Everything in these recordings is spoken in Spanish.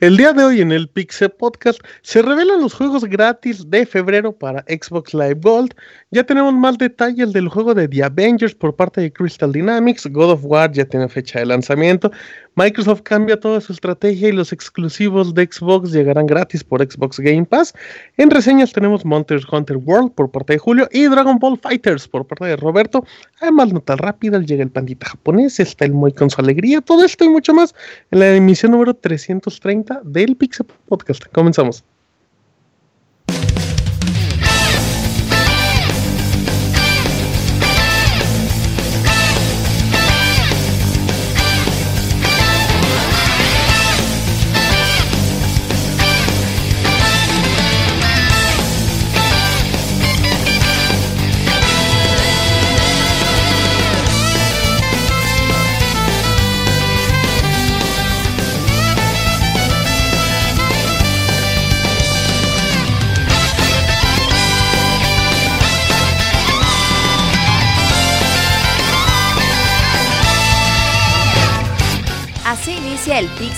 El día de hoy en el Pixel Podcast se revelan los juegos gratis de febrero para Xbox Live Gold. Ya tenemos más detalles del juego de The Avengers por parte de Crystal Dynamics. God of War ya tiene fecha de lanzamiento. Microsoft cambia toda su estrategia y los exclusivos de Xbox llegarán gratis por Xbox Game Pass. En reseñas tenemos Monsters Hunter World por parte de Julio y Dragon Ball Fighters por parte de Roberto. Además, nota rápida, llega el pandita japonés, está el Moy con su alegría, todo esto y mucho más en la emisión número 330 del Pixel Podcast. Comenzamos.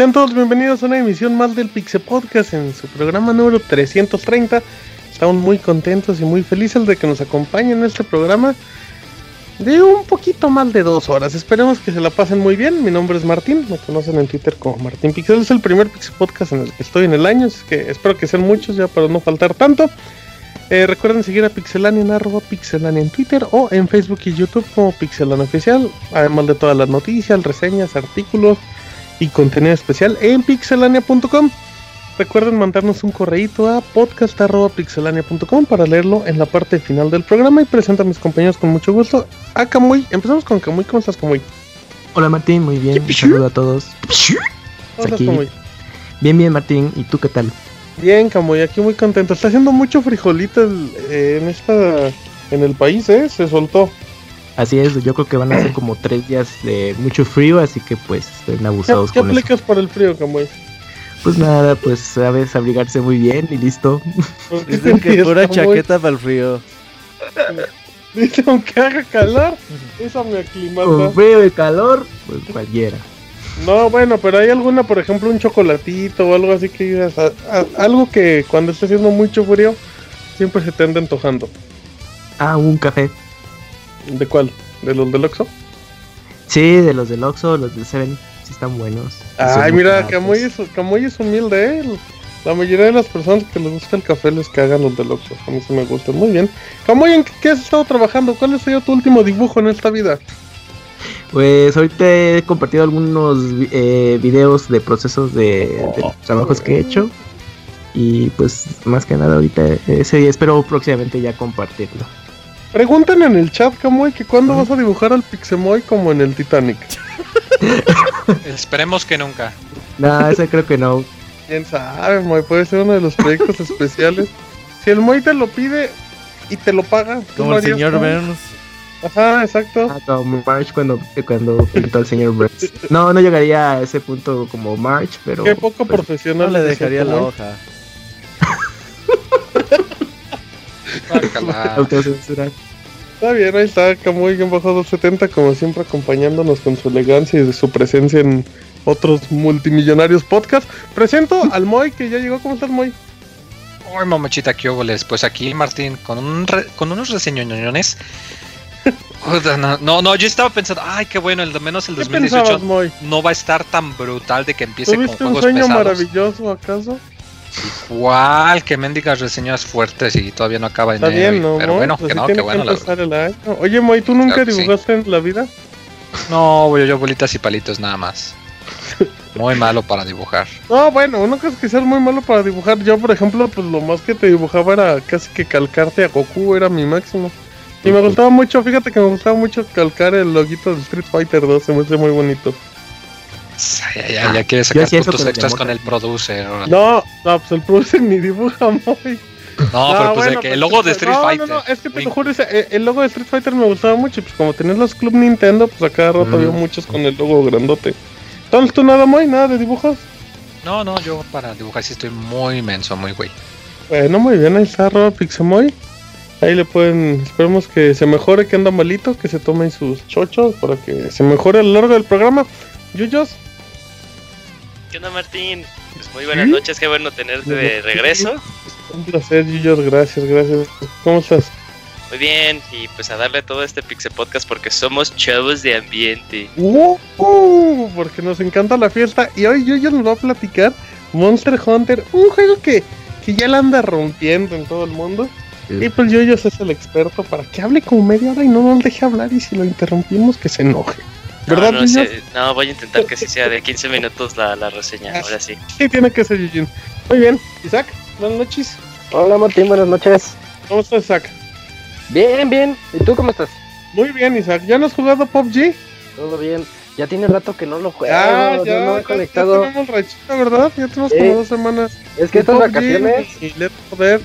Sean todos bienvenidos a una emisión más del Pixel Podcast en su programa número 330. Estamos muy contentos y muy felices de que nos acompañen en este programa de un poquito más de dos horas. Esperemos que se la pasen muy bien. Mi nombre es Martín, me conocen en Twitter como Martín Pixel. Es el primer Pixel Podcast en el que estoy en el año, así que espero que sean muchos ya para no faltar tanto. Eh, recuerden seguir a Pixelania en arroba Pixelania en Twitter o en Facebook y YouTube como Pixelania Oficial, además de todas las noticias, reseñas, artículos y contenido especial en pixelania.com. Recuerden mandarnos un correíto a podcast.pixelania.com para leerlo en la parte final del programa y presento a mis compañeros con mucho gusto. A Camuy, empezamos con Camuy, ¿cómo estás Camuy? Hola Martín, muy bien, un saludo a todos. Bien, bien Martín, ¿y tú qué tal? Bien Camuy, aquí muy contento. Está haciendo mucho frijolito en esta en el país, ¿eh? Se soltó. Así es, yo creo que van a ser como tres días de mucho frío, así que pues estén abusados ¿Qué, qué aplicas por el frío, Camuy? Pues nada, pues sabes abrigarse muy bien y listo. Dicen que pura chaqueta para el frío. Dice, aunque haga calor, esa me aclimata. Con frío y calor, pues cualquiera. No, bueno, pero hay alguna, por ejemplo, un chocolatito o algo así que digas, algo que cuando esté haciendo mucho frío, siempre se te anda antojando. Ah, un café. ¿De cuál? ¿De los del Oxxo? Sí, de los del Oxxo, los del Seven, sí están buenos. Ay, mira, Camuy es, Camuy es humilde, ¿eh? La mayoría de las personas que les gusta el café les cagan los del Oxxo. A mí sí me gustan. Muy bien. Camuy, ¿en qué has estado trabajando? ¿Cuál ha sido tu último dibujo en esta vida? Pues ahorita he compartido algunos eh, videos de procesos de, trabajos que he hecho. Y pues más que nada ahorita ese espero próximamente ya compartirlo. Preguntan en el chat, Camuy, que cuándo vas a dibujar al Pixemoy como en el Titanic. Esperemos que nunca. No, ese creo que no. Quién sabe, Moy, puede ser uno de los proyectos especiales. Si el Moy te lo pide y te lo paga. Como el señor Burns. Ajá, exacto. Ah, como March cuando, cuando pintó al señor Burns. No, no llegaría a ese punto como March, pero. Qué poco profesional. No le dejaría la hoja. Está bien, ahí está Camuy bien bajado 70, como siempre acompañándonos con su elegancia y su presencia en otros multimillonarios podcasts. Presento al Moy que ya llegó. ¿Cómo estás, Moy? Hoy, mamachita, qué óboles. Pues aquí, Martín, con, un con unos reseñoñones. no, no, yo estaba pensando, ay, qué bueno, el menos el 2018 no va a estar tan brutal de que empiece con juegos un sueño maravilloso, acaso? Igual, que mendigas reseñas fuertes y todavía no acaba Está bien, ¿no? Pero bueno, pues que no, que bueno. la Oye, Moy, ¿tú nunca dibujaste en la vida? No, voy yo bolitas y palitos nada más. Muy malo para dibujar. No, bueno, no crees que seas muy malo para dibujar. Yo, por ejemplo, pues lo más que te dibujaba era casi que calcarte a Goku, era mi máximo. Y me gustaba mucho, fíjate que me gustaba mucho calcar el loguito de Street Fighter 2, se me hace muy bonito. Ya, ya, ya quieres sacar puntos extras con el producer. No, no, pues el producer ni dibuja muy. No, pero pues que el logo de Street Fighter. No, no, es que te lo juro, eh, el logo de Street Fighter me gustaba mucho. Pues como tenías los Club Nintendo, pues a cada rato había muchos con el logo grandote. Entonces, ¿tú nada muy? ¿Nada de dibujos? No, no, yo para dibujar sí estoy muy inmenso, muy güey. Bueno, muy bien, ahí está Rob Pixemoy. Ahí le pueden, esperemos que se mejore, que anda malito, que se tomen sus chochos para que se mejore a lo largo del programa. Yuyos. ¿Qué onda, Martín? Pues muy buenas noches, qué bueno tenerte de regreso. Un placer, Yuyos, gracias, gracias. ¿Cómo estás? Muy bien, y pues a darle todo este Pixel Podcast porque somos chavos de ambiente. Uh, uh, porque nos encanta la fiesta. Y hoy Yuyos nos va a platicar Monster Hunter, un juego que, que ya la anda rompiendo en todo el mundo. Y pues Yuyos es el experto para que hable como media hora y no nos deje hablar. Y si lo interrumpimos, que se enoje. ¿Verdad, no, no, no, voy a intentar que sí sea de 15 minutos la, la reseña, ahora sí. Sí, tiene que ser Yujin. Muy bien, Isaac, buenas noches. Hola Martín, buenas noches. ¿Cómo estás, Isaac? Bien, bien. ¿Y tú cómo estás? Muy bien, Isaac. ¿Ya no has jugado PUBG? Todo bien. Ya tiene rato que no lo juego. Ah, ya, no he conectado. Ya tenemos rachita, ¿verdad? Ya tenemos como dos semanas. Es que estas vacaciones. Y le poder.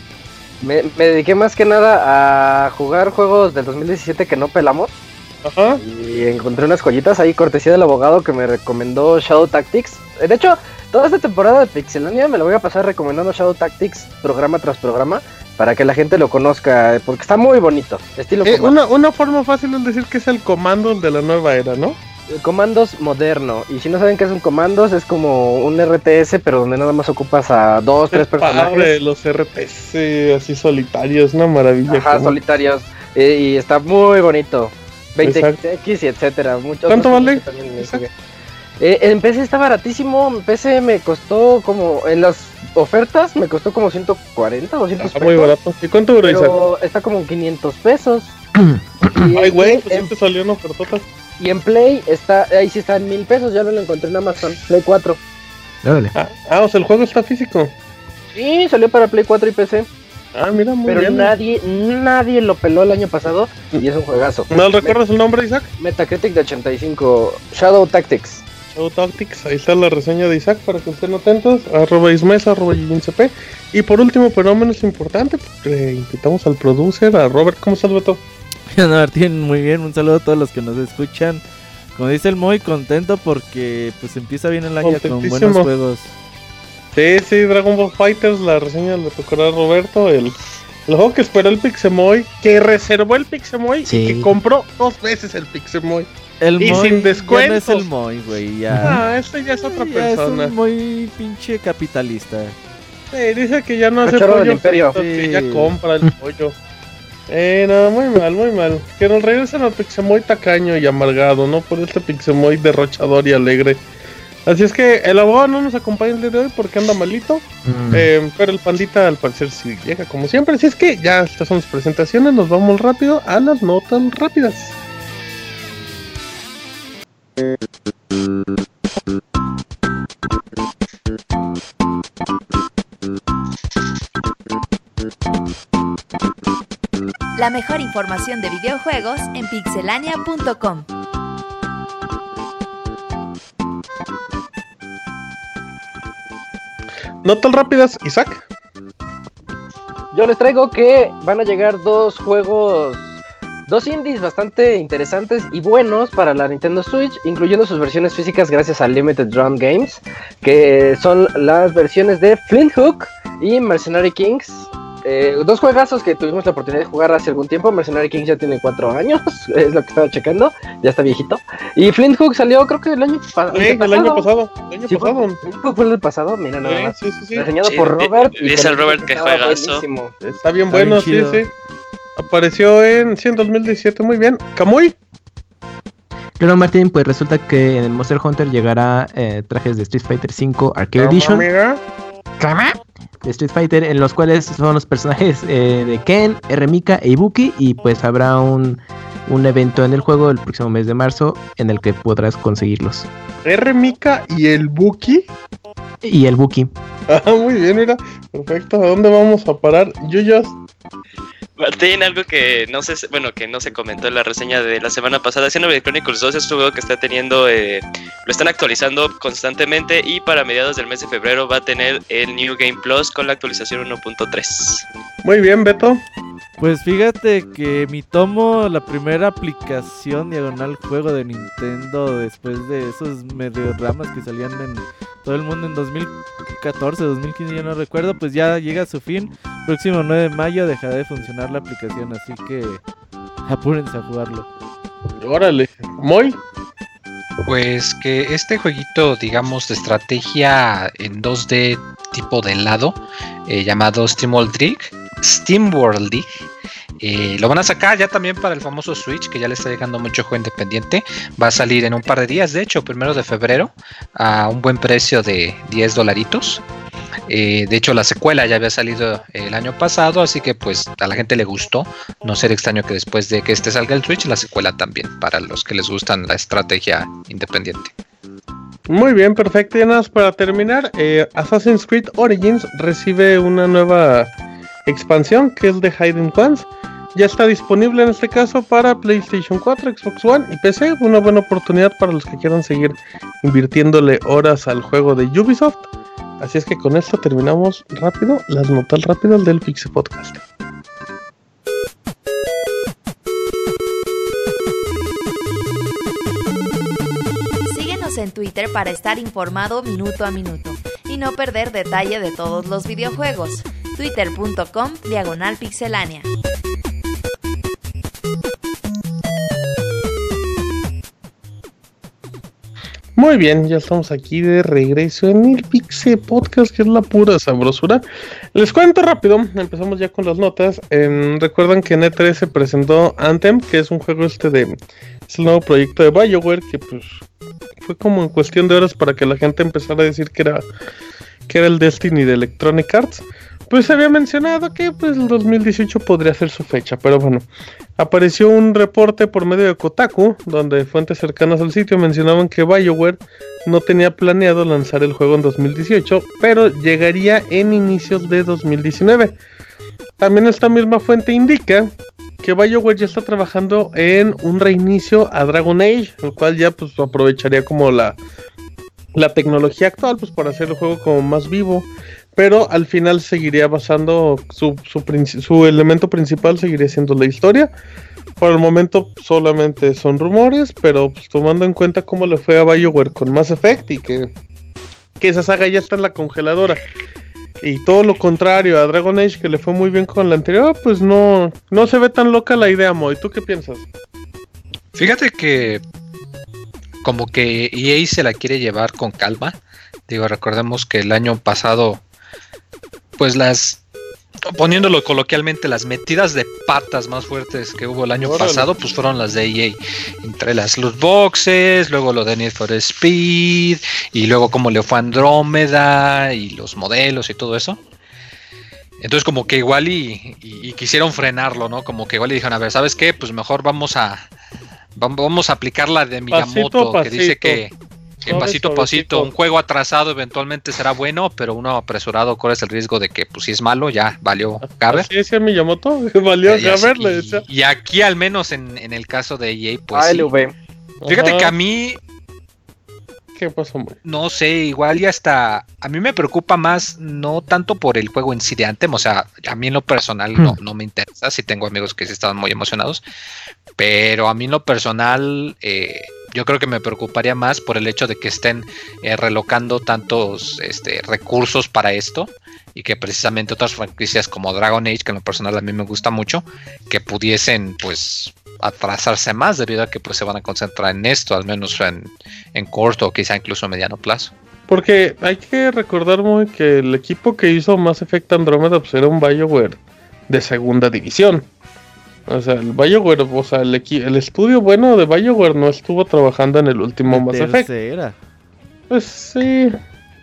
Me, me dediqué más que nada a jugar juegos del 2017 que no pelamos. Ajá. Y encontré unas joyitas ahí, cortesía del abogado que me recomendó Shadow Tactics. De hecho, toda esta temporada de Pixelania me la voy a pasar recomendando Shadow Tactics programa tras programa para que la gente lo conozca, porque está muy bonito. Estilo eh, una, una forma fácil es decir que es el comando de la nueva era, ¿no? El comandos moderno. Y si no saben qué es un comandos, es como un RTS, pero donde nada más ocupas a dos, tres personajes. los RTS así solitarios, una maravilla. Ajá, solitarios. Eh, y está muy bonito. 20X y etcétera. ¿Cuánto vale? Eh, en PC está baratísimo. En PC me costó como. En las ofertas me costó como 140 o 200 Está muy barato. ¿Y cuánto dura Pero está como 500 pesos. Ay, güey, pues ofertotas. Y en Play está. Ahí sí está en mil pesos. Ya lo encontré en Amazon. Play 4. Ah, ah, o sea, el juego está físico. Sí, salió para Play 4 y PC. Ah, mira, muy Pero nadie, nadie lo peló el año pasado y es un juegazo. ¿No recuerdas el nombre, Isaac? Metacritic de 85, Shadow Tactics. Shadow Tactics, ahí está la reseña de Isaac para que estén atentos, arroba ismesa, arroba CP. Y por último, pero no menos importante, pues, invitamos al producer, a Robert, ¿cómo estás, Beto? Martín, muy bien, un saludo a todos los que nos escuchan. Como dice el muy contento porque pues empieza bien el año con buenos juegos. Sí, sí, Dragon Ball Fighters, la reseña le tocará a Roberto, el, el juego que esperó el Pixemoy, que reservó el Pixemoy y que compró dos veces el Pixemoy. El y sin descuento. es el Moy, güey, ya. Ah, este ya es otra persona. Es muy pinche capitalista. Sí, dice que ya no hace pollo, que ya compra el pollo. Eh, no, muy mal, muy mal. Que nos regresen al Pixemoy tacaño y amargado, no por este Pixemoy derrochador y alegre. Así es que el abogado no nos acompaña el día de hoy porque anda malito. Mm. Eh, pero el pandita al parecer sí llega como siempre. Así es que ya estas son las presentaciones. Nos vamos rápido a las notas rápidas. La mejor información de videojuegos en pixelania.com. No tan rápidas, Isaac. Yo les traigo que van a llegar dos juegos, dos indies bastante interesantes y buenos para la Nintendo Switch, incluyendo sus versiones físicas gracias a Limited Run Games, que son las versiones de Flint Hook y Mercenary Kings eh, dos juegazos que tuvimos la oportunidad de jugar hace algún tiempo. Mercenary King ya tiene cuatro años, es lo que estaba checando, ya está viejito. Y Flint Hook salió creo que el año, pasado. Sí, el año pasado. El año pasado. Fue, el pasado, mira nada más. Sí, Reseñado por Robert. Dice el Robert que juega eso. Está bien bueno, sí, sí. Apareció en, sí, en 2017, muy bien. Camuy. Claro, Martín, pues resulta que en el Monster Hunter llegará eh, trajes de Street Fighter V Arcade Edition. De Street Fighter, en los cuales son los personajes eh, de Ken, Remika e Ibuki. Y pues habrá un, un evento en el juego el próximo mes de marzo en el que podrás conseguirlos. Remika y el Buki. Y el Buki. Ah, muy bien, mira. Perfecto. ¿A dónde vamos a parar? Yuyos. Martín, algo que no sé, bueno, que no se comentó en la reseña de la semana pasada, Xenoblade Chronicles 2 es un juego que está teniendo, eh, lo están actualizando constantemente y para mediados del mes de febrero va a tener el New Game Plus con la actualización 1.3. Muy bien, Beto. Pues fíjate que mi tomo, la primera aplicación diagonal juego de Nintendo después de esos medio ramas que salían en todo el mundo en 2014, 2015, ya no recuerdo, pues ya llega a su fin. Próximo 9 de mayo dejará de funcionar la aplicación, así que apúrense a jugarlo. Órale, muy. Pues que este jueguito, digamos, de estrategia en 2D tipo de lado, eh, llamado Steam League, Steam World League, eh, lo van a sacar ya también para el famoso Switch, que ya le está llegando mucho juego independiente. Va a salir en un par de días, de hecho, primero de febrero, a un buen precio de 10 dolaritos. Eh, de hecho, la secuela ya había salido el año pasado, así que pues a la gente le gustó. No ser extraño que después de que este salga el Switch, la secuela también, para los que les gustan la estrategia independiente. Muy bien, perfecto. Y nada más para terminar, eh, Assassin's Creed Origins recibe una nueva expansión que es de Hidden Ones. Ya está disponible en este caso para PlayStation 4, Xbox One y PC. Una buena oportunidad para los que quieran seguir invirtiéndole horas al juego de Ubisoft. Así es que con esto terminamos rápido las notas rápidas del Pixel Podcast. Síguenos en Twitter para estar informado minuto a minuto y no perder detalle de todos los videojuegos. Twitter.com Diagonal Pixelánea. Muy bien, ya estamos aquí de regreso en el Pixel Podcast, que es la pura sabrosura. Les cuento rápido, empezamos ya con las notas. Em, recuerdan que en E3 se presentó Anthem, que es un juego este de. Es el nuevo proyecto de Bioware, que pues fue como en cuestión de horas para que la gente empezara a decir que era, que era el Destiny de Electronic Arts. Pues se había mencionado que pues el 2018 podría ser su fecha, pero bueno, apareció un reporte por medio de Kotaku, donde fuentes cercanas al sitio mencionaban que BioWare no tenía planeado lanzar el juego en 2018, pero llegaría en inicios de 2019. También esta misma fuente indica que BioWare ya está trabajando en un reinicio a Dragon Age, el cual ya pues aprovecharía como la la tecnología actual pues para hacer el juego como más vivo pero al final seguiría basando su, su, elemento principal seguiría siendo la historia. Por el momento solamente son rumores, pero pues, tomando en cuenta cómo le fue a BioWare con Mass Effect y que, que esa saga ya está en la congeladora. Y todo lo contrario a Dragon Age que le fue muy bien con la anterior, pues no, no se ve tan loca la idea, Moy. ¿Tú qué piensas? Fíjate que como que EA se la quiere llevar con calma. Digo, recordemos que el año pasado pues las poniéndolo coloquialmente, las metidas de patas más fuertes que hubo el año pasado, pues fueron las de EA. Entre las loot boxes, luego lo de Need for Speed, y luego como le fue Andrómeda, y los modelos y todo eso. Entonces como que igual y, quisieron frenarlo, ¿no? Como que igual y dijeron, a ver, ¿sabes qué? Pues mejor vamos a vamos a aplicar la de Miyamoto, que dice que pasito a pasito, un juego atrasado eventualmente será bueno, pero uno apresurado corres el riesgo de que, pues si es malo, ya valió caber. Sí, decía Miyamoto, valió caber, y, aquí al menos en, el caso de EA, pues Fíjate que a mí... ¿Qué pasó, No sé, igual ya hasta... A mí me preocupa más, no tanto por el juego en sí de Anthem, o sea, a mí en lo personal no, hmm. no me interesa, si tengo amigos que sí estaban muy emocionados, pero a mí en lo personal... Eh, yo creo que me preocuparía más por el hecho de que estén eh, relocando tantos este, recursos para esto y que precisamente otras franquicias como Dragon Age, que en lo personal a mí me gusta mucho, que pudiesen pues atrasarse más debido a que pues se van a concentrar en esto, al menos en, corto o quizá incluso a mediano plazo. Porque hay que recordar muy que el equipo que hizo Mass Effect Andromeda pues era un Bioware de segunda división. O sea, el BioWare, o sea, el, el estudio bueno de BioWare no estuvo trabajando en el último Mass Effect. Era. Pues sí.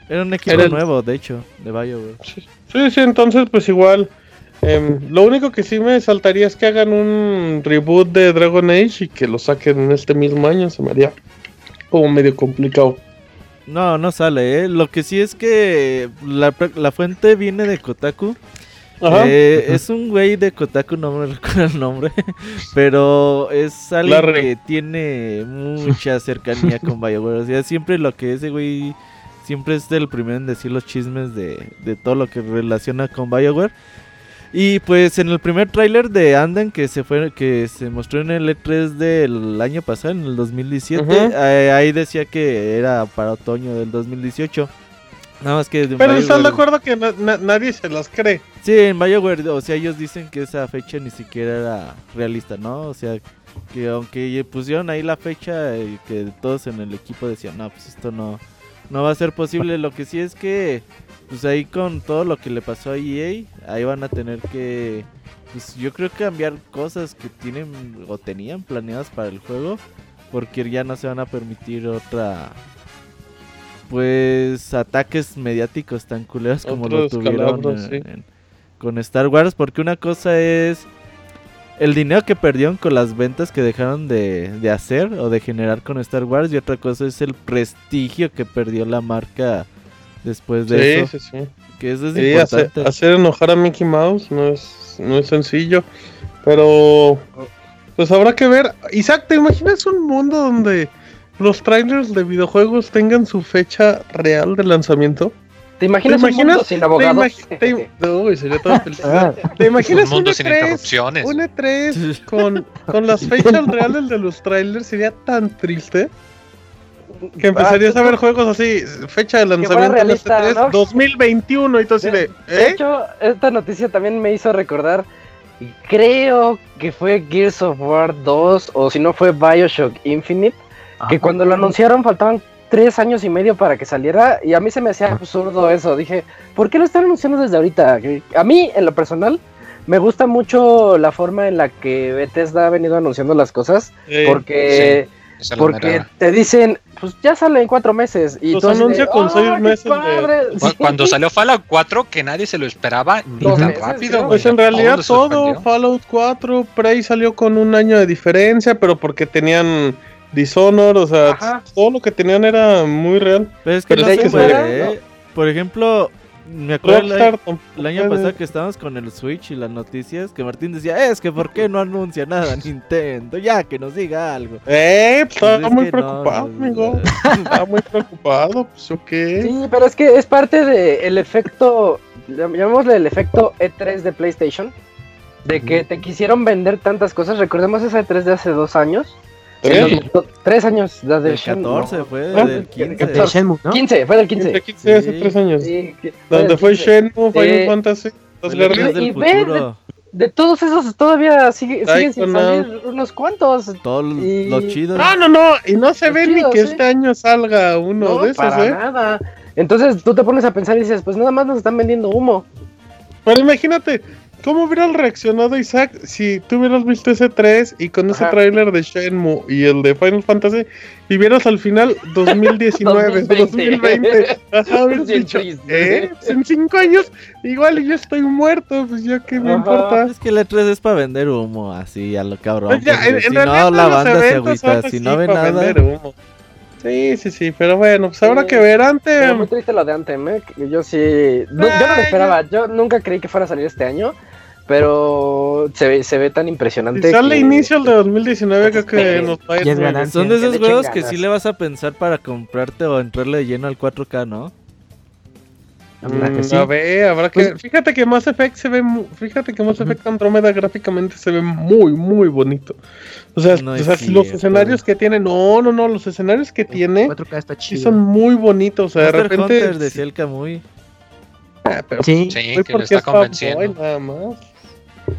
Era un equipo nuevo, de hecho, de BioWare. Sí, sí, entonces pues igual. Em, lo único que sí me saltaría es que hagan un reboot de Dragon Age y que lo saquen en este mismo año. Se me haría como medio complicado. No, no sale, ¿eh? Lo que sí es que la, la fuente viene de Kotaku. Eh, es un güey de Kotaku, no me recuerdo el nombre, pero es alguien Larry. que tiene mucha cercanía con BioWare. O sea, siempre lo que ese güey siempre es el primero en decir los chismes de, de todo lo que relaciona con BioWare. Y pues en el primer tráiler de Anden que se fue que se mostró en el E3 del año pasado, en el 2017, Ujú. eh, ahí decía que era para otoño del 2018. Nada más que de Pero estás de acuerdo que na- na- nadie se las cree. Sí, en BioWare, o sea, ellos dicen que esa fecha ni siquiera era realista, ¿no? O sea, que aunque pusieron ahí la fecha y que todos en el equipo decían, no, pues esto no, no va a ser posible. Lo que sí es que, pues ahí con todo lo que le pasó a EA, ahí van a tener que, pues yo creo que cambiar cosas que tienen o tenían planeadas para el juego, porque ya no se van a permitir otra... Pues ataques mediáticos tan culeros como lo tuvieron calabros, en- sí. en- con Star Wars, porque una cosa es el dinero que perdieron con las ventas que dejaron de, de hacer o de generar con Star Wars y otra cosa es el prestigio que perdió la marca después de Sí, eso, sí, sí. que eso es Sí, hacer, importante. hacer enojar a Mickey Mouse no es, no es sencillo. Pero pues habrá que ver. Isaac, ¿te imaginas un mundo donde los trailers de videojuegos tengan su fecha real de lanzamiento? ¿Te imaginas, ¿Te un mundo imaginas- sin ¿Te abogados? te- Uy, sería todo feliz. Ah, ¿Te imaginas Un mundo un sin E3, interrupciones. un E3 con, con las fechas reales de los trailers? Sería tan triste que empezarías Ah, a ver juegos así, fecha de lanzamiento de este realista, 3 ¿no? 2021 y todo así de, De ¿eh? hecho, esta noticia también me hizo recordar, creo que fue Gears of War 2 o si no fue Bioshock Infinite, que cuando lo anunciaron faltaban tres años y medio para que saliera y a mí se me hacía absurdo eso. Dije, ¿por qué lo están anunciando desde ahorita? A mí, en lo personal, me gusta mucho la forma en la que Bethesda ha venido anunciando las cosas, porque, porque te dicen, pues ya sale en cuatro meses. Y Los anuncia con "Ah, seis meses de- padre". Cu- Sí. Cuando salió Fallout 4, que nadie se lo esperaba ni tan meses, rápido. creo. Pues en realidad todo, sorprendió. Fallout 4, Prey salió con un año de diferencia, pero porque tenían Dishonor, o sea, Ajá. todo lo que tenían era muy real. Pero es que Pero no es se que puede, fuera, ¿eh? Por ejemplo, me acuerdo el, año pasado que estábamos con el Switch y las noticias, que Martín decía, es que ¿por qué no anuncia nada Nintendo? Ya, que nos diga algo. Eh, pues, estaba es muy preocupado, no, amigo. Estaba muy preocupado, pues ok. Sí, pero es que es parte del efecto, llam- llamémosle el efecto E3 de PlayStation, de que te quisieron vender tantas cosas. Recordemos esa E3 de hace dos años. ¿Eh? To- tres años, la del Del 14 fue, Ah, del 15. De Shenmue, ¿no? 15, fue del 15, 15. 15, hace Sí. tres años. Sí, que- fue Donde fue 15. Shenmue, Final Eh, Fantasy, los el del Y ve- futuro. De todos esos todavía sigue- siguen sin salir unos cuantos. Todos Y- los chidos. No, no, no, y no se Los ve ni chidos, que ¿eh? este año salga uno No, de esos, para ¿eh? nada. Entonces tú te pones a pensar y dices, pues nada más nos están vendiendo humo. Pero imagínate, ¿cómo hubieras reaccionado Isaac si tú hubieras visto ese 3 y con ese Ajá. tráiler de Shenmue y el de Final Fantasy y vieras al final 2019, 2020? Ajá, hubieras Bien dicho, triste. ¿eh? Pues en 5 años igual yo estoy muerto, pues ya qué me importa. Es que el E3 es para vender humo, así a lo cabrón. Pues ya, en, en si realidad no, la banda se agüita. Si no ve nada, vender humo. Sí, sí, sí, pero bueno, pues habrá Sí. que ver antes. muy triste lo de Anthem, ¿eh? Que Yo sí. no- yo no lo Ay, esperaba. Yo nunca creí que fuera a salir este año. Pero se ve, se ve tan impresionante. Si sale que- inicio el de 2019, creo que nos va a ir son de esos juegos que sí le vas a pensar para comprarte o entrarle de lleno al 4K, ¿no? ¿Verdad que Mm, sí? A ver, habrá que. Pues- fíjate que Mass Effect se ve. Fíjate que Mass Effect Andromeda gráficamente se ve muy, muy bonito. O sea, No o es sea, si los escenarios que tiene. No, no, no. Los escenarios que tiene 4K está sí chido. son muy bonitos. O sea, de repente. Hunter decía el Kamui. Ah, pero Sí. Sí, fue que lo está es fanboy, convenciendo. nada más.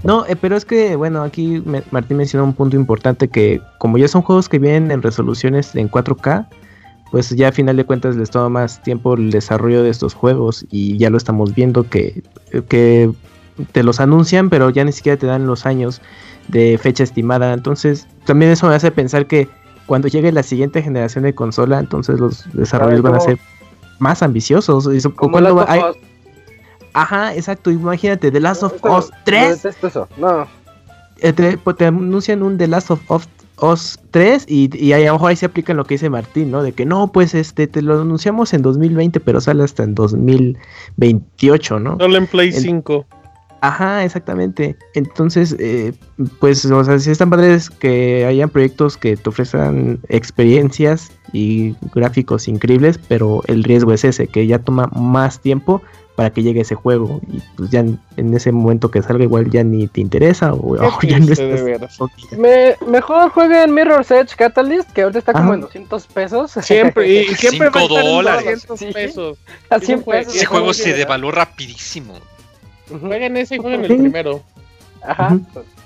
No, eh, pero es que, bueno, aquí me- Martín mencionó un punto importante que como ya son juegos que vienen en resoluciones en 4K, pues ya a final de cuentas les toma más tiempo el desarrollo de estos juegos y ya lo estamos viendo que, que te los anuncian, pero ya ni siquiera te dan los años de fecha estimada. Entonces, también eso me hace pensar que cuando llegue la siguiente generación de consola, entonces los desarrollos van a ser más ambiciosos. Y so- Como ¿cuándo Last va- of hay- Us. Ajá, exacto. Imagínate, The Last of Us yo 3 detesto eso. No. eh, te, pues, te anuncian un The Last of Us- Us 3 y, y ahí a lo mejor ahí se aplica lo que dice Martín, ¿no? De que no, pues este te lo anunciamos en 2020, pero sale hasta en 2028, ¿no? Solo en Play El- 5. Ajá, exactamente. Entonces, eh, pues, o sea, si están padres que hayan proyectos que te ofrezcan experiencias y gráficos increíbles, pero el riesgo es ese, que ya toma más tiempo para que llegue ese juego y pues ya en, ese momento que salga igual ya ni te interesa o, ya no estás-. Me, mejor jueguen Mirror's Edge Catalyst, que ahorita está como Ajá. en 200 pesos. Siempre, y siempre va a Cinco estar en dólares. 200 Sí. pesos. a 100 Ese juego- pesos. Ese juego se devaluó rapidísimo. Ujú. Jueguen ese y jueguen el Sí. primero. Ajá.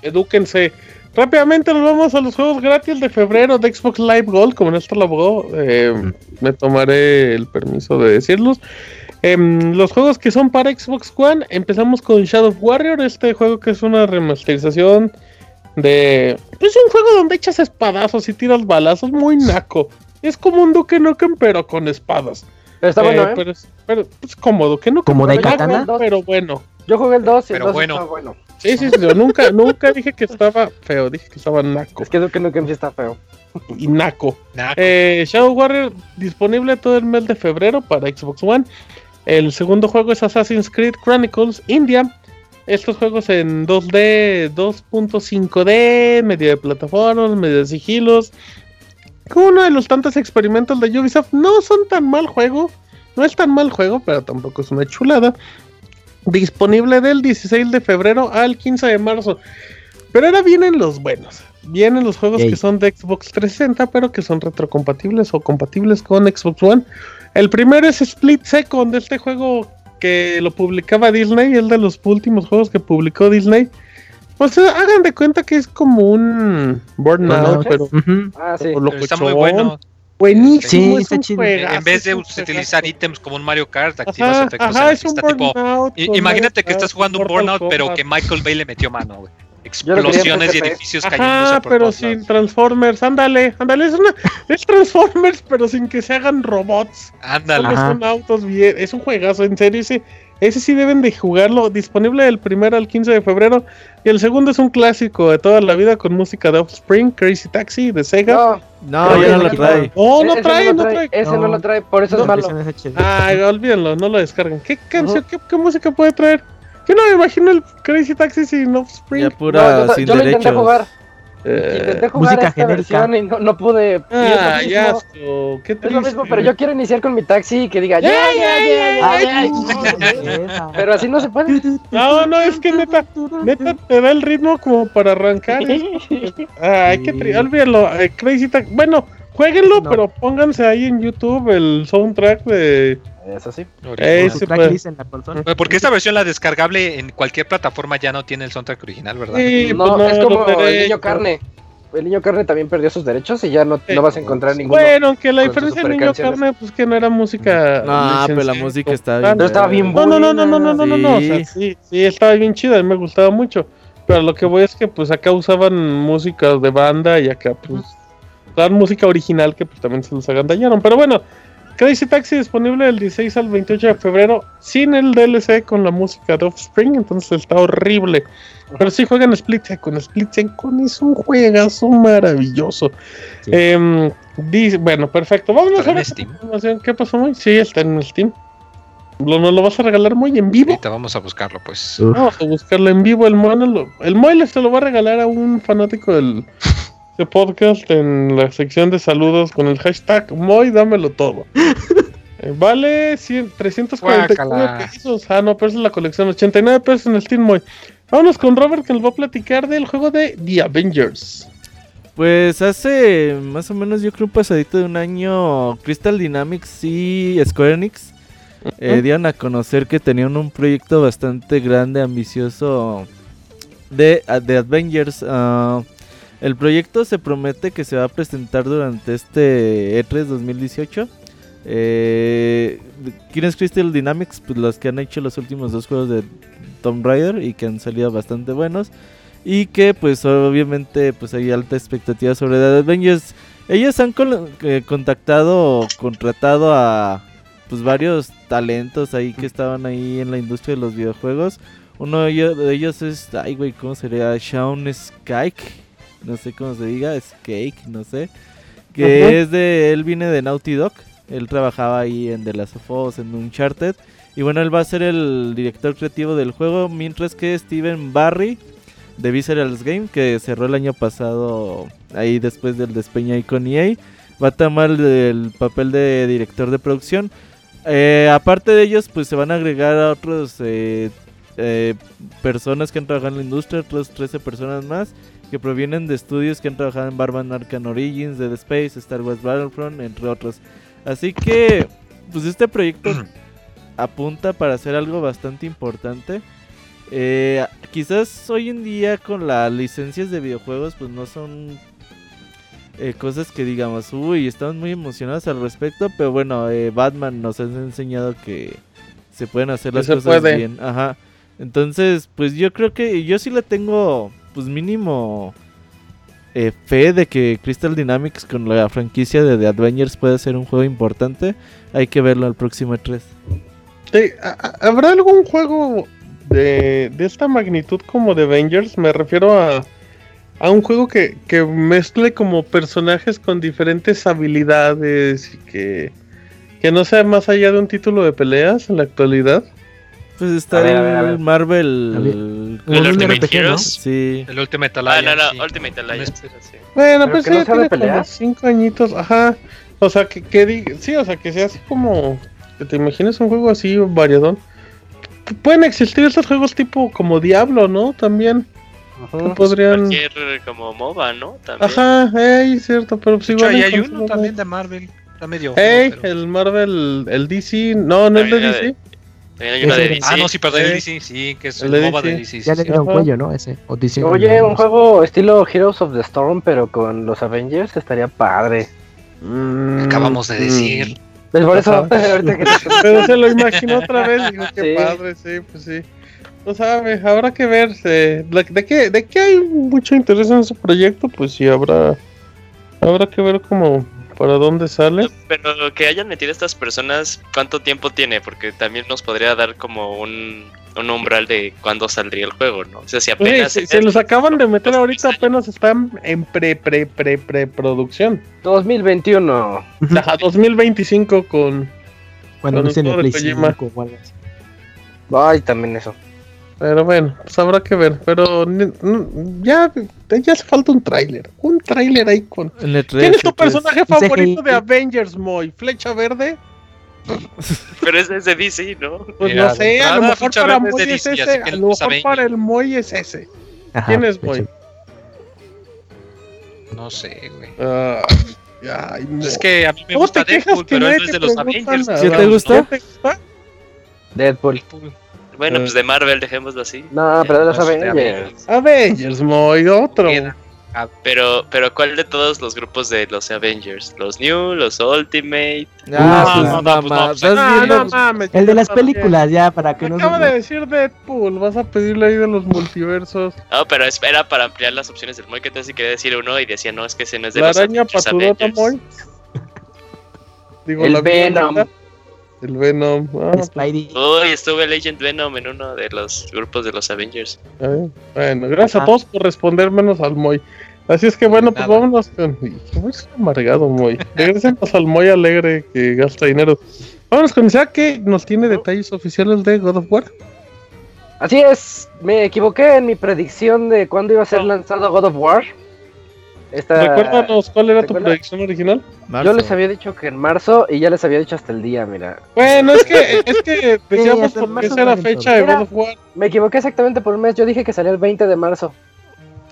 Edúquense. Rápidamente nos vamos a los juegos gratis de febrero de Xbox Live Gold. Como Néstor lo abogó, eh, me tomaré el permiso de decirlos. Em, los juegos que son para Xbox One, empezamos con Shadow Warrior, este juego que es una remasterización de... Es un juego donde echas espadazos y tiras balazos, muy naco. Es como un Duke Nukem, pero con espadas. Pero está bueno, Eh, ¿eh? Pero es, pero es como Duke Nukem. ¿Como naco, Pero bueno. Yo jugué el 2 y el Pero 2 bueno. está bueno. Sí, sí, sí, yo nunca, nunca dije que estaba feo, dije que estaba naco. Es que Duke Nukem sí está feo. Y naco. Eh, Shadow Warrior disponible todo el mes de febrero para Xbox One. El segundo juego es Assassin's Creed Chronicles India. Estos juegos en 2D, 2.5D, medio de plataformas, medio de sigilos. Como uno de los tantos experimentos de Ubisoft. No son tan mal juego. No es tan mal juego, pero tampoco es una chulada. Disponible del 16 de febrero al 15 de marzo. Pero ahora vienen los buenos. Vienen los juegos Yay. que son de Xbox 360, pero que son retrocompatibles o compatibles con Xbox One. El primero es Split Second, este juego que lo publicaba Disney, el de los últimos juegos que publicó Disney. O sea, hagan de cuenta que es como un Burnout, pero. Ah, sí. pero Está muy bueno. Buenísimo, Sí, es está un chido. juegazo, En vez de utilizar juegazo. ítems como un Mario Kart, activas Ajá, efectos ajá, en pista, tipo. Imagínate que Mario estás jugando un Burnout, pero que Michael Bay le metió mano, güey. Explosiones y edificios cayéndose Ajá, por pero todos sin lados. Transformers, ándale, ándale, es una es Transformers, pero sin que se hagan robots. Ándale. Solo son autos bien, es un juegazo, en serio, ese, ese sí deben de jugarlo, disponible del primero al 15 de febrero, y el segundo es un clásico de toda la vida con música de Offspring, Crazy Taxi, de Sega. No, No, ya no lo trae. Oh, no ese trae, no trae. Ese no. No. lo trae, por eso No, es malo. Ay, olvídenlo, no lo descarguen. ¿Qué canción, qué, qué música puede traer? Yo no me imagino el Crazy Taxi sin Offspring. Ya No, pura yo, sin yo lo intenté derechos. jugar. Eh, Intenté jugar música esta genérica. versión y no, no pude. y ah, es, lo ya, qué es triste. lo mismo, pero yo quiero iniciar con mi taxi y que diga Ya, ya, ya, no, ya". esa. Pero así no se puede. No, no, es que neta, neta te da el ritmo como para arrancar. Ay, qué triste. Olvídalo, eh, Crazy Taxi. Bueno, jueguenlo, No. pero pónganse ahí en YouTube el soundtrack de. Es así. Sí. Porque esta versión, la descargable en cualquier plataforma, ya no tiene el soundtrack original, ¿verdad? Sí, no, pues no, es como no el niño carne. El niño carne también perdió sus derechos y ya no, no vas a encontrar ninguno. Bueno, aunque la diferencia del niño carne, pues que no era música. Ah, no, pero la música está bien. No estaba bien buena. No, no, no, no, no, no, no, no. O sea, sí, sí, estaba bien chida, a mí me gustaba mucho. Pero lo que voy es que pues acá usaban música de banda y acá pues. Uh música original que pues también se los agandallaron. Pero bueno, Crazy Taxi disponible del 16 al 28 de febrero sin el DLC con la música de Offspring, entonces está horrible. Pero sí juegan Split Second, Split Second es un juegazo maravilloso. Sí. Em, dice- bueno, perfecto. Vámonos ¿Estará en ahora con Steam? información. ¿Qué pasó, muy? Sí, está en Steam. ¿Lo, ¿No lo vas a regalar muy en vivo? Ahorita vamos a buscarlo, pues. Vamos a buscarlo en vivo. El mono lo- el se lo va a regalar a un fanático del de podcast en la sección de saludos con el hashtag Moy, dámelo todo. Eh, vale 100, 349 Guácala. pesos. Ah, no, pero es la colección. 89 pesos en el Steam Moy. Vámonos con Robert que nos va a platicar del juego de The Avengers. Pues hace más o menos yo creo un pasadito de un año Crystal Dynamics y Square Enix eh, dieron a conocer que tenían un proyecto bastante grande, ambicioso de, de Avengers. ah, el proyecto se promete que se va a presentar durante este E3 2018. Eh, ¿Quién es Crystal Dynamics? Pues los que han hecho los últimos dos juegos de Tomb Raider y que han salido bastante buenos y que pues obviamente pues hay alta expectativa sobre The Avengers. Ellos han eh, contactado o contratado a pues varios talentos ahí que estaban ahí en la industria de los videojuegos. Uno de ellos, es, ay güey, ¿cómo sería? Shaun Skyke, no sé cómo se diga, Skake, no sé. Que Ajá. es de, él viene de Naughty Dog, él trabajaba ahí en The Last of Us, en Uncharted. Y bueno, él va a ser el director creativo del juego, mientras que Steven Barry de Visceral's Game, que cerró el año pasado ahí después del despeño ahí con EA, va a tomar el, el papel de director de producción. Eh, aparte de ellos, pues se van a agregar a otros eh, eh, personas que han trabajado en la industria, otras 13 personas más, que provienen de estudios que han trabajado en Barban Arcan Origins, Dead Space, Star Wars Battlefront, entre otros. Así que, pues este proyecto apunta para hacer algo bastante importante. Eh, quizás hoy en día con las licencias de videojuegos, pues no son eh, cosas que digamos, uy, estamos muy emocionados al respecto, pero bueno, eh, Batman nos ha enseñado que se pueden hacer las cosas puede. bien. Ajá. Entonces, pues yo creo que yo sí le tengo, pues mínimo eh, fe de que Crystal Dynamics con la franquicia de The Avengers puede ser un juego importante. Hay que verlo al próximo E E3. Sí, ¿ha- ha- ¿Habrá algún juego de, de esta magnitud como de Avengers? Me refiero a, a un juego que, que mezcle como personajes con diferentes habilidades y que, que no sea más allá de un título de peleas en la actualidad. Pues está A ver, a ver, a ver. el Marvel. ¿El Un Ultimate RPG, ¿no? Heroes? Sí. El Ultimate Ah, Alliance. no, no, sí. Ultimate Alliance. sí. Bueno, ¿Pero pues que sí, no de tiene como cinco añitos, ajá. O sea, que, que di- sí, o sea, que sea así como que te imagines un juego así variadón. Pueden existir estos juegos tipo como Diablo, ¿no? También que podrían. Cualquier como MOBA, ¿no? También. Ajá, ey, cierto, pero pues De hecho, igual hay uno ¿no? también de Marvel. Está medio. Ey, feo, pero- el Marvel, el DC, no, no el de DC. También hay una de Ese- DC. Ah, no, sí, perdón, Sí. DC, sí, que es El el, de MOBA de DC. Ya le cuello, ¿no? Ese. O dicen- Oye, un juego estilo Heroes of the Storm, pero con los Avengers estaría padre. Mm, Acabamos de decir. mm. Pues por eso, ahorita que te Pero se lo imaginó otra vez, dijo, qué Sí. padre, sí, pues sí. No sabe, habrá que ver. eh, ¿De, de qué, ¿De qué hay mucho interés en ese proyecto? Pues sí, habrá, habrá que ver cómo, para dónde sale. Pero que hayan metido a estas personas, ¿cuánto tiempo tiene? Porque también nos podría dar como un, un umbral de cuándo saldría el juego, ¿no? O sea, si sí, apenas... se, se los acaban de meter ahorita, apenas están en pre, pre, pre, pre producción. 2021. Ajá, 2025 con... Cuando con el Play de Kojima. 5 o algo así. Ay, también eso. Pero bueno, pues habrá que ver. Pero ya, ya hace falta un tráiler. Un tráiler ahí con... En el ¿Quién es tu E3, personaje favorito de Avengers, Moy? ¿Flecha verde? Pero es de DC, ¿no? Pues no sé, a lo nada, mejor para Moy es ese, a lo mejor para el Moy es ese. ¿Quién es, Moy? No sé, güey. Ah, ay. Es que a mí me ¿Cómo gusta Deadpool, pero no es te de los Avengers. te gusta? ¿Qué te gusta? Deadpool. Deadpool. Bueno, Eh. pues de Marvel, dejémoslo así. No, pero de los No, es de Avengers. Avengers, Moy, otro. Queda. Pero, pero ¿cuál de todos los grupos de los Avengers? ¿Los New? ¿Los Ultimate? Ah, No, pues no, pues no, Ah, viendo- no mames. El de las películas, ya, para que no Acaba se... de decir Deadpool, vas a pedirle ahí de los multiversos. No, pero espera para ampliar las opciones del Moy. Que si quería decir uno y decía, no, es que ese no es de La los araña Avengers. Digo, El Venom. El Venom. Ah, pues, Spidey. Uy, estuve el Agent Venom en uno de los grupos de los Avengers. eh, bueno, gracias a Ajá. todos por responder menos al Moy. Así es que bueno, pues Nada. vámonos con. Uy, es amargado, Moy. Regresemos al Moy alegre que gasta dinero. Vámonos con Isaac que nos tiene detalles oficiales de God of War. Así es, me equivoqué en mi predicción de cuándo iba a ser lanzado God of War. Esta, Recuérdanos cuál era tu ¿recuerda? predicción original. yo les había dicho que en marzo y ya les había dicho hasta el día, mira. Bueno, es que, es que decíamos en porque marzo esa era fecha de. God of War. Me equivoqué exactamente por un mes, yo dije que salía el 20 de marzo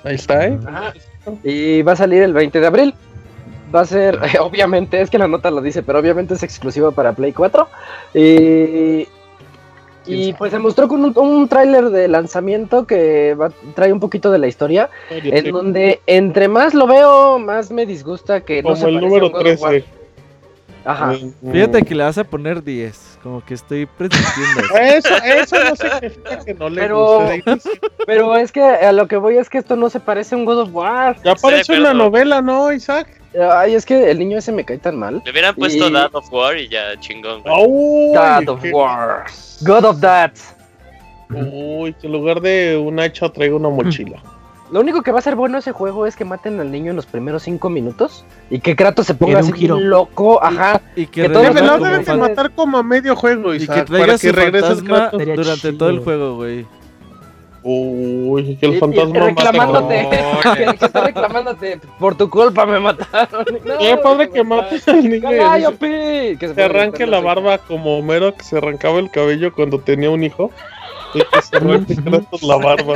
Ahí está, ¿eh? y va a salir el 20 de abril. Va a ser, obviamente, es que la nota lo dice, pero obviamente es exclusivo para Play 4. Y, y pues se mostró con un, un tráiler de lanzamiento que va- trae un poquito de la historia, en donde entre más lo veo, más me disgusta que no Como se el parece número un God of War. 13. Ajá. Fíjate que le vas a poner 10. Como que estoy presintiendo. Eso, eso no significa que no le Pero- guste. Pero es que a lo que voy es que esto no se parece a un God of War. Ya de aparece una novela, ¿no, Isaac? Ay, es que el niño ese me cae tan mal. Le hubieran puesto Y- God of War y ya chingón. güey. Uy, God of War. God of That. Uy, que en lugar de un hacha traigo una mochila. Lo único que va a ser bueno ese juego es que maten al niño en los primeros cinco minutos y que Kratos se ponga así giro. loco, ajá. Y que, Que todo Que como deben de matar como a medio juego, y que traiga para que regrese el fantasma Kratos. Durante todo el juego, güey. Uy, que Y- el y fantasma reclamándote, mate. que, que está reclamándote, por tu culpa me mataron. No, Qué padre que mates al niño y ¡Calliope! Que se arranque la barba como Homero que se arrancaba el cabello cuando tenía un hijo. Y que se arranque Kratos la barba.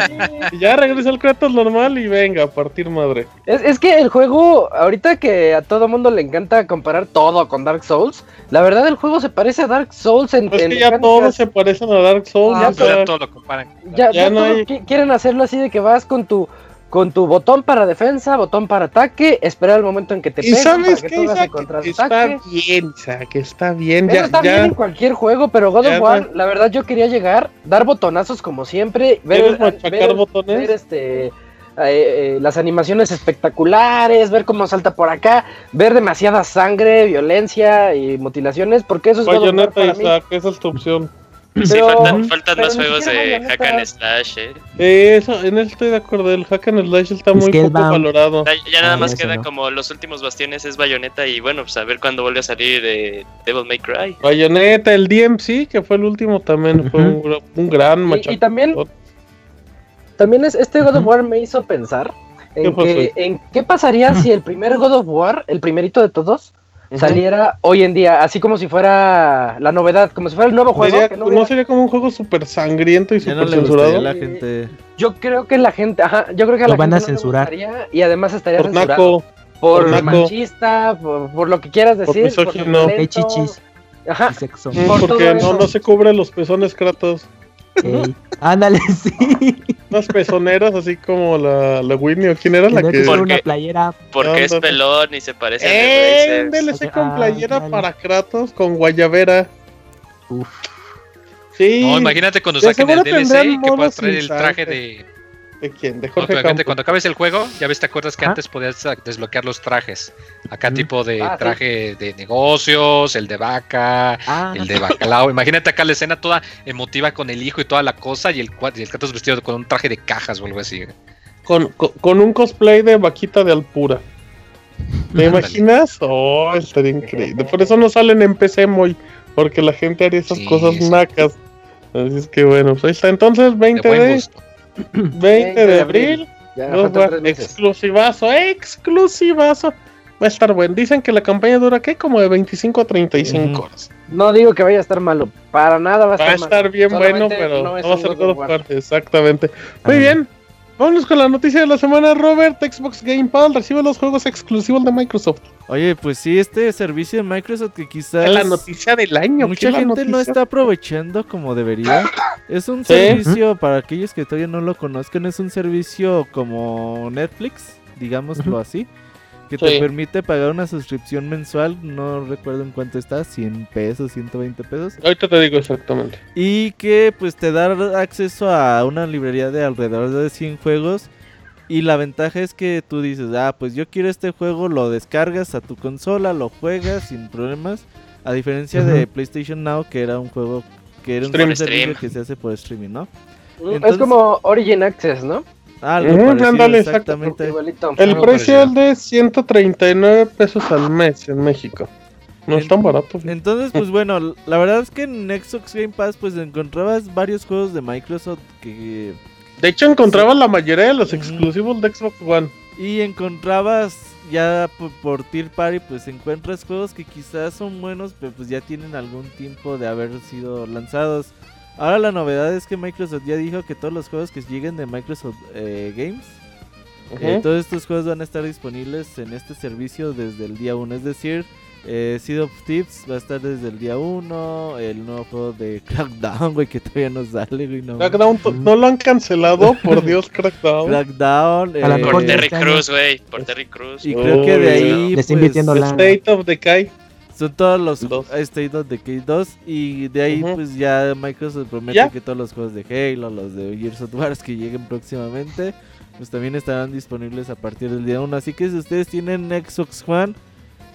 Y ya regresa el Kratos normal y venga, a partir madre. Es, es que el juego, ahorita que a todo mundo le encanta comparar todo con Dark Souls, la verdad el juego se parece a Dark Souls en, Es en que ya mecánicas. todos se parecen a Dark Souls. Ah, Ya todo lo comparan. Ya, Ya ya no hay- qui- quieren hacerlo así de que vas con tu con tu botón para defensa, botón para ataque, esperar el momento en que te peguen sabes para que qué, tú hagas el Isaac, está bien, Isaac, está bien. Eso Ya, está ya. bien en cualquier juego, pero God of War, la verdad yo quería llegar, dar botonazos como siempre, ver, ¿Quieres machacar ver- botones? ver, este eh, eh, las animaciones espectaculares, ver cómo salta por acá, ver demasiada sangre, violencia y mutilaciones, porque eso es God of War Bayonetta, para mí. Isaac, esa es tu opción. Sí, Pero- faltan, faltan pero más juegos de hack and slash, eh. Eh, eso, en eso estoy de acuerdo. El hack and slash está muy poco valorado. Ya, ya nada Ah, más queda no. como los últimos bastiones es Bayonetta y bueno, pues a ver cuándo vuelve a salir eh, Devil May Cry. Bayonetta, el DMC, que fue el último también, fue un, gra- un gran Y- machacón. y también También es, este God of. War me hizo pensar ¿Qué en, que, en qué pasaría si el primer God of War, el primerito de todos, saliera hoy en día, así como si fuera la novedad, como si fuera el nuevo juego. Sería- que no no, sería como un juego súper sangriento y no súper a censurado. la gente. Yo creo que la gente, ajá, yo creo que a Lo la van gente a no censurar. gustaría y además estaría Por censurado naco, por por naco. machista, por, por lo que quieras Por decir, por, misógino. Violento. chichis Ajá, y sexo. Mm, por porque no, no se cubre los pezones Kratos. Ándale, sí. Unas pezoneras así como la, la Whitney o quién era la que... que ser ¿Por una qué? playera. Porque es pelón y se parece ¡Eh! Razer. Un DLC con Ah, playera para Kratos con guayabera. Uf. Sí. No, imagínate cuando saquen el DLC que puedas traer el traje de. ¿De quién? De No, Jorge obviamente, Campos. cuando acabes el juego, ya ves, te acuerdas que antes podías desbloquear los trajes. Acá tipo de Ah, sí. traje de negocios, el de vaca, Ah, el de bacalao. Imagínate acá la escena toda emotiva con el hijo y toda la cosa y el, y el Kratos vestido con un traje de cajas o algo así. Con, con, con un cosplay de vaquita de Alpura. ¿Te imaginas? Oh, estaría increíble. Por eso no salen en PC muy. Porque la gente haría esas Sí, cosas sí. nacas. Así es que bueno, pues ahí está. Entonces, De 20 buen de, gusto. 20 de abril. ya War, exclusivazo, exclusivazo. Va a estar bueno. Dicen que la campaña dura, ¿qué? Como de 25 a 35 Ujú. horas. No digo que vaya a estar malo, para nada va a estar Va a malo. estar bien bueno, Solamente pero no va a ser War. War. Exactamente. Muy Ah. bien. Vámonos con la noticia de la semana, Robert. Xbox Game Pass recibe los juegos exclusivos de Microsoft. Oye, pues sí, este servicio de Microsoft que quizás Es la noticia del año. ¿qué mucha gente no está aprovechando como debería. Es un Sí. servicio, para aquellos que todavía no lo conozcan, es un servicio como Netflix, digámoslo así, que te permite pagar una suscripción mensual, no recuerdo en cuánto está, 100 pesos, 120 pesos, Ahorita te digo exactamente. y que pues te da acceso a una librería de alrededor de 100 juegos. Y la ventaja es que tú dices, ah, pues yo quiero este juego, lo descargas a tu consola, lo juegas sin problemas. A diferencia de. PlayStation Now, que era un juego que era un Stream. servicio Stream. que se hace por streaming, ¿no? Entonces- es como Origin Access, ¿no? Algo Ujú, parecido, exacto. exactamente. El Algo precio es de 139 pesos al mes en México. No es tan barato. Entonces, pues bueno, la verdad es que en Xbox Game Pass pues encontrabas varios juegos de Microsoft que De hecho, encontraba la mayoría de los exclusivos de Xbox One. y encontrabas ya por, por Tier Party pues encuentras juegos que quizás son buenos, pero pues ya tienen algún tiempo de haber sido lanzados. Ahora la novedad es que Microsoft ya dijo que todos los juegos que lleguen de Microsoft eh, Games Eh, todos estos juegos van a estar disponibles en este servicio desde el día 1. Es decir, eh, Seed of Thieves va a estar desde el día 1. El nuevo juego de Crackdown, güey, que todavía no sale, güey. No. Crackdown, no lo han cancelado, por Dios, Crackdown. Crackdown. Eh, Por Terry. Cruz, güey. Por Terry Cruz. y creo que de ahí Le está pues, invirtiendo The la- State of Decay. Son todos los Dos. Of Decay 2. Y de ahí, pues ya Microsoft promete ¿Ya? que todos los juegos de Halo, los de Gears of War que lleguen próximamente, pues también estarán disponibles a partir del día 1. Así que si ustedes tienen Xbox One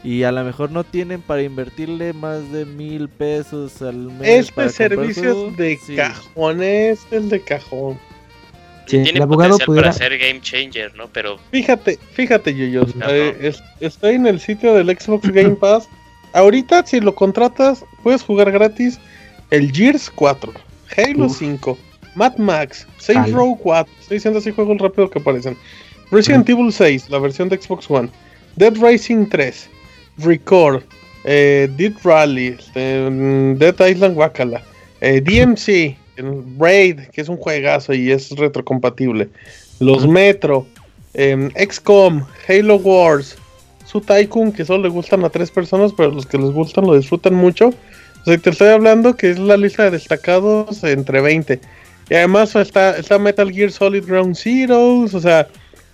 y a lo mejor no tienen para invertirle más de mil pesos al mes. Este servicio es de sí. cajón, es de cajón. Si tiene el abogado potencial pudiera. para ser game changer, ¿no? Pero Fíjate, fíjate, Yoyos. Ajá. eh, es- estoy en el sitio del Xbox Game Pass. Ahorita, si lo contratas, puedes jugar gratis el Gears 4, Halo Uf. 5, Mad Max, Saints. Row 4. Estoy diciendo así juegos rápido que aparecen. Resident Evil 6, la versión de Xbox One. Dead Racing 3, Record, eh, Dead Rally, este, mm, Dead Island Wakala, eh, DMC, el Raid, que es un juegazo y es retrocompatible. Los Metro, em, XCOM, Halo Wars, Su Tycoon, que solo le gustan a tres personas, pero los que les gustan lo disfrutan mucho. O sea, te estoy hablando que es la lista de destacados entre 20. Y además está, está Metal Gear Solid Ground Zeroes, o sea,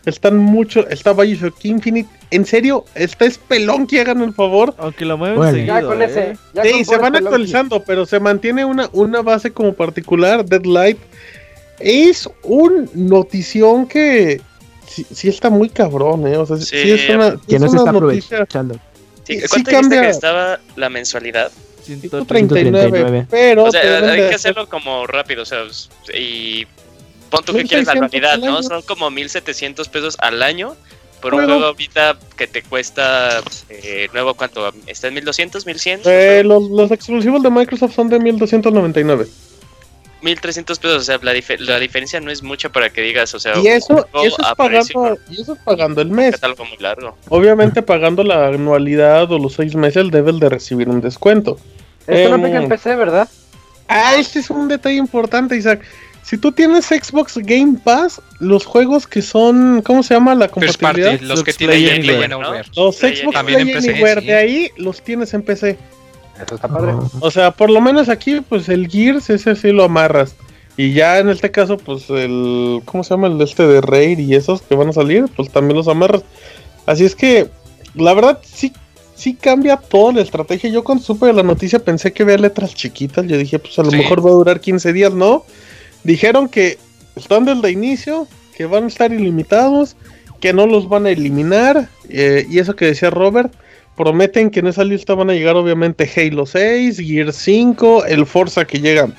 están mucho, está Bioshock Infinite. En serio, está espelón que hagan el favor. Aunque lo mueven Bueno. seguido, Ya con ¿eh? ese. ya Sí, con se van actualizando, pero se mantiene una, una base como particular, Deadlight. Es un notición que sí, sí está muy cabrón, ¿eh? O sea, sí, Sí, es una, Que es no se una está noticia. aprovechando. sí, sí ¿cuánto dijiste cambia. que estaba la mensualidad? 139, 139. pero O sea, hay que hacer- hacerlo como rápido, o sea, y pon tú que 1600 quieres la anualidad, al ¿no? Son como 1700 pesos al año por un Juego. juego ahorita que te cuesta eh, nuevo, ¿cuánto? ¿Está en 1200, 1100? Eh, los, los exclusivos de Microsoft son de 1299. 1300 pesos, o sea, la, dif- la diferencia no es mucha para que digas, o sea, Y eso, juego eso es pagando, y eso es pagando el mes. es algo muy largo. Obviamente pagando la anualidad o los seis meses deben de recibir un descuento. Esto no Em, aplica en PC, ¿verdad? Ah, este es un detalle importante, Isaac. Si tú tienes Xbox Game Pass, los juegos que son, ¿cómo se llama la First compatibilidad? party, los Los que tienen Play Anywhere. Los Play Xbox También en Play PC, Anywhere, sí. de ahí los tienes en PC. Eso está padre. O sea, por lo menos aquí, pues el Gears, ese sí lo amarras. Y ya en este caso, pues el, ¿cómo se llama? El de este de Raid y esos que van a salir, pues también los amarras. Así es que, la verdad, sí, sí cambia toda la estrategia. Yo cuando supe de la noticia pensé que había letras chiquitas. Yo dije, pues a lo Sí. mejor va a durar 15 días, ¿no? Dijeron que están desde el inicio, que van a estar ilimitados, que no los van a eliminar. eh, y eso que decía Robert, prometen que en esa lista van a llegar obviamente Halo 6, Gear 5, el Forza que llega.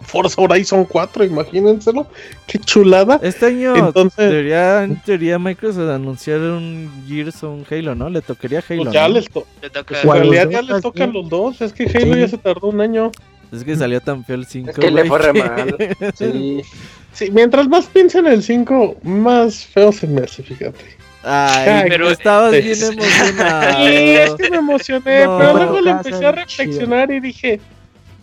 Forza Horizon 4, imagínenselo. Qué chulada. Este año Entonces- debería, en teoría, Microsoft anunciar un Gears o un Halo, ¿no? Le tocaría Halo. Pues ya ¿no? les to- toca- en realidad los ya dos, les tocan los dos. Es que Halo Sí. ya se tardó un año. Es que salió tan feo el 5. Es que le fue re mal. Sí. Sí, mientras más piensen en el 5, más feo se me hace, fíjate. Ay, Ay, pero estabas es- bien Sí, es emocionado. que me emocioné, No. pero luego le empecé a reflexionar y dije,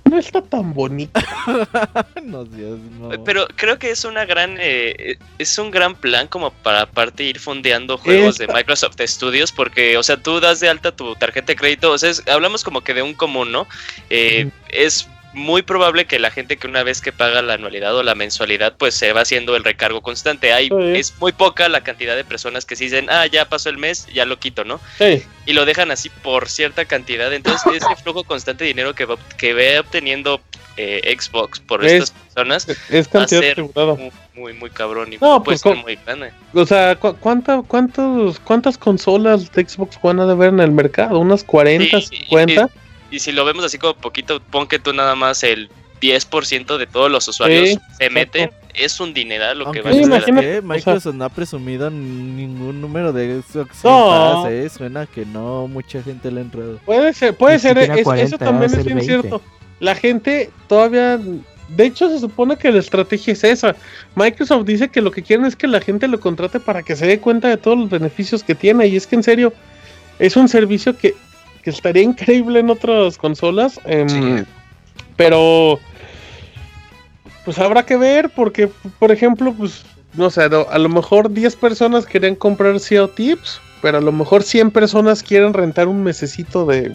no está tan bonito. no, Dios, no. Pero creo que es una gran eh, es un gran plan como para aparte ir fondeando juegos de Microsoft Studios porque o sea tú das de alta tu tarjeta de crédito o sea es- hablamos como que de un común no Eh, es muy probable que la gente que una vez que paga la anualidad o la mensualidad pues se va haciendo el recargo constante hay Sí. es muy poca la cantidad de personas que sí dicen ah ya pasó el mes ya lo quito no Sí, y lo dejan así por cierta cantidad. Entonces, ese flujo constante de dinero que, va, que ve obteniendo eh, Xbox por Es- estas personas es va a cantidad ser muy, muy, muy cabrón y No, pues, ser muy grande. O sea, ¿cu cuánta, cuántos, ¿cuántas consolas de Xbox One ha de haber en el mercado? ¿Unas 40, Sí, y- 50? Y si lo vemos así como poquito, pon que tú nada más el 10% de todos los usuarios Sí, se meten, es un dineral lo que va a imagínate, que o sea- Microsoft no ha presumido ningún número de Xbox No. ¿eh? Suena que no mucha gente le ha entrado. Puede ser, puede ser, es- 40, eso también es bien 20. cierto. La gente todavía, de hecho se supone que la estrategia es esa. Microsoft dice que lo que quieren es que la gente lo contrate para que se dé cuenta de todos los beneficios que tiene. Y es que en serio, es un servicio que, que estaría increíble en otras consolas. em, Sí. Pero, pues habrá que ver porque, por ejemplo, pues, no sé, a lo mejor 10 personas querían comprar SEO Tips, pero a lo mejor 100 personas quieren rentar un mesecito de,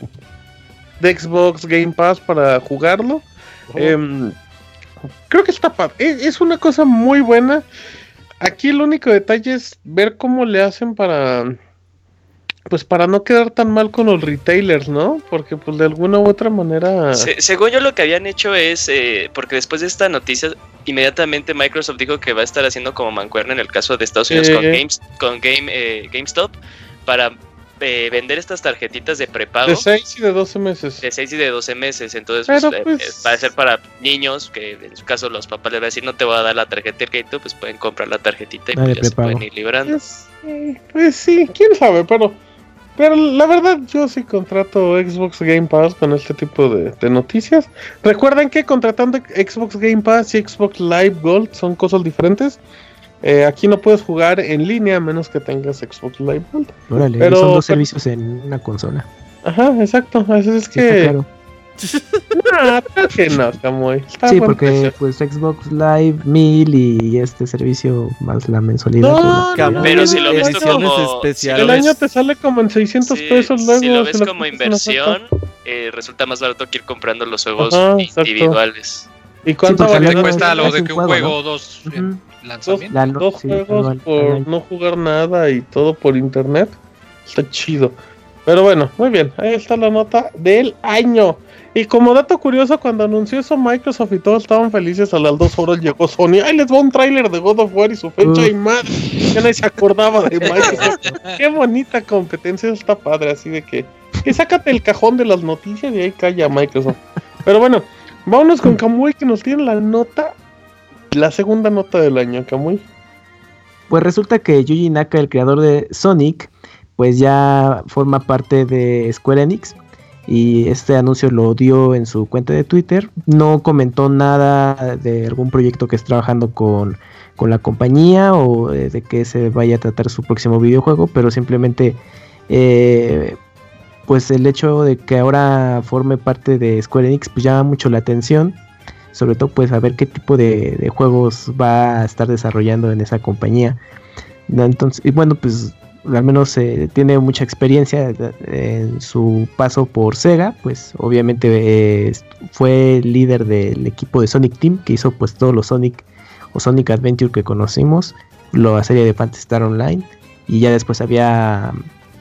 de Xbox Game Pass para jugarlo. Em, creo que está padre. Es, es una cosa muy buena. Aquí el único detalle es ver cómo le hacen para. Pues para no quedar tan mal con los retailers, ¿no? Porque pues de alguna u otra manera. Se- según yo lo que habían hecho es, eh, porque después de esta noticia, inmediatamente Microsoft dijo que va a estar haciendo como mancuerna en el caso de Estados Unidos con. Games, con Game, eh, GameStop para eh, vender estas tarjetitas de prepago De 6 y de 12 meses. de 6 y de 12 meses. Entonces, pues, eh, pues- eh, va a ser para niños que en su caso los papás les van a decir no te voy a dar la tarjeta de crédito, pues pueden comprar la tarjetita y pues ya se pueden ir librando. Pues, pues sí, quién sabe, pero. Pero la verdad, yo sí contrato Xbox Game Pass con este tipo de, de noticias. Recuerden que contratando Xbox Game Pass y Xbox Live Gold son cosas diferentes. Eh, aquí no puedes jugar en línea a menos que tengas Xbox Live Gold. Órale, Pero- son dos pero- servicios en una consola. Ajá, exacto. Así es Sí, está que. Nah, creo que no, Camuy. Está Sí, porque pues Xbox Live 1000 y este servicio más la mensualidad. No, pues, no, Cambio Pero si lo ves como- especiales. El año te sale como en 600 Sí, pesos luego. si lo ves como inversión, eh, resulta más barato que ir comprando los juegos Ajá, individuales. ¿Y cuánto vale? te cuesta lo es de que un juego, dos Ujú. en lanzamiento. La no- dos sí, juegos por no jugar nada y todo por internet. Está chido. Pero bueno, muy bien. Ahí está la nota del año. Y como dato curioso, cuando anunció eso Microsoft y todos estaban felices, a las dos horas llegó Sony. ¡Ay, les va un tráiler de God of War y su fecha y madre! Ya nadie se acordaba de Microsoft. Qué bonita competencia, está padre. Así de que, que sácate el cajón de las noticias y ahí calla Microsoft. Pero bueno, vámonos con Kamui que nos tiene la nota, la segunda nota del año, Kamui. Pues resulta que Yuji Naka, el creador de Sonic, pues ya forma parte de Square Enix. Y este anuncio lo dio en su cuenta de Twitter. No comentó nada de algún proyecto que esté trabajando con, con la compañía o eh, de que se vaya a tratar su próximo videojuego. Pero simplemente, eh, pues el hecho de que ahora forme parte de Square Enix, pues llama mucho la atención sobre todo pues a ver qué tipo de, de juegos va a estar desarrollando en esa compañía. Entonces, y bueno, pues al menos eh, tiene mucha experiencia eh, en su paso por Sega, pues obviamente eh, fue líder del equipo de Sonic Team que hizo pues todos los Sonic o Sonic Adventure que conocimos, la serie de Phantasy Star Online y ya después había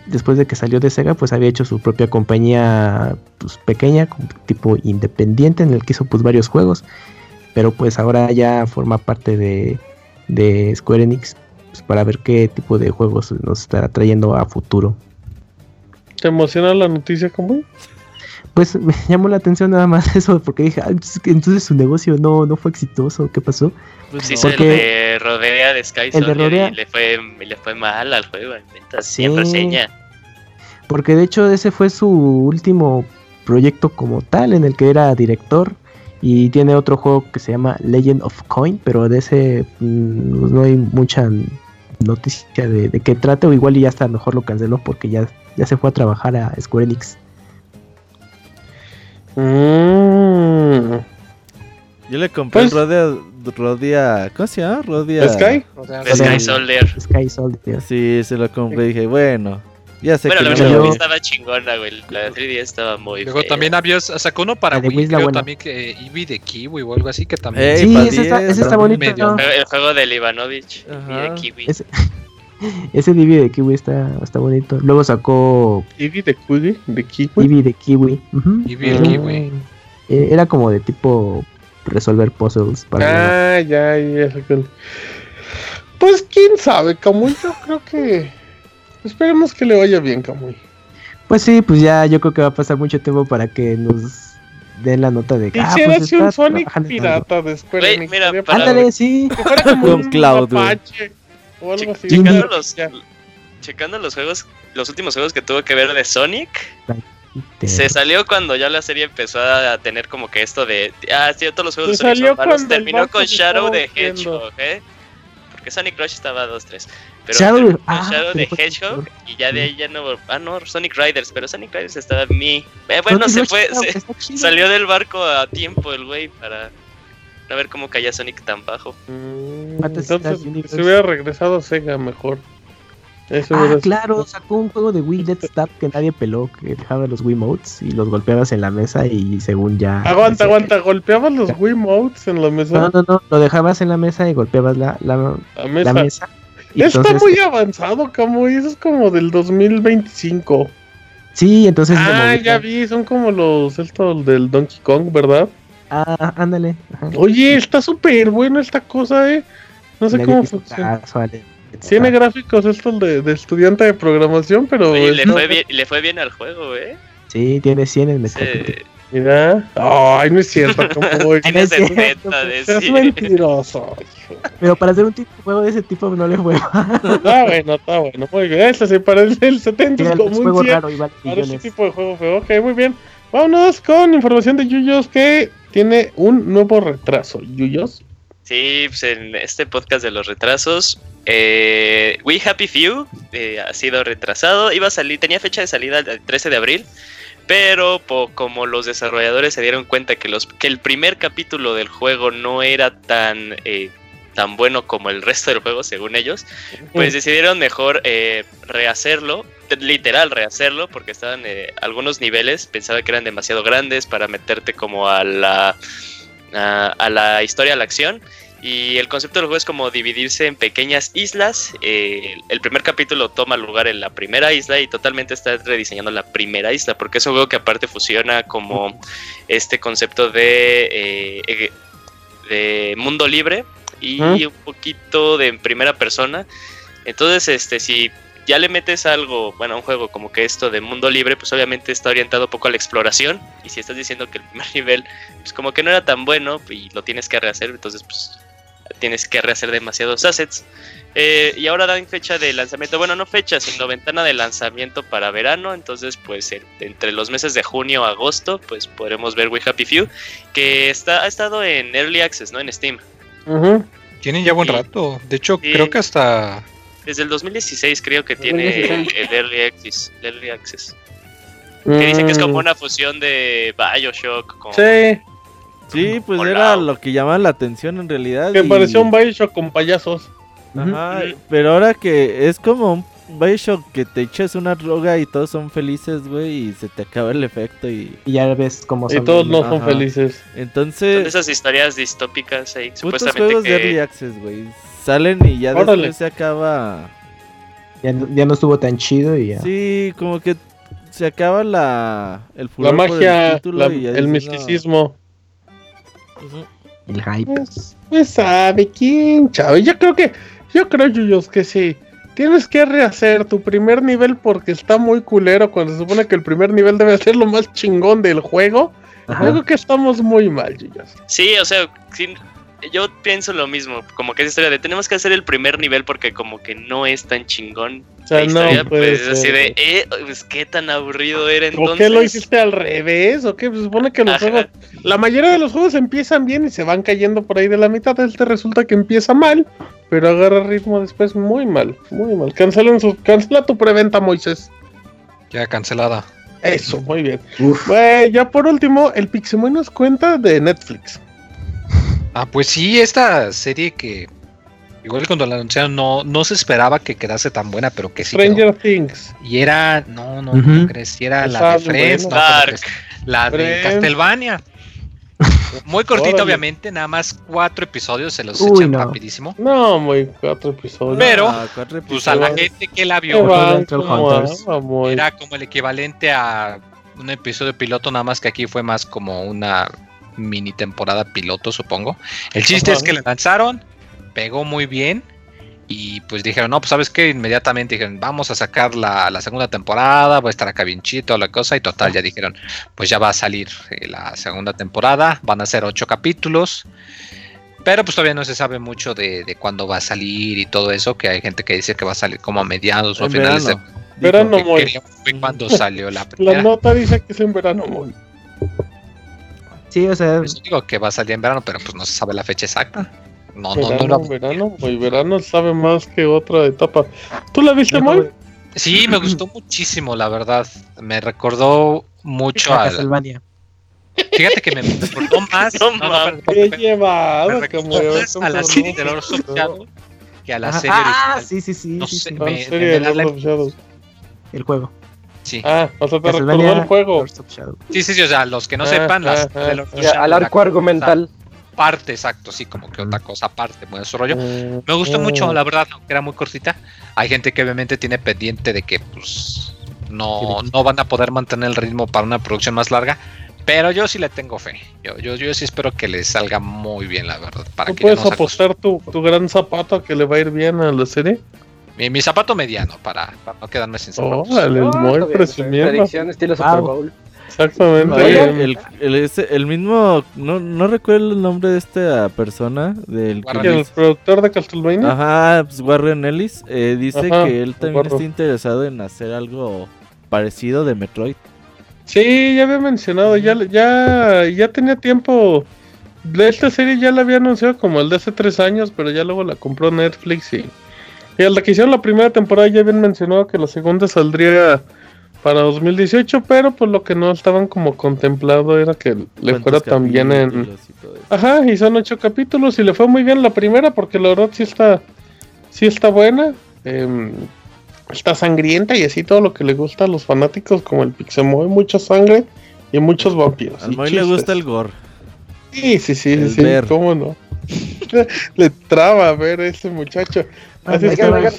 después de que salió de Sega, pues había hecho su propia compañía pues, pequeña, tipo independiente, en el que hizo pues varios juegos. Pero pues ahora ya forma parte de Square Enix pues, para ver qué tipo de juegos nos estará trayendo a futuro. ¿Te emociona la noticia, Kamui? Pues me llamó la atención nada más eso, porque dije, "Ah, entonces su negocio no, no fue exitoso, ¿qué pasó? Pues Sí, hizo el Porque- de Rodea de Sky el de Soldier Rodea- y le fue, y le fue mal al juego Sí. reseña. Porque de hecho ese fue su último proyecto como tal, en el que era director. Y tiene otro juego que se llama Legend of Coin, pero de ese mm, pues, no hay mucha noticia de, de qué trate, o igual y ya hasta mejor lo canceló porque ya, ya se fue a trabajar a Square Enix. Mm. Yo le compré Pues- el Rodia, Rodia, ¿cómo se llama? Rodia. ¿Sky? Sky Soldier. Sky Soldier. Sí, se lo compré y dije, bueno, ya sé Bueno, la que versión no. yo- estaba chingona, güey. La 3D estaba muy Luego fea. también había, sacó uno para La de Wii, Wii es la creo buena. también que Eevee de Kiwi o algo así que también. Ey, Sí, ese está, 10, ese está ¿no? bonito. Medio. ¿no? El juego- del Ivanovich y Ajá. de Kiwi. Ese, ese Divi de Kiwi está, está bonito. Luego sacó Eevee de Kiwi, de Kiwi. Eevee de Kiwi. Eevee de Era- Kiwi. eh, Era como de tipo resolver puzzles para Ah, ya, ya. Pues quién sabe, Kamui. Yo creo que. Esperemos que le vaya bien, Kamui. Pues sí, pues ya yo creo que va a pasar mucho tiempo para que nos den la nota de que ah, Quisiera pues ser un está Sonic pirata de Enix, mira, para-. Ándale, sí. Que fuera como Con un Cloud. Apache o algo así. Checando Ya. los, checando los juegos, los últimos juegos que tuvo que ver de Sonic, se salió cuando ya la serie empezó a tener como que esto de, ah, sí, todos los juegos Se de Sonic son malos. Terminó con Shadow de. Hedgehog, ¿eh? Porque Sonic Rush estaba 2-3. Pero Shadow- terminó con ah, Shadow de fue- Hedgehog y ya de ahí ya no. Ah, no, Sonic Riders, pero Sonic Riders estaba en mí. Eh, bueno, Sonic se fue, se- salió del barco a tiempo el güey para no ver cómo caía Sonic tan bajo. Mm, Entonces, se hubiera regresado a Sega mejor. Eso Ah, claro, sacó un juego de Wii Let's Tap que nadie peló, que dejaba los Wiimotes y los golpeabas en la mesa y según ya... Aguanta, aguanta, golpeabas los Wiimotes en la mesa. No, no, no, lo dejabas en la mesa y golpeabas la, la, La mesa. la mesa. Está muy avanzado, Camuy. Eso es como del 2025. Sí, entonces... Ah, ya vi, son como los estos del Donkey Kong, ¿verdad? Ah, ándale. ajá. Oye, está súper bueno esta cosa, eh. No sé Nadie cómo funciona. Tiene gráficos estos de, de estudiante de programación, pero. Oye, le fue, bien, le fue bien al juego, ¿eh? Sí, tiene 100 en Sí, Metacritic. Mira. Ay, no es cierto. ¿cómo voy? Tiene es cierto, 70 de 100. mentiroso. hijo. Pero para hacer un tipo de juego de ese tipo no le fue mal. Está bueno, está bueno. Muy bien. Este se parece el 70 es Es como un juego 100 raro para ese tipo de juego feo. Ok, muy bien. Vámonos con información de Yuyos que tiene un nuevo retraso. Yuyos. Sí, pues en este podcast de los retrasos, eh, We Happy Few eh, ha sido retrasado. Iba a salir, tenía fecha de salida el 13 de abril, pero po- como los desarrolladores se dieron cuenta que, los, que el primer capítulo del juego no era tan, eh, tan bueno como el resto del juego, según ellos, pues decidieron mejor eh, rehacerlo, literal rehacerlo, porque estaban eh, algunos niveles, pensaba que eran demasiado grandes para meterte como a la, a, a la historia, a la acción. Y el concepto del juego es como dividirse en pequeñas islas. eh, el primer capítulo toma lugar en la primera isla y totalmente está rediseñando la primera isla, porque es un juego que aparte fusiona como este concepto de, eh, eh, de mundo libre y un poquito de en primera persona. Entonces, este, si ya le metes algo, bueno, a un juego como que esto de mundo libre, pues obviamente está orientado un poco a la exploración. Y si estás diciendo que el primer nivel, pues como que no era tan bueno y lo tienes que rehacer, entonces pues tienes que rehacer demasiados assets. Eh, y ahora dan fecha de lanzamiento, bueno, no fecha, sino ventana de lanzamiento para verano. Entonces, pues en- entre los meses de junio a agosto, pues podremos ver We Happy Few, que está, ha estado en Early Access, ¿no? En Steam. Ujú. Tienen ya buen rato. De hecho, Sí. creo que hasta. Desde el 2016 creo que tiene 2016. el Early Access. el Early Access. Que dicen que es como Mm, una fusión de Bioshock con... Sí, Sí, pues era lo que llamaba la atención en realidad. que y- pareció un Bioshock con payasos. Ajá, pero ahora que es como un Bioshock que te echas una droga y todos son felices, güey, y se te acaba el efecto y Y ya ves cómo Y son. todos no son Ajá. felices. Entonces esas historias distópicas ahí, putos supuestamente juegos de Early que... Access, güey, salen y ya Órale. después se acaba. Ya, no- ya no estuvo tan chido y ya. Sí, como que se acaba la el La por el magia, título la- y ya el dices, misticismo. El hype. Pues, pues sabe quién, chavo. Yo creo que, yo creo, Yuyos, que sí. Tienes que rehacer tu primer nivel porque está muy culero cuando se supone que el primer nivel debe ser lo más chingón del juego. Ajá. Yo creo que estamos muy mal, Yuyos. Sí, o sea, sí, yo pienso lo mismo, como que esa historia de tenemos que hacer el primer nivel porque como que no es tan chingón. O sea, la no historia, puede pues así de, eh, pues qué tan aburrido era ¿O entonces. qué lo hiciste al revés? ¿O qué? Se supone que los Ajá. juegos, la mayoría de los juegos empiezan bien y se van cayendo por ahí de la mitad. Este resulta que empieza mal, pero agarra ritmo después muy mal, muy mal. Cancelen su, cancela tu preventa, Moisés. Ya cancelada. Eso, muy bien. Uf. Bueno, ya por último, el Pixemoy nos cuenta de Netflix. Ah, pues sí, esta serie que. Igual cuando la anunciaron no, no se esperaba que quedase tan buena, pero que sí. quedó. Stranger Things. Y era. No, no, no crees. Era la de Friends. bueno. no, ¿cómo Dark. crees? La de Friends. Castlevania. Muy cortita, Órale. obviamente. Nada más cuatro episodios se los Uy, echan no. rapidísimo. No, muy cuatro episodios. Pero, Ah, cuatro Pues a la gente que la vio, era como el equivalente a un episodio piloto, nada más que aquí fue más como una mini temporada piloto, supongo. El chiste Ajá. es que la lanzaron, pegó muy bien. Y pues dijeron, no, pues sabes que inmediatamente dijeron, vamos a sacar la, la segunda temporada, va a estar acá bien chito la cosa. Y total, ya dijeron, pues ya va a salir eh, la segunda temporada, van a ser ocho capítulos. Pero pues todavía no se sabe mucho de, de cuándo va a salir y todo eso, que hay gente que dice que va a salir como a mediados o a En finales verano. de Verano, muy. cuando salió la La primera. nota dice que es en verano, muy. Sí, o sea, Eso digo que va a salir en verano, pero pues no se sabe la fecha exacta. No, no, no. Verano, la- verano, muy verano sabe más que otra etapa. ¿Tú la viste, muy? Sí, me gustó muchísimo, la verdad. Me recordó mucho a. Castlevania. Fíjate que me recordó más. No no, no, mames. pero- Qué llevado, me como recordó más a la serie de Lord of Shadow que a la serie Ah, sí, sí, sí. No sí, sé, me- serie me de da la- Lord of Shadows. El juego. Sí. Ah, o sea, te recordó el juego. Sí, sí, sí, o sea, los que no Ah, sepan, las ah, de Lord of Ya, Shadow, al la arco argumental. parte, exacto, sí, como que otra cosa aparte, muy su rollo. Mm, Me gustó mm. mucho, la verdad, aunque era muy cortita. Hay gente que obviamente tiene pendiente de que pues no, no van a poder mantener el ritmo para una producción más larga. Pero yo sí le tengo fe. Yo, yo, yo sí espero que les salga muy bien, la verdad. Para ¿Tú que ya puedes apostar tu, tu gran zapato a que le va a ir bien a la serie? Mi, mi zapato mediano para, para no quedarme sin zapatos. El Ah, está bien, presumiendo. Predicción estilo. Super Bowl. Exactamente. Oye, el, el, ese- el mismo, no, no recuerdo el nombre de esta persona, del el productor de Castlevania. Ajá, pues Warren Ellis, eh, dice Ajá, que él también está interesado en hacer algo parecido de Metroid. Sí, ya había mencionado, ya, ya, ya tenía tiempo. De esta serie ya la había anunciado como el de hace tres años, pero ya luego la compró Netflix y, y al que hicieron la primera temporada ya habían mencionado que la segunda saldría para 2018, pero pues lo que no estaban como contemplado era que le fuera en... y todo eso. Ajá, y son ocho capítulos y le fue muy bien la primera porque la verdad sí está, sí está buena. em, está sangrienta y así todo lo que le gusta a los fanáticos como el Pixemoy, mucha sangre y muchos vampiros. Al Moy le gusta el gore. Sí, sí, sí, el sí, ver. cómo no. le traba a ver a ese muchacho. Así es que, Oigan, oigan,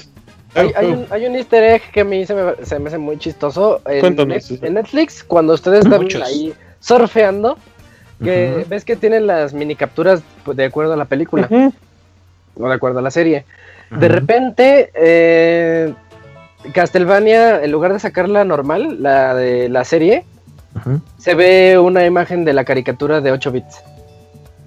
Hay, hay un, hay un easter egg que a mí se me, se me hace muy chistoso. En, Cuéntanos, Net- sí. en Netflix, cuando ustedes están Muchos. ahí surfeando, que ves que tienen las mini capturas pues, de acuerdo a la película ujú. o de acuerdo a la serie. De repente, eh, Castlevania, en lugar de sacarla normal, la de la serie, se ve una imagen de la caricatura de 8 bits.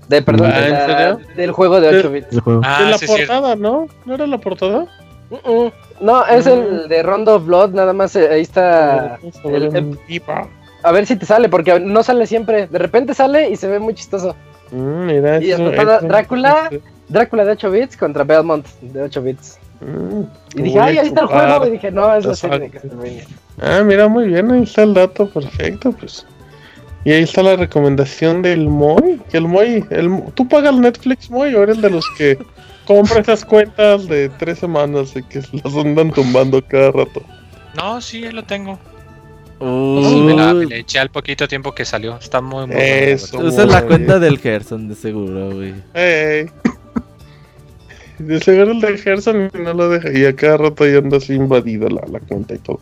De, perdón, Ah, de ¿en la- serio? del juego de De- 8 bits. El juego. Ah, de la sí, portada, ¿no? ¿No era la portada? Mm, mm. No, es Mm. el de Rondo of Blood, nada más eh, ahí está. Vamos a ver el- Viva. A ver si te sale, porque no sale siempre. De repente sale y se ve muy chistoso. Mm, mira, Y eso- está eso- Drácula. Drácula de 8 bits contra Belmont de 8 bits. Mm, Y dije, ay, ahí está el juego. Y dije, no, es la serie de Castlevania. Ah, mira, muy bien, ahí está el dato, perfecto, pues. Y ahí está la recomendación del Moy. Que el Moy, el, ¿tú pagas Netflix, Moy, o eres de los que compra esas cuentas de tres semanas y que las andan tumbando cada rato? No, sí, lo tengo. Uy, Sí, me, la, me la eché al poquito tiempo que salió. Está muy, muy Eso. es la cuenta del Gerson, de seguro, güey. Ey. De seguro el de Gerson no lo deja. Y a cada rato ya anda así invadida la, la cuenta y todo.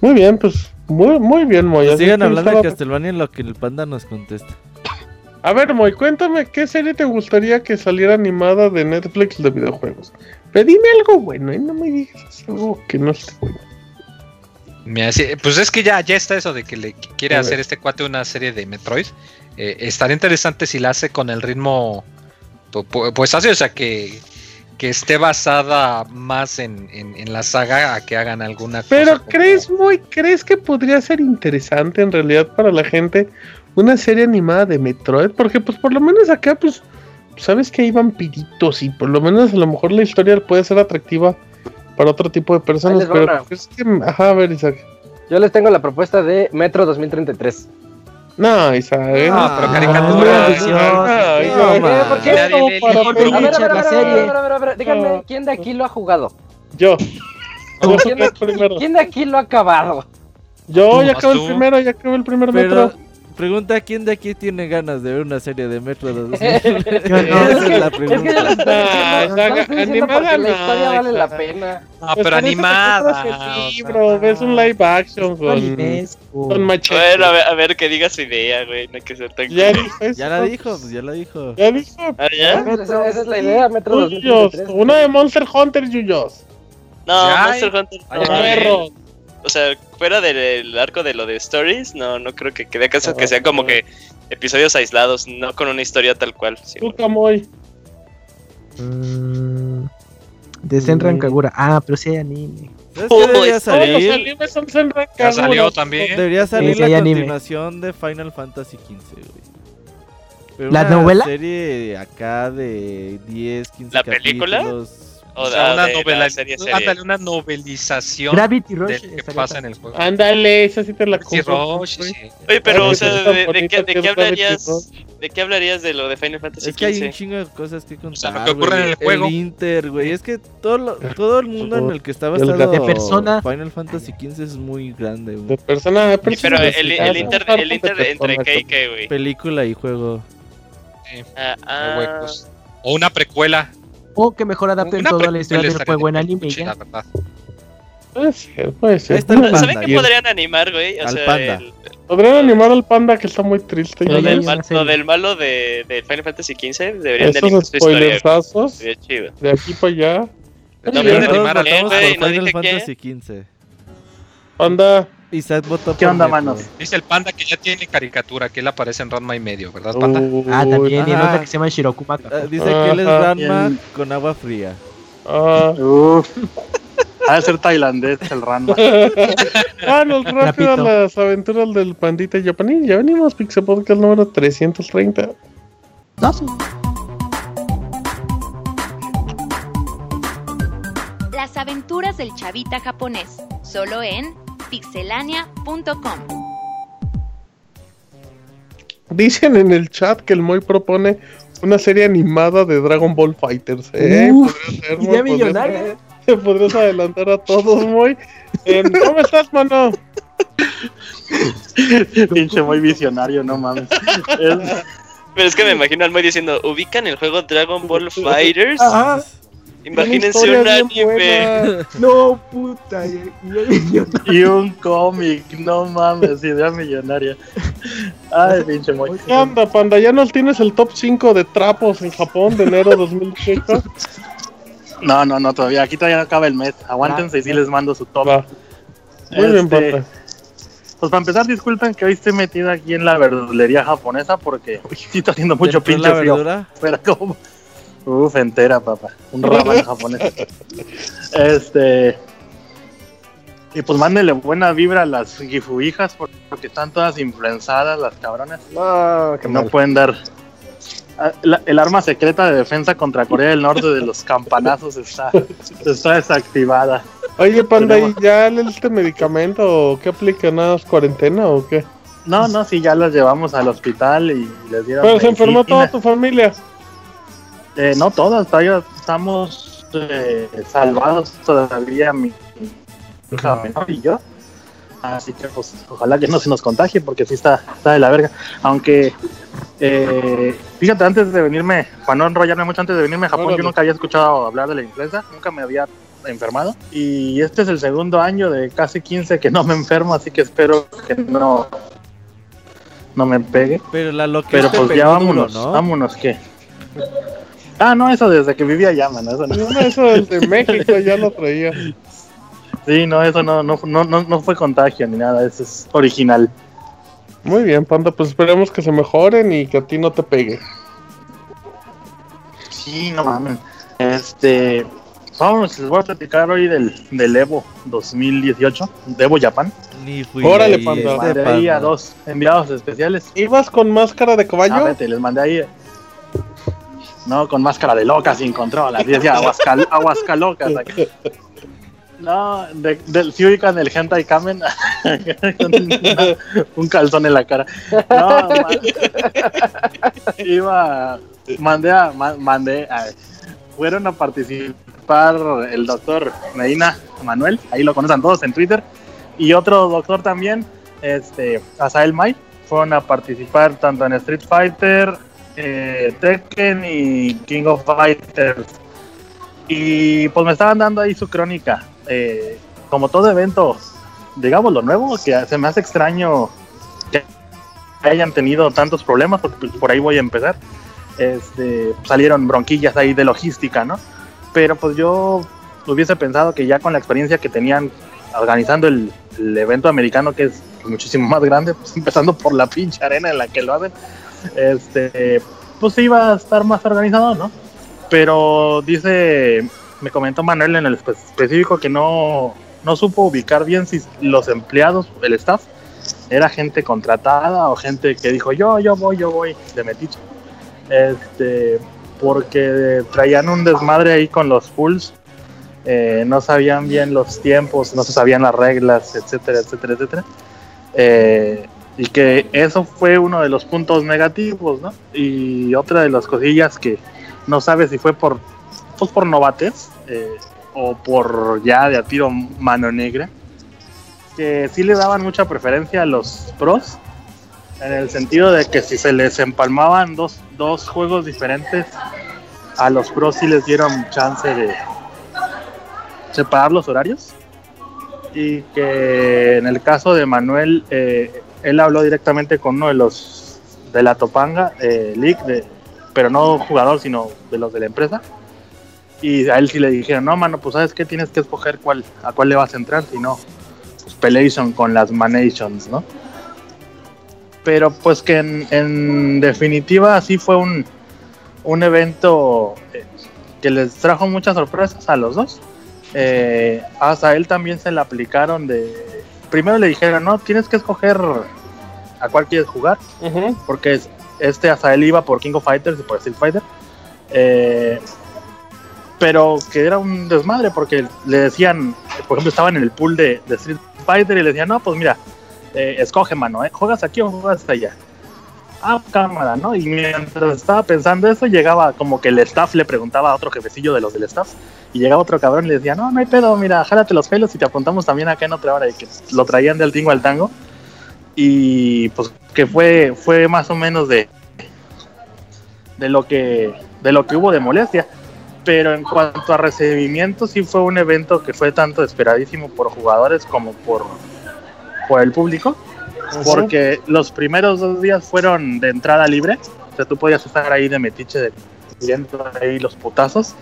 Muy bien, pues. Muy, muy bien, Moy. Pues sigan hablando de estaba- Castlevania en lo que el panda nos contesta. A ver, Moy, cuéntame, ¿qué serie te gustaría que saliera animada de Netflix de videojuegos? Pero dime algo bueno, ¿eh? No me digas algo que no esté bueno. Mira, sí, pues es que ya, ya está eso de que le quiere A hacer ver. este cuate una serie de Metroid. Eh, estaría interesante si la hace con el ritmo, pu- pu- pues así, o sea, que, que esté basada más en, en- en la saga a que hagan alguna cosa. Pero como- ¿crees, Moy, crees que podría ser interesante en realidad para la gente una serie animada de Metroid? Porque pues por lo menos acá, pues, sabes que hay vampiritos y por lo menos a lo mejor la historia puede ser atractiva para otro tipo de personas. Pero una. ¿crees que... Ajá, a ver, Isaac. Yo les tengo la propuesta de Metro 2033. No, Isaac. ¿eh? No, pero Ah, caricatura. muy ambicioso. Isaac. No, díganme. ¿quién de aquí lo ha jugado? Yo. Yo ¿Quién de, primero. quién de aquí lo ha acabado? Yo ya Vas acabé el primero, ya acabé el primer Pero, metro. Pregunta, ¿quién de aquí tiene ganas de ver una serie de Metro 2000? Yo no. Esa Es la pregunta. Ah, animada la no, historia vale la pena. Pues pero te animada. libro, ves un live action con, machete. Bueno, a ver, a ver que diga su idea, güey. No hay que ser tan Ya la dijo, pues ya la dijo. Ya dijo. Ah, ¿ya? Esa, es la idea, Metro Yuyos. 2033. Una de Monster Hunter, Yuyos. No, Monster Hunter. no, Perro. O sea, fuera del arco de lo de Stories, no, no creo que quede caso que sean como que episodios aislados, no con una historia tal cual. sí. Tú, Camoy. Mm, de Senran Kagura. Ah, pero sí hay anime. ¿Sabes qué Oh, debería es- Todos los salir? animes son Senran Ya Kagura. salió también. Debería salir Sí, sí la anime. continuación de Final Fantasy XV, güey. Pero ¿La una novela? serie acá de 10, 15 ¿La película? O, O sea, ah, una, de la novela, serie, serie. ándale, una novelización Gravity Rush. de lo que pasa en el juego. Ándale, esa sí te la compro. Sí. Oye, pero, o sea, ¿de, de qué, de qué hablarías? ¿De qué hablarías de lo de Final Fantasy Es que hay un chingo de cosas que contar. sea, lo que ocurre güey. en el juego. El Inter, güey. Es que todo, lo- todo el mundo en el que está basado de Persona. Final Fantasy XV es muy grande, De güey. persona. Sí, pero el, el inter, el inter entre Persona, qué y qué, güey. Película y juego. Sí, Ah, ah, huecos. O una precuela. O que mejor adapten Una toda la historia del juego en anime la verdad. Puede ser, puede ser. ¿Saben qué podrían animar, güey? O Al sea, panda. el- Podrían animar al panda que está muy triste. Lo, del mal- lo del malo de, de Final Fantasy XV deberían de Esos animar su historia. chido. de aquí para allá. No todos animar al votamos güey, por no Final Fantasy. XV. Panda. Y Seth votó ¿Qué por onda, manos? Dice el panda que ya tiene caricatura, que él aparece en Ranma y medio, ¿verdad, panda? Ah, también. Y el otro que se llama Shirokuma. Ah, dice que él es. Ranma con agua fría. Ah, Uf. Ha de ser tailandés el Ranma. Vámonos rápido a las aventuras del pandita japonés. Ya venimos, Pixel Podcast número 330. Las aventuras del chavita japonés, solo en pixelania.com. Dicen en el chat que el Moy propone una serie animada de Dragon Ball Fighters. ¿eh? Uf, ser, Moy, millonaria. Te podrías adelantar a todos, Moy. ¿Cómo estás, mano? Pinche muy visionario, no mames. Es- Pero es que me imagino al Moy diciendo, ubican el juego Dragon Ball Fighters. Ajá. Imagínense un anime. No, puta. y- y- y- y un cómic, no mames, idea millonaria. Ay, pinche muy. ¿Qué panda? ¿Ya nos tienes el top 5 de trapos en Japón de enero 2018? No, no, no, todavía. Aquí todavía no acaba el mes. Aguántense y sí les mando su top. Va. Muy bien, Este, panda. Pues para empezar, disculpen que hoy esté metido aquí en la verdulería japonesa porque uy, sí está haciendo mucho ¿Dentro de pinche la frío. verdura? Pero como. Uf, entera, papá. Un ramen japonés. Este. Y pues mándenle buena vibra a las gifuhijas porque están todas influenzadas las cabronas. No, Que no mal. pueden dar. Ah, la- el arma secreta de defensa contra Corea del Norte de los campanazos está, está desactivada. Oye, panda, ¿y ya este medicamento o qué aplica? ¿Nada más cuarentena o qué? No, no, sí, ya las llevamos al hospital y les dieron. Pero se enfermó toda tu familia. Eh, no todas, todavía estamos eh, salvados todavía mi hija menor y yo. Así que pues ojalá que no se nos contagie porque sí está, está de la verga. Aunque, eh, fíjate, antes de venirme, para no enrollarme mucho antes de venirme a Japón, Órale. yo nunca había escuchado hablar de la influenza, nunca me había enfermado. Y este es el segundo año de casi 15 que no me enfermo, así que espero que no, no me pegue. Pero la lo que Pero pues ya duro, vámonos, ¿no? vámonos que. Ah, no, eso desde que vivía allá, mano. Eso no. No, eso del de México ya lo traía. Sí, no, eso no, no, no, no, no fue contagio ni nada, eso es original. Muy bien, panda, pues esperemos que se mejoren y que a ti no te pegue. Sí, no mames. Este. Vamos, les voy a platicar hoy del, del Evo 2018, de Evo Japan. Ni fui Órale, ahí, panda. Les este mandé ahí a dos enviados especiales. ¿Ibas con máscara de Ah, caballo? vete, les mandé ahí. No, con máscara de loca, sin control. Así decía, aguascal, aguascalocas. No, de, de, si ubican el hentai kamen, con un calzón en la cara. No, ma- iba, mandé a, ma- mandé a- fueron a participar el doctor Medina Manuel, ahí lo conocen todos en Twitter, y otro doctor también, este, Asael May, fueron a participar tanto en Street Fighter, eh, Tekken y King of Fighters. Y pues me estaban dando ahí su crónica. Eh, como todo evento, digamos lo nuevo, que se me hace extraño que hayan tenido tantos problemas, porque por ahí voy a empezar. Este, salieron bronquillas ahí de logística, ¿no? Pero pues yo hubiese pensado que ya con la experiencia que tenían organizando el, el evento americano, que es pues, muchísimo más grande, pues empezando por la pinche arena en la que lo hacen, este, pues iba a estar más organizado, ¿no? Pero dice, me comentó Manuel en el espe- específico que no, no supo ubicar bien si los empleados, el staff, era gente contratada o gente que dijo yo, yo voy, yo voy, de metiche. Este, porque traían un desmadre ahí con los pools, eh, no sabían bien los tiempos, no se sabían las reglas, etcétera, etcétera, etcétera. Eh, y que eso fue uno de los puntos negativos, ¿no? Y otra de las cosillas que no sabes si fue por, pues por novates eh, o por ya de a tiro mano negra, que sí le daban mucha preferencia a los pros, en el sentido de que si se les empalmaban dos, dos juegos diferentes, a los pros sí les dieron chance de separar los horarios. Y que en el caso de Manuel, eh, él habló directamente con uno de los de la Topanga eh, League, de, pero no jugador, sino de los de la empresa. Y a él sí le dijeron, no, mano, pues sabes que tienes que escoger cuál, a cuál le vas a entrar, si no, pues Pelation con las Manations, ¿no? Pero pues que en, en definitiva sí fue un, un evento eh, que les trajo muchas sorpresas a los dos. Eh, hasta él también se le aplicaron de... Primero le dijeron, no, tienes que escoger a cuál quieres jugar, Ujú. porque es- este hasta él iba por King of Fighters y por Street Fighter. Eh, pero que era un desmadre porque le decían, por ejemplo, estaban en el pool de, de Street Fighter y le decían, no, pues mira, eh, escoge mano, ¿eh? ¿juegas aquí o juegas allá? Ah, cámara, ¿no? Y mientras estaba pensando eso, llegaba como que el staff le preguntaba a otro jefecillo de los del staff y llegaba otro cabrón y le decía, no, no hay pedo, mira, jálate los pelos y te apuntamos también acá en otra hora y que lo traían del tingo al tango. Y pues que fue fue más o menos de de lo que de lo que hubo de molestia. Pero en cuanto a recibimiento sí fue un evento que fue tanto esperadísimo por jugadores como por por el público porque los primeros dos días fueron de entrada libre. O sea tú podías estar ahí de metiche de viendo ahí los putazos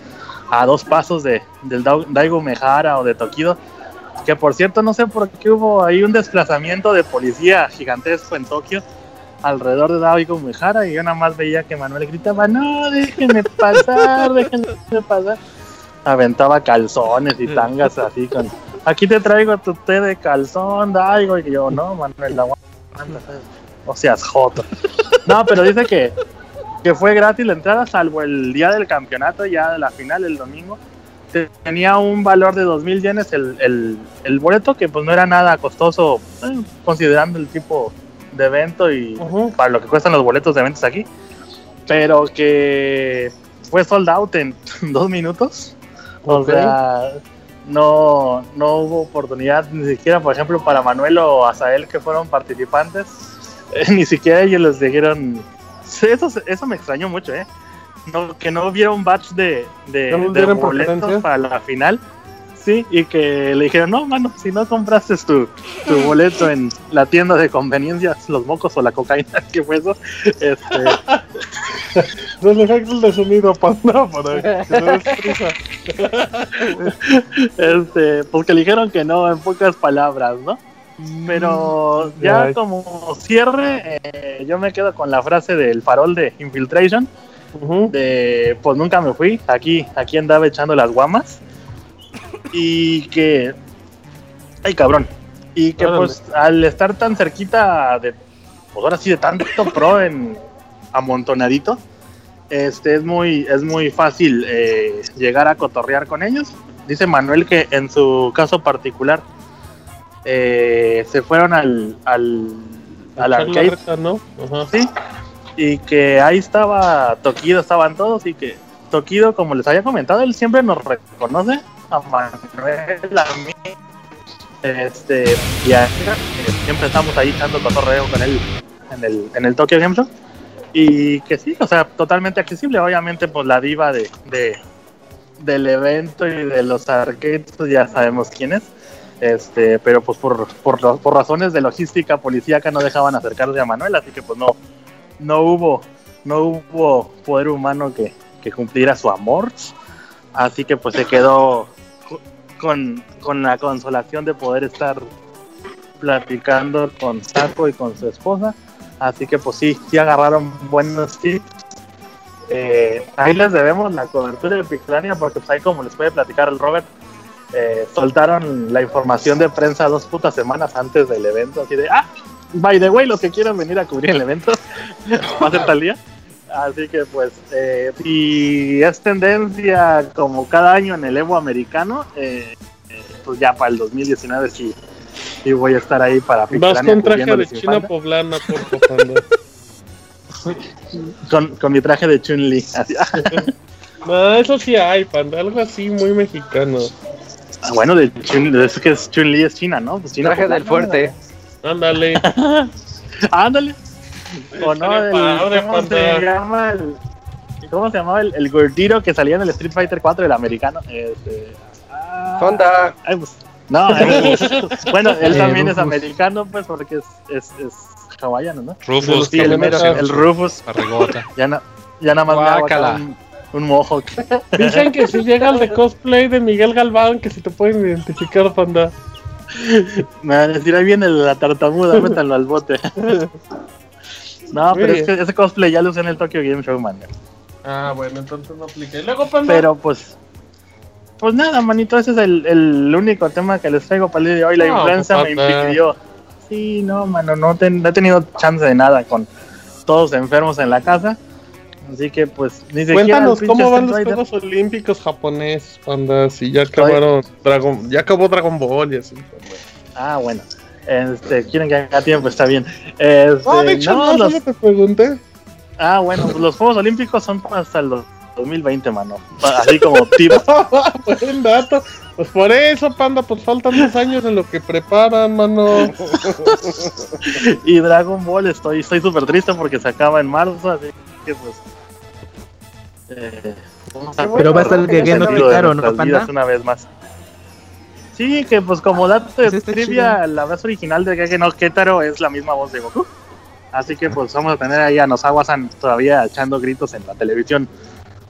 a dos pasos de del Daigo Mejara o de Tokido. Que por cierto no sé por qué hubo ahí un desplazamiento de policía gigantesco en Tokio alrededor de Daigo Mejara y yo nada más veía que Manuel gritaba, no, déjenme pasar, déjenme pasar. Aventaba calzones y tangas así con, aquí te traigo tu té de calzón, Daigo, y yo, no, Manuel, la o seas joto. No, pero dice que, que fue gratis la entrada, salvo el día del campeonato, ya de la final, el domingo. Tenía un valor de 2.000 yenes el, el, el boleto, que pues no era nada costoso, eh, considerando el tipo de evento y para lo que cuestan los boletos de eventos aquí. Pero que fue sold out en dos minutos. O sea, no, no hubo oportunidad ni siquiera, por ejemplo, para Manuel o Azael que fueron participantes. eh, ni siquiera ellos les dijeron... Eso, eso me extrañó mucho, ¿eh? No, que no hubiera un batch de, de, ¿No les de boletos para la final. Sí, y que le dijeron, no, mano, si no compraste tu, tu boleto en la tienda de conveniencias, los mocos o la cocaína, ¿qué fue eso? Este, Los efectos de sonido, panda, para que no prisa. este, porque le dijeron que no, en pocas palabras, ¿no? Pero ya Ay. como cierre, eh, yo me quedo con la frase del farol de Infiltration, Ujú. de pues nunca me fui, aquí, aquí andaba echando las guamas, y que, ay cabrón, y que Órale. pues al estar tan cerquita de, pues ahora sí de tanto pro en amontonadito, este es muy, es muy fácil eh, llegar a cotorrear con ellos. Dice Manuel que en su caso particular eh, se fueron al, al, al arcade reta, ¿no? Ajá. Sí. Y que ahí estaba Tokido, estaban todos y que Tokido, como les había comentado, él siempre nos reconoce a Manuel, a mí. Este, y a siempre estamos ahí echando cotorreo con él en el, en el Tokyo Game. Y que sí, o sea, totalmente accesible. Obviamente, pues la diva de, de- del evento y de los arcades, ya sabemos quién es. Este, pero pues por, por, por razones de logística policíaca no dejaban acercarse a Manuel, así que pues no, no hubo, no hubo poder humano que, que cumpliera su amor. Así que pues se quedó con, con la consolación de poder estar platicando con Saco y con su esposa. Así que pues sí, sí agarraron buenos tips. Eh, ahí les debemos la cobertura de Pixelania porque pues ahí como les puede platicar el Robert, eh, soltaron la información de prensa dos putas semanas antes del evento, así de, ah, by the way, los que quieran venir a cubrir el evento, va a ser tal día. Así que pues, eh, si es tendencia como cada año en el Evo americano, eh, eh, pues ya para el 2019 sí, sí voy a estar ahí para Vas con traje de China poblana, por favor. con, con mi traje de Chun-Li. No, eso sí hay, panda. Algo así muy mexicano. Ah, bueno, de Chun, es que es Chun-Li es China, ¿no? Pues China Traje del fuerte. Ándale. Ándale. O no, el, ¿cómo se llama el, ¿Cómo se llamaba el, el gordito que salía en el Street Fighter 4 el americano? Este, ah, Honda. ay, pues, no, eh, bueno, él Eh, también es americano, pues, porque es, es, es hawaiano, ¿no? Rufus, Sí, el, Rufus, mero- el Rufus, barrigota. ya, na- ya nada más me Guácala. un, un mohawk. Dicen que si llega el de cosplay de Miguel Galván, que si te pueden identificar, panda. Me van a decir, ahí viene la tartamuda, métanlo al bote. No, Muy pero es que ese cosplay ya lo usé en el Tokyo Game Show, man. Ah, bueno, entonces no aplica. Y luego, panda. Pero pues. Pues nada, manito, ese es el, el único tema que les traigo para el día de hoy. La No, influenza pues, me papá. impidió. Sí, no, mano, no, ten- no he tenido chance de nada con todos enfermos en la casa. Así que pues ni siquiera. Cuéntanos cómo van los Juegos Olímpicos japoneses, panda. Si ya acabaron Dragon, ya acabó Dragon Ball y así. Ah, bueno. Este, quieren que haga tiempo, está bien. Este, Ah, de hecho, no, no, los- te pregunté. Ah, bueno, pues los Juegos Olímpicos son hasta el 2020, mano. Así como tipo. Buen dato. Pues por eso, panda, pues faltan dos años en lo que preparan, mano. y Dragon Ball estoy estoy súper triste porque se acaba en marzo, así que pues... eh, Pero va a estar vamos queriendo sentido de quitar, ¿o no, Panda? vidas una vez más. Sí, que pues como dato de Pues trivia, la voz original de Gege no Ketaro es la misma voz de Goku. Así que pues vamos a tener ahí a Nosawa-san todavía echando gritos en la televisión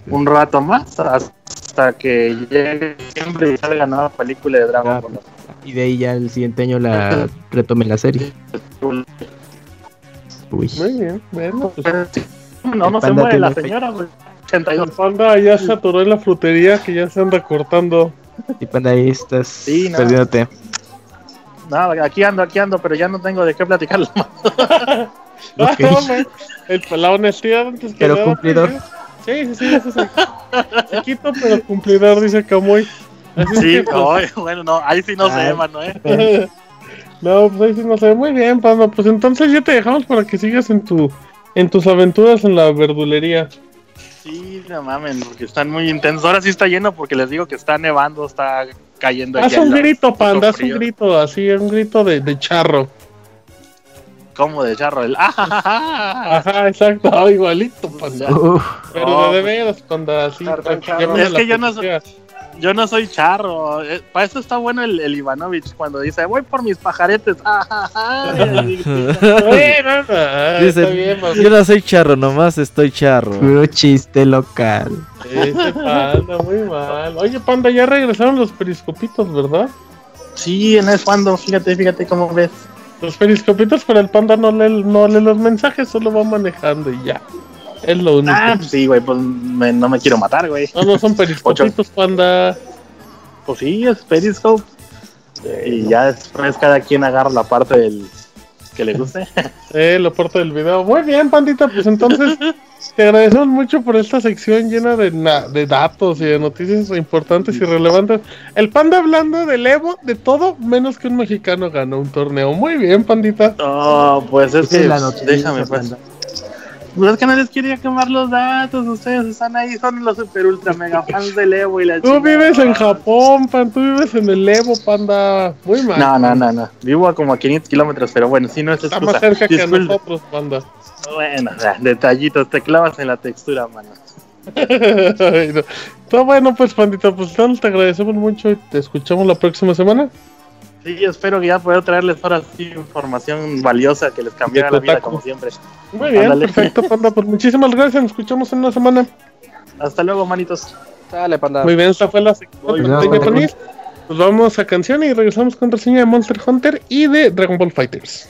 un rato más hasta que llegue siempre y salga nueva película de Dragon Ball. Y de ahí ya el siguiente año la retome la serie. Uy. Muy bien, bueno, pues No, no se muere la señora, güey. 82. el panda ya se atoró en la frutería que ya se anda cortando. Y panda ahí estás Sí, no. perdiéndote. No, aquí ando, aquí ando, pero ya no tengo de qué platicar. Ah, Ok. no, la honestidad antes que Pero nada, cumplidor. Sí, sí, sí, eso sí. Chiquito, pero cumplidor, dice Camuy. Sí, que, pues, no, bueno, no, ahí sí no sé, Ay. mano, eh. No, pues ahí sí no sé. Muy bien, Panda. Pues entonces ya te dejamos para que sigas en tu en tus aventuras en la verdulería. Sí, no mamen, porque están muy intensos. Ahora sí está lleno porque les digo que está nevando, está cayendo Haz un grito, Panda, haz un grito así, un grito de, de charro. Como de charro, el ah, ja, ja, ja. Ajá, exacto, igualito, Panda. Uf, Pero No, de, veras, Panda, así. Es que yo no. Yo no soy charro. eh, para eso está bueno el, el Ivanovich cuando dice, voy por mis pajaretes. ah, Dice, yo no soy charro, nomás estoy charro. puro chiste local. Ese Panda, muy mal. Oye, Panda, ya regresaron los periscopitos, ¿verdad? Sí, en es cuando, fíjate, fíjate cómo ves. Los periscopitos, pero el Panda no lee, no lee los mensajes, solo va manejando y ya. Es lo único. Ah, pues sí, güey, pues me- no me quiero matar, güey. No, no son periscopitos, Panda. Pues sí, es Periscope. Y ya después cada quien agarra la parte del que le guste. Eh, lo porta del video. Muy bien, Pandita, pues entonces te agradecemos mucho por esta sección llena de, na- de datos y de noticias importantes y relevantes. El Panda hablando del Evo, de todo, menos que un mexicano ganó un torneo. Muy bien, Pandita. Oh, pues es que es la noticia, déjame pues. Panda. Pues es que no les quería quemar los datos, ustedes están ahí, son los super ultra mega fans del Evo y la Tú chingada. vives en Japón, Pan, tú vives en el Evo, Panda. Muy mal. No, no, no, no. Vivo a como a 500 kilómetros, pero bueno, si no es Está excusa. más cerca que nosotros, Panda. Bueno, o sea, detallitos, te clavas en la textura, mano. Ay, no. Está bueno, pues, Pandita, pues te agradecemos mucho y te escuchamos la próxima semana. Sí, espero que ya pueda traerles ahora sí información valiosa que les cambiará la vida como siempre. Muy bien, Ándale. perfecto, Panda. Pues muchísimas gracias. Nos escuchamos en una semana. Hasta luego, manitos. Dale, panda. Muy bien, esta fue la sección. Pues vamos a canción y regresamos con reseña de Monster Hunter y de Dragon Ball Fighters.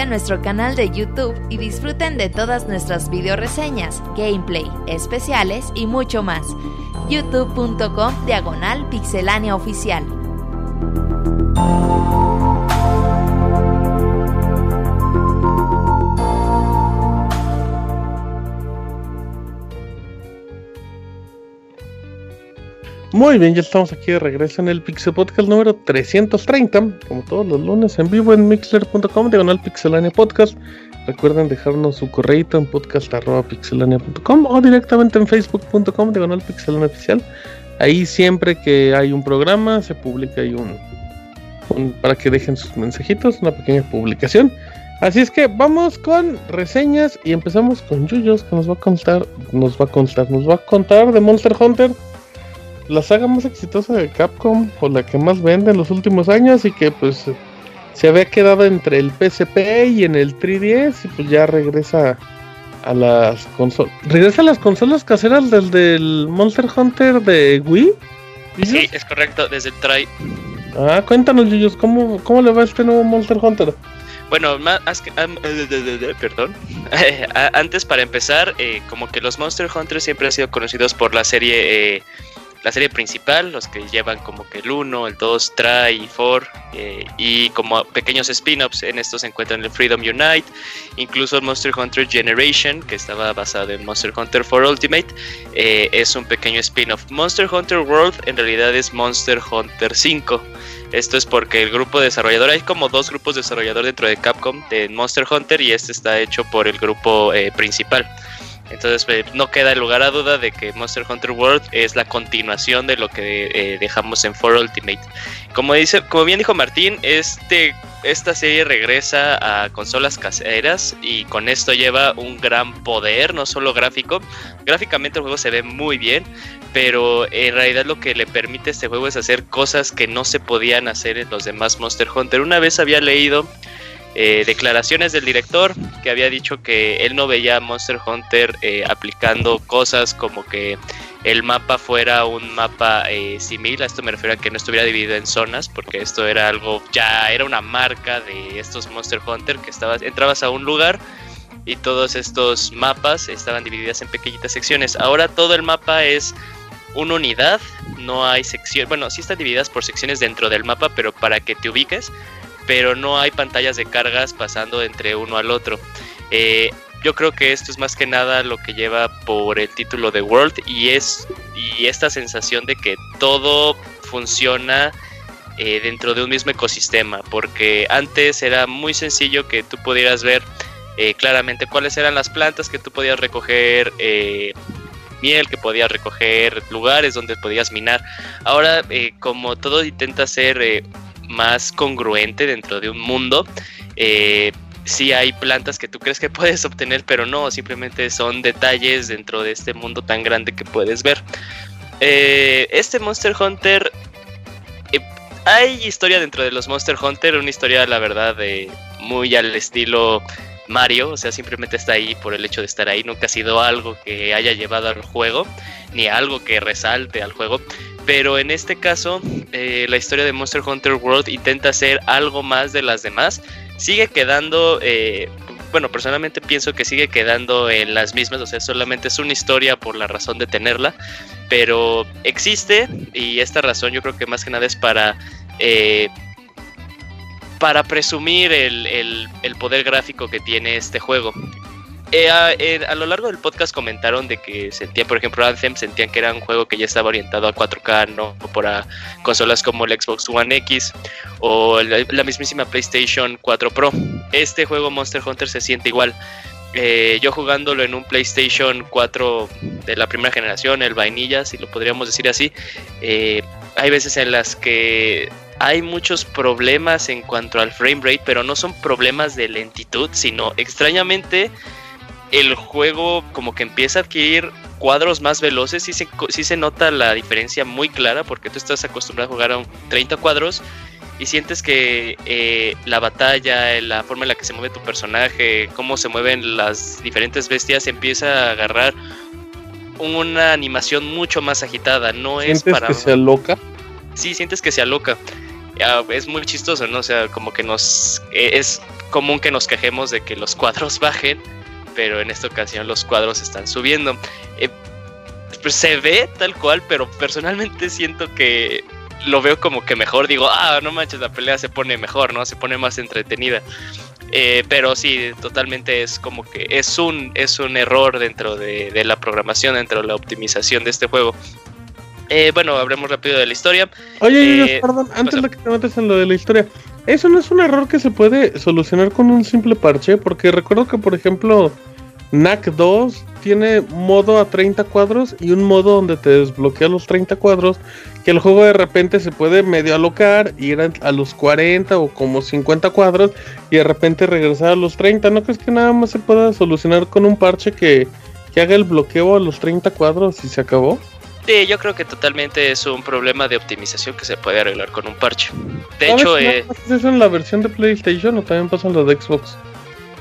a nuestro canal de YouTube y disfruten de todas nuestras video reseñas, gameplay, especiales y mucho más. youtube.com diagonal pixelánea oficial. Muy bien, ya estamos aquí de regreso en el Pixel Podcast número 330, como todos los lunes en vivo en mixler.com, diagonal pixelania podcast. Recuerden dejarnos su correo en podcast.pixelania.com o directamente en facebook.com, diagonal pixelania oficial. Ahí siempre que hay un programa se publica ahí un, para que dejen sus mensajitos, una pequeña publicación. Así es que vamos con reseñas y empezamos con Yuyos que nos va a contar, nos va a contar, nos va a contar de Monster Hunter la saga más exitosa de Capcom o la que más vende en los últimos años y que pues se había quedado entre el PSP y en el 3DS y pues ya regresa a las consolas. Regresa a las consolas caseras del, del Monster Hunter de Wii. Sí, es correcto, desde el try. Ah, cuéntanos, Yuyos, ¿cómo, ¿cómo le va a este nuevo Monster Hunter? bueno, más que, eh, de- perdón. A- Antes, para empezar, eh, como que los Monster Hunters siempre han sido conocidos por la serie, eh, la serie principal, los que llevan como que el 1, el 2, Try y 4, eh, y como pequeños spin-offs. En estos se encuentran el Freedom Unite, incluso el Monster Hunter Generation, que estaba basado en Monster Hunter 4 Ultimate, eh, es un pequeño spin-off. Monster Hunter World en realidad es Monster Hunter 5. Esto es porque el grupo desarrollador, hay como dos grupos desarrollador dentro de Capcom de Monster Hunter y este está hecho por el grupo eh, principal. Entonces eh, no queda lugar a duda de que Monster Hunter World es la continuación de lo que eh, dejamos en 4 Ultimate. Como dice, como bien dijo Martín, este esta serie regresa a consolas caseras y con esto lleva un gran poder, no solo gráfico. Gráficamente el juego se ve muy bien, pero en realidad lo que le permite a este juego es hacer cosas que no se podían hacer en los demás Monster Hunter. Una vez había leído eh, declaraciones del director que había dicho que él no veía a Monster Hunter eh, aplicando cosas como que el mapa fuera un mapa eh, similar. A esto me refiero a que no estuviera dividido en zonas, porque esto era algo, ya era una marca de estos Monster Hunter que estabas, entrabas a un lugar y todos estos mapas estaban divididas en pequeñitas secciones. Ahora todo el mapa es una unidad, no hay sección, bueno, sí están divididas por secciones dentro del mapa, pero para que te ubiques, pero no hay pantallas de cargas pasando entre uno al otro. Eh, yo creo que esto es más que nada lo que lleva por el título de World y es y esta sensación de que todo funciona eh, dentro de un mismo ecosistema, porque antes era muy sencillo que tú pudieras ver eh, claramente cuáles eran las plantas que tú podías recoger, miel que podías recoger, lugares donde podías minar. Ahora, como todo intenta ser más congruente dentro de un mundo, eh, sí hay plantas que tú crees que puedes obtener, pero no, simplemente son detalles dentro de este mundo tan grande que puedes ver. Eh, este Monster Hunter, eh, hay historia dentro de los Monster Hunter, una historia, la verdad, muy al estilo Mario, o sea, simplemente está ahí por el hecho de estar ahí, nunca ha sido algo que haya llevado al juego, ni algo que resalte al juego. Pero en este caso, eh, la historia de Monster Hunter World intenta hacer algo más de las demás. Sigue quedando, eh, bueno, personalmente pienso que sigue quedando en las mismas, o sea, solamente es una historia por la razón de tenerla, pero existe y esta razón yo creo que más que nada es para... eh, para presumir el, el- el poder gráfico que tiene este juego. Eh, a, lo largo del podcast comentaron de que sentían, por ejemplo, Anthem, sentían que era un juego que ya estaba orientado a 4K, no para consolas como el Xbox One X o la, la mismísima PlayStation 4 Pro. Este juego Monster Hunter se siente igual. Eh, yo jugándolo en un PlayStation 4 de la primera generación, el vainilla, si lo podríamos decir así, eh, hay veces en las que hay muchos problemas en cuanto al frame rate, pero no son problemas de lentitud, sino extrañamente el juego como que empieza a adquirir cuadros más veloces, sí se, sí se nota la diferencia muy clara porque tú estás acostumbrado a jugar a un 30 cuadros y sientes que eh, la batalla, la forma en la que se mueve tu personaje, cómo se mueven las diferentes bestias, empieza a agarrar una animación mucho más agitada, no es ¿Sientes para... que se aloca? Sí, sientes que se aloca. Ah, es muy chistoso, ¿no? O sea, como que nos... eh, es común que nos quejemos de que los cuadros bajen, pero en esta ocasión los cuadros están subiendo. Eh, pues se ve tal cual, pero personalmente siento que lo veo como que mejor. Digo, ah, no manches, la pelea se pone mejor, ¿no? Se pone más entretenida. Eh, pero sí, totalmente es como que es un, es un error dentro de, de la programación, dentro de la optimización de este juego. Eh, bueno, hablemos rápido de la historia. Oye, Eh, perdón, antes de que te metas en lo de la historia, ¿eso no es un error que se puede solucionar con un simple parche? Porque recuerdo que, por ejemplo, NAC 2 tiene modo a 30 cuadros y un modo donde te desbloquea los 30 cuadros, que el juego de repente se puede medio alocar, ir a, a los 40 o como 50 cuadros y de repente regresar a los 30. ¿No crees que nada más se pueda solucionar con un parche que, que haga el bloqueo a los 30 cuadros y se acabó? Sí, yo creo que totalmente es un problema de optimización que se puede arreglar con un parche. De ¿Sabes hecho, eh, es en la versión de PlayStation o también pasa en la de Xbox?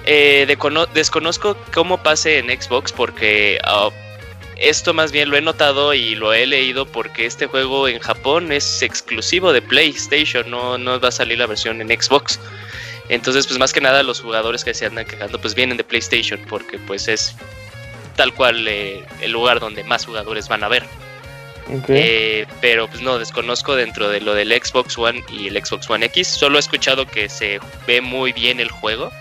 eh, desconozco cómo pase en Xbox porque ah, esto más bien lo he notado y lo he leído porque este juego en Japón es exclusivo de PlayStation, no, no va a salir la versión en Xbox. Entonces, pues más que nada los jugadores que se andan quejando, pues vienen de PlayStation, porque pues es tal cual eh, el lugar donde más jugadores van a ver. Eh, pero pues no, desconozco dentro de lo del Xbox One y el Xbox One X. Solo he escuchado que se ve muy bien el juego.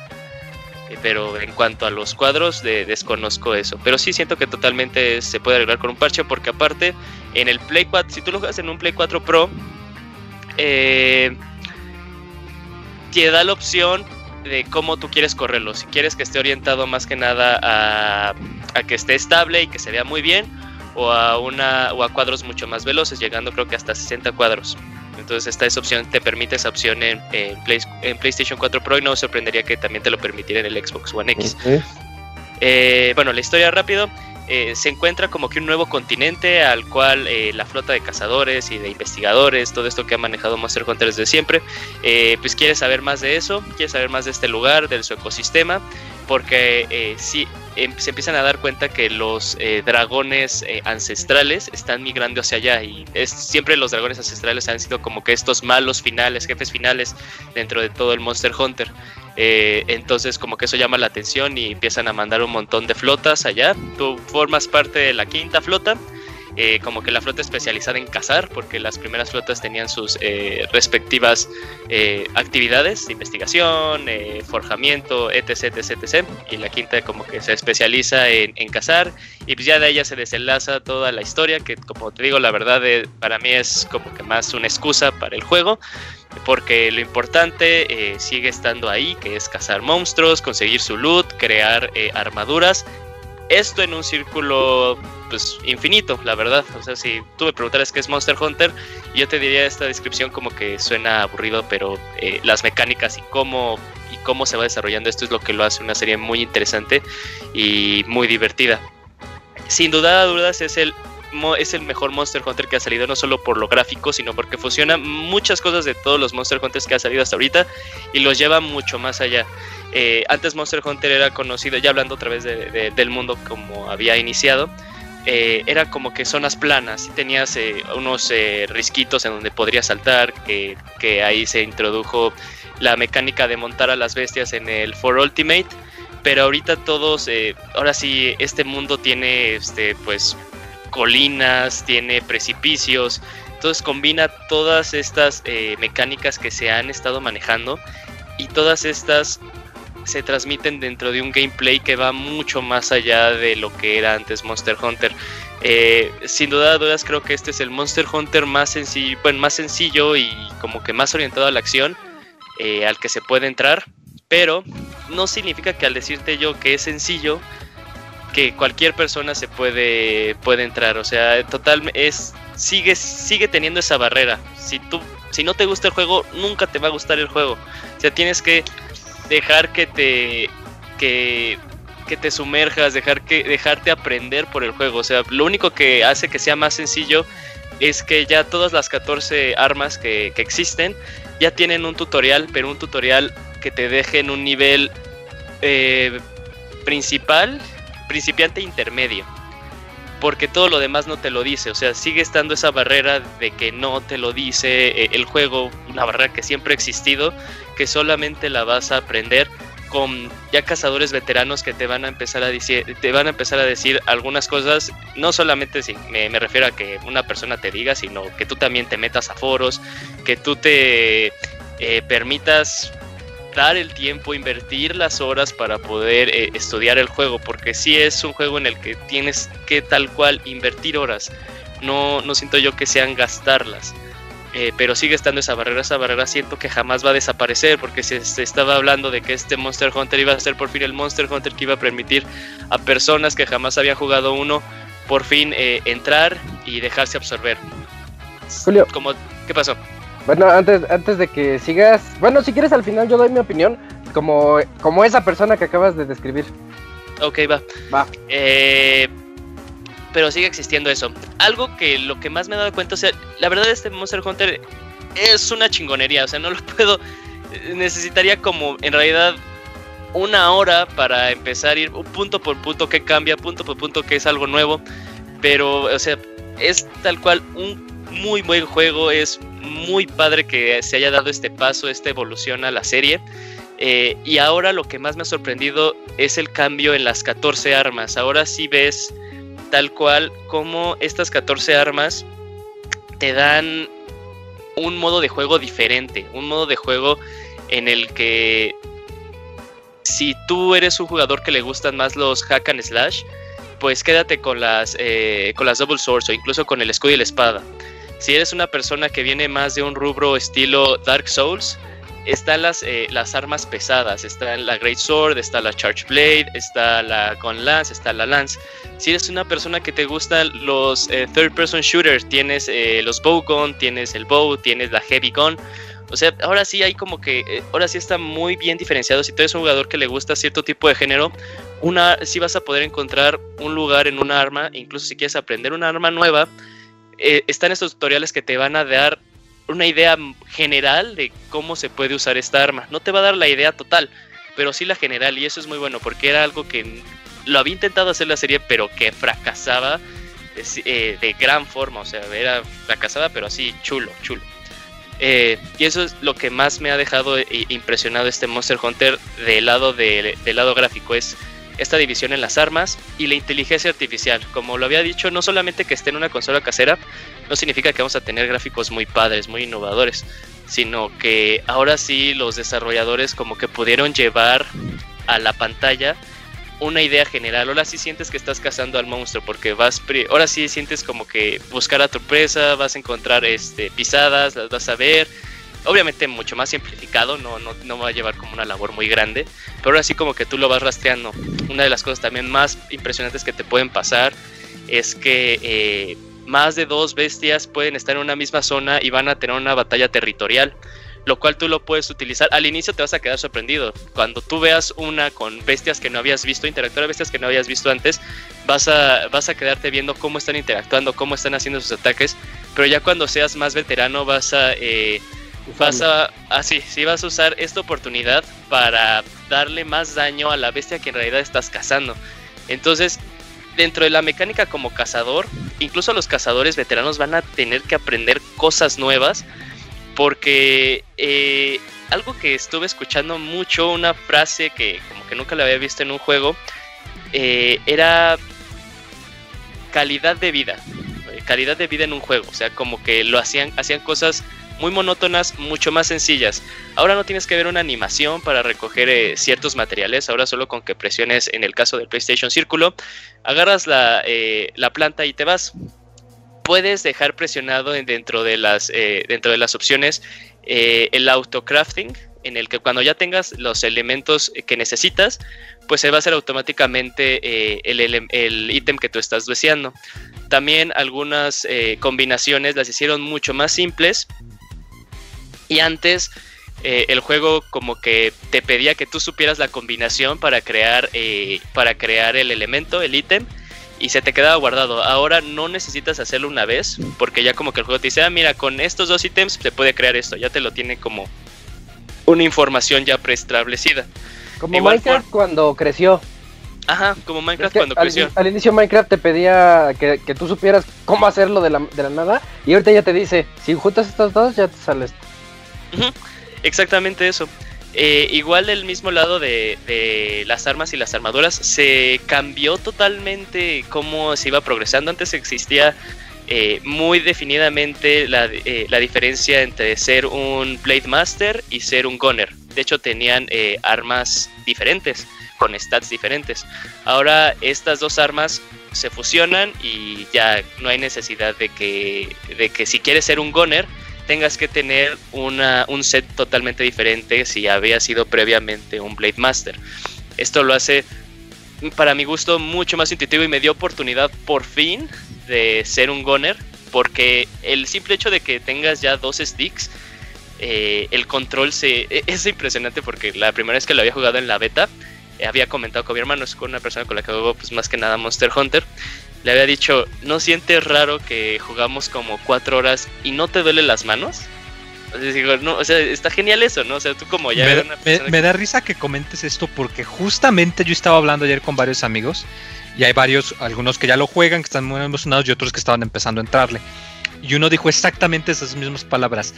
eh, Pero en cuanto a los cuadros, de- desconozco eso. Pero sí siento que totalmente se puede arreglar con un parche. Porque aparte, en el Play 4, si tú lo juegas en un Play 4 Pro, eh, te da la opción de cómo tú quieres correrlo. Si quieres que esté orientado más que nada a que esté estable y que se vea muy bien, o a una o a cuadros mucho más veloces, llegando creo que hasta 60 cuadros. Entonces esta esa opción te permite esa opción en, en Play- en PlayStation 4 Pro y no sorprendería que también te lo permitiera en el Xbox One X. Eh, bueno, la historia rápido. Eh, se encuentra como que un nuevo continente al cual eh, la flota de cazadores y de investigadores, todo esto que ha manejado Monster Hunter desde siempre, eh, pues quiere saber más de eso, quiere saber más de este lugar, de su ecosistema, porque sí, em- se empiezan a dar cuenta que los dragones ancestrales están migrando hacia allá y es, siempre los dragones ancestrales han sido como que estos malos finales, jefes finales dentro de todo el Monster Hunter. Eh, entonces como que eso llama la atención y empiezan a mandar un montón de flotas allá. Tú formas parte de la quinta flota. eh, como que la flota especializada en cazar, porque las primeras flotas tenían sus eh, respectivas actividades de investigación, forjamiento, etc, etc. Y la quinta como que se especializa en, cazar y pues ya de ella se desenlaza toda la historia, que como te digo, la verdad para mí es como que más una excusa para el juego porque lo importante eh, sigue estando ahí, que es cazar monstruos, conseguir su loot, crear eh, armaduras. Esto en un círculo pues infinito, la verdad. O sea, si tú me preguntaras qué es Monster Hunter, yo te diría esta descripción como que suena aburrido, pero eh, las mecánicas y cómo y cómo se va desarrollando esto es lo que lo hace una serie muy interesante y muy divertida. Sin duda dudas es el es el mejor Monster Hunter que ha salido, no solo por lo gráfico, sino porque fusiona muchas cosas de todos los Monster Hunters que ha salido hasta ahorita y los lleva mucho más allá. Eh, antes Monster Hunter era conocido, ya hablando otra vez de- de- del mundo como había iniciado, eh, era como que zonas planas y tenías eh, unos risquitos en donde podrías saltar, que, que ahí se introdujo la mecánica de montar a las bestias en el For Ultimate. Pero ahorita todos, ahora sí, este mundo tiene, este, pues, colinas, tiene precipicios. Entonces combina todas estas eh, mecánicas que se han estado manejando y todas estas se transmiten dentro de un gameplay que va mucho más allá de lo que era antes Monster Hunter. Eh, sin duda dudas creo que este es el Monster Hunter más sencillo, bueno, más sencillo y como que más orientado a la acción eh, al que se puede entrar, pero no significa que al decirte yo que es sencillo que cualquier persona se puede puede entrar, o sea, total es sigue sigue teniendo esa barrera. Si tú si no te gusta el juego, nunca te va a gustar el juego. O sea, tienes que dejar que te que que te sumerjas, dejar que dejarte aprender por el juego. O sea, lo único que hace que sea más sencillo es que ya todas las 14 armas que, que existen ya tienen un tutorial, pero un tutorial que te deje en un nivel eh, principal, principiante intermedio. Porque todo lo demás no te lo dice, o sea, sigue estando esa barrera de que no te lo dice eh, el juego, una barrera que siempre ha existido, que solamente la vas a aprender con ya cazadores veteranos que te van a empezar a decir, te van a empezar a decir algunas cosas, no solamente si me, me refiero a que una persona te diga, sino que tú también te metas a foros, que tú te eh, permitas dar el tiempo, invertir las horas para poder eh, estudiar el juego, porque sí es un juego en el que tienes que tal cual invertir horas. No, no siento yo que sean gastarlas. Eh, pero sigue estando esa barrera, esa barrera siento que jamás va a desaparecer porque se, se, estaba hablando de que este Monster Hunter iba a ser por fin el Monster Hunter que iba a permitir a personas que jamás habían jugado uno por fin eh, entrar y dejarse absorber. Julio. Como, ¿Qué pasó? Bueno, antes, antes de que sigas, bueno, si quieres al final yo doy mi opinión como, como esa persona que acabas de describir. Ok, va. Va. Eh, pero sigue existiendo eso. Algo que lo que más me he dado cuenta, o sea, la verdad este Monster Hunter es una chingonería, o sea, no lo puedo, necesitaría como en realidad una hora para empezar a ir punto por punto que cambia, punto por punto que es algo nuevo, pero, o sea, es tal cual un muy buen juego, es muy padre que se haya dado este paso, esta evolución a la serie. Eh, y ahora lo que más me ha sorprendido es el cambio en las 14 armas. Ahora sí ves tal cual como estas 14 armas te dan un modo de juego diferente, un modo de juego en el que si tú eres un jugador que le gustan más los hack and slash, pues quédate con las, eh, con las double swords o incluso con el escudo y la espada. Si eres una persona que viene más de un rubro estilo Dark Souls, están las, eh, las armas pesadas. Está la Great Sword, está la Charge Blade, está la Gun Lance, está la Lance. Si eres una persona que te gustan los eh, third person shooters, tienes los bow gun, tienes el bow, tienes la heavy gun. O sea, ahora sí hay como que, eh, ahora sí está muy bien diferenciado. Si tú eres un jugador que le gusta cierto tipo de género, una, sí vas a poder encontrar un lugar en un arma, incluso si quieres aprender una arma nueva, eh, están estos tutoriales que te van a dar una idea general de cómo se puede usar esta arma. No te va a dar la idea total, pero sí la general, y eso es muy bueno, porque era algo que lo había intentado hacer la serie, pero que fracasaba eh, de gran forma, o sea, era fracasada, pero así chulo, chulo. Eh, y eso es lo que más me ha dejado eh, impresionado este Monster Hunter del lado, del lado gráfico, es esta división en las armas y la inteligencia artificial. Como lo había dicho, no solamente que esté en una consola casera, no significa que vamos a tener gráficos muy padres, muy innovadores, sino que ahora sí los desarrolladores como que pudieron llevar a la pantalla una idea general. Ahora sí sientes que estás cazando al monstruo porque vas, ahora sí sientes como que buscar a tu presa, vas a encontrar este, pisadas, las vas a ver. Obviamente mucho más simplificado, no, no, no va a llevar como una labor muy grande, pero ahora sí como que tú lo vas rastreando. Una de las cosas también más impresionantes que te pueden pasar es que eh, más de dos bestias pueden estar en una misma zona y van a tener una batalla territorial lo cual tú lo puedes utilizar. Al inicio te vas a quedar sorprendido. Cuando tú veas una con bestias que no habías visto, interactuar a bestias que no habías visto antes, vas a, vas a quedarte viendo cómo están interactuando, cómo están haciendo sus ataques. Pero ya cuando seas más veterano vas a... Eh, vas a... Así, sí, vas a usar esta oportunidad para darle más daño a la bestia que en realidad estás cazando. Entonces, dentro de la mecánica como cazador, incluso los cazadores veteranos van a tener que aprender cosas nuevas porque eh, algo que estuve escuchando mucho, una frase que como que nunca la había visto en un juego, eh, era calidad de vida, eh, calidad de vida en un juego, o sea, como que lo hacían, hacían cosas muy monótonas, mucho más sencillas. Ahora no tienes que ver una animación para recoger ciertos materiales, ahora solo con que presiones, en el caso del PlayStation Círculo, agarras la, la planta y te vas puedes dejar presionado dentro de las, eh, dentro de las opciones eh, el autocrafting, en el que cuando ya tengas los elementos que necesitas, pues se va a hacer automáticamente eh, el ítem que tú estás deseando. También algunas combinaciones las hicieron mucho más simples y antes el juego como que te pedía que tú supieras la combinación para crear, para crear el elemento, el ítem y se te quedaba guardado. Ahora no necesitas hacerlo una vez, porque ya como que el juego te dice, ah, mira, con estos dos ítems se puede crear esto, ya te lo tiene como una información ya preestablecida. Como Minecraft cuando creció. Ajá, como Minecraft cuando creció. Al inicio Minecraft te pedía que, tú supieras cómo hacerlo de la, de la, nada, y ahorita ya te dice, si juntas estos dos, ya te sales. Exactamente eso. Eh, igual del mismo lado de, las armas y las armaduras, se cambió totalmente cómo se iba progresando. Antes existía eh, muy definidamente la, eh, la, diferencia entre ser un Blade Master y ser un Gunner. De hecho, tenían armas diferentes, con stats diferentes. Ahora estas dos armas se fusionan y ya no hay necesidad de que, de que si quieres ser un Gunner, tengas que tener un set totalmente diferente si había sido previamente un Blade Master. Esto lo hace, para mi gusto, mucho más intuitivo y me dio oportunidad por fin de ser un goner, porque el simple hecho de que tengas ya dos sticks, eh, el control se e, es impresionante porque la primera vez que lo había jugado en la beta, eh, había comentado con mi hermano, es con una persona con la que juego pues más que nada Monster Hunter, le había dicho, ¿no sientes raro que jugamos como cuatro horas y no te duele las manos? O sea, digo, no, o sea, está genial eso, ¿no? O sea, tú como ya... Me, da risa que comentes esto porque justamente yo estaba hablando ayer con varios amigos y hay varios, algunos que ya lo juegan, que están muy emocionados y otros que estaban empezando a entrarle. Y uno dijo exactamente esas mismas palabras.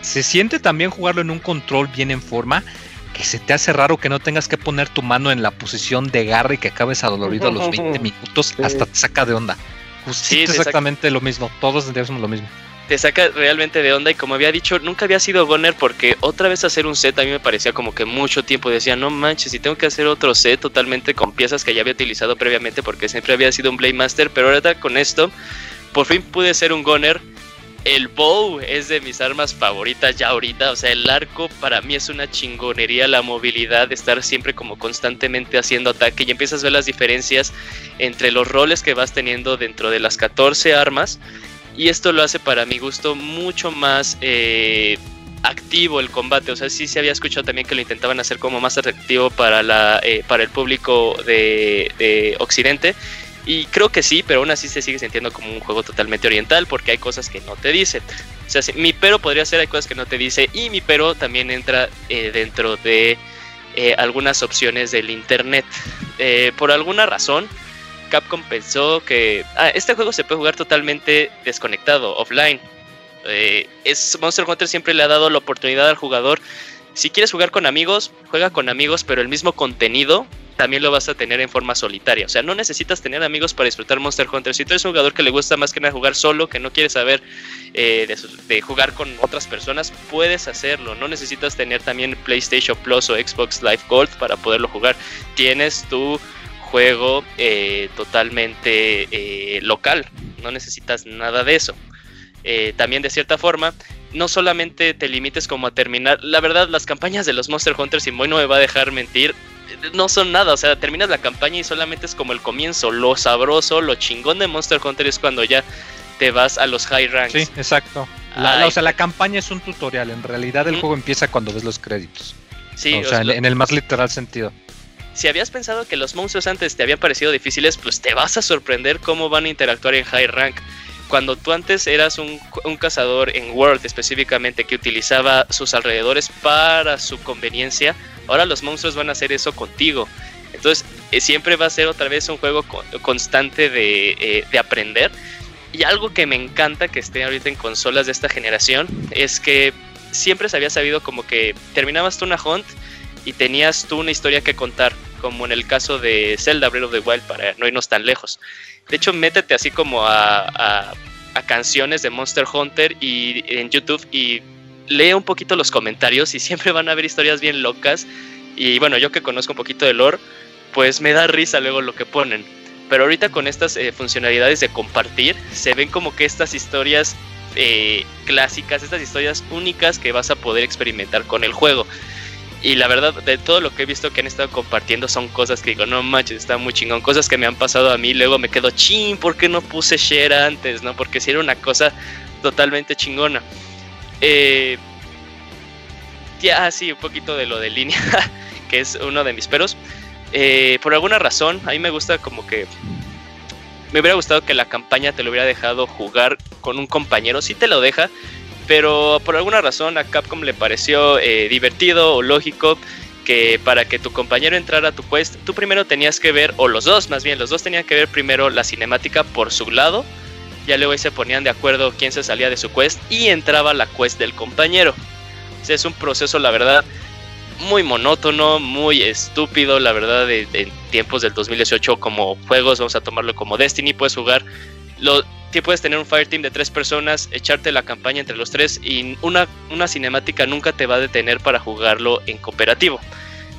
Se siente también jugarlo en un control bien en forma, que se te hace raro que no tengas que poner tu mano en la posición de garra y que acabes adolorido a los 20 minutos, hasta te saca de onda. Justito exactamente lo mismo, todos decimos lo mismo. Te saca realmente de onda y como había dicho, nunca había sido Goner porque otra vez hacer un set a mí me parecía como que mucho tiempo. Decía, no manches, si tengo que hacer otro set totalmente con piezas que ya había utilizado previamente porque siempre había sido un Blade Master, pero ahora con esto, por fin pude ser un Goner el bow es de mis armas favoritas ya ahorita. O sea, el arco para mí es una chingonería. La movilidad, de estar siempre como constantemente haciendo ataque. Y empiezas a ver las diferencias entre los roles que vas teniendo dentro de las 14 armas. Y esto lo hace para mi gusto mucho más eh, activo el combate. O sea, sí se había escuchado también que lo intentaban hacer como más atractivo para, la, eh, para el público de, de Occidente. Y creo que sí, pero aún así se sigue sintiendo como un juego totalmente oriental porque hay cosas que no te dicen. O sea, mi pero podría ser hay cosas que no te dice y mi pero también entra eh, dentro de eh, algunas opciones del internet. Eh, por alguna razón, Capcom pensó que ah, este juego se puede jugar totalmente desconectado, offline. Monster Hunter siempre le ha dado la oportunidad al jugador. Si quieres jugar con amigos, juega con amigos, pero el mismo contenido también lo vas a tener en forma solitaria. O sea, no necesitas tener amigos para disfrutar Monster Hunter. Si tú eres un jugador que le gusta más que nada jugar solo, que no quiere saber eh, de, jugar con otras personas, puedes hacerlo. No necesitas tener también PlayStation Plus o Xbox Live Gold para poderlo jugar. Tienes tu juego eh, totalmente eh, local. No necesitas nada de eso. también de cierta forma, no solamente te limites como a terminar. La verdad, las campañas de los Monster Hunters, y Moy no me va a dejar mentir, no son nada, o sea, terminas la campaña y solamente es como el comienzo. Lo sabroso, lo chingón de Monster Hunter es cuando ya te vas a los high ranks. Sí, exacto. o sea, la campaña es un tutorial. En realidad, el juego empieza cuando ves los créditos. Sí, o, sea, en, el más literal sentido. Si habías pensado que los monstruos antes te habían parecido difíciles, pues te vas a sorprender cómo van a interactuar en high rank. Cuando tú antes eras un, un cazador en World específicamente que utilizaba sus alrededores para su conveniencia, Ahora los monstruos van a hacer eso contigo. Entonces eh, siempre va a ser otra vez un juego constante eh, de, aprender. Y algo que me encanta que esté ahorita en consolas de esta generación es que siempre se había sabido como que terminabas tú una hunt y tenías tú una historia que contar, como en el caso de Zelda Breath of the Wild para no irnos tan lejos. De hecho, métete así como a, a, canciones de Monster Hunter y en YouTube y lee un poquito los comentarios y siempre van a haber historias bien locas. Y bueno, yo que conozco un poquito de lore, pues me da risa luego lo que ponen. Pero ahorita con estas eh, funcionalidades de compartir, se ven como que estas historias eh, clásicas, estas historias únicas que vas a poder experimentar con el juego. Y la verdad, de todo lo que he visto que han estado compartiendo son cosas que digo, no manches, está muy chingón. Cosas que me han pasado a mí, luego me quedo, ching, ¿por qué no puse share antes? ¿No? Porque si era una cosa totalmente chingona. Eh, ya, sí, un poquito de lo de línea, que es uno de mis peros. Eh, por alguna razón, a mí me gusta como que... Me hubiera gustado que la campaña te lo hubiera dejado jugar con un compañero. Sí te lo deja, pero por alguna razón a Capcom le pareció eh, divertido o lógico que para que tu compañero entrara a tu quest, tú primero tenías que ver, o los dos más bien, los dos tenían que ver primero la cinemática por su lado ya luego se ponían de acuerdo quién se salía de su quest y entraba la quest del compañero. Es un proceso, la verdad, muy monótono, muy estúpido, la verdad, en tiempos del 2018 como juegos, vamos a tomarlo como Destiny, puedes jugar, lo, puedes tener un Fireteam de tres personas, echarte la campaña entre los tres y una, una cinemática nunca te va a detener para jugarlo en cooperativo.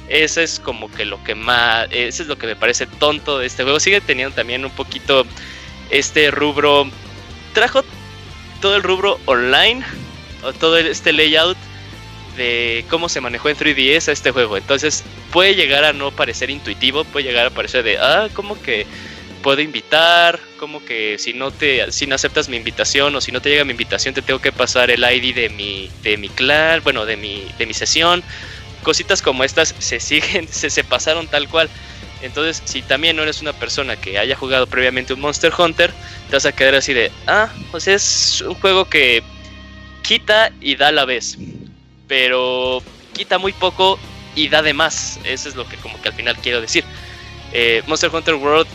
Eso es como que lo que más, eso es lo que me parece tonto de este juego. Sigue teniendo también un poquito este rubro trajo todo el rubro online o todo este layout de cómo se manejó en 3DS a este juego. Entonces puede llegar a no parecer intuitivo, puede llegar a parecer de, ah, como que puedo invitar, como que si no te si no aceptas mi invitación o si no te llega mi invitación te tengo que pasar el ID de mi de mi clan, bueno, de mi de mi sesión. Cositas como estas se siguen se, se pasaron tal cual. Entonces, si también no eres una persona que haya jugado previamente un Monster Hunter, te vas a quedar así de, ah, pues es un juego que quita y da a la vez, pero quita muy poco y da de más. Eso es lo que como que al final quiero decir. Eh, Monster Hunter World,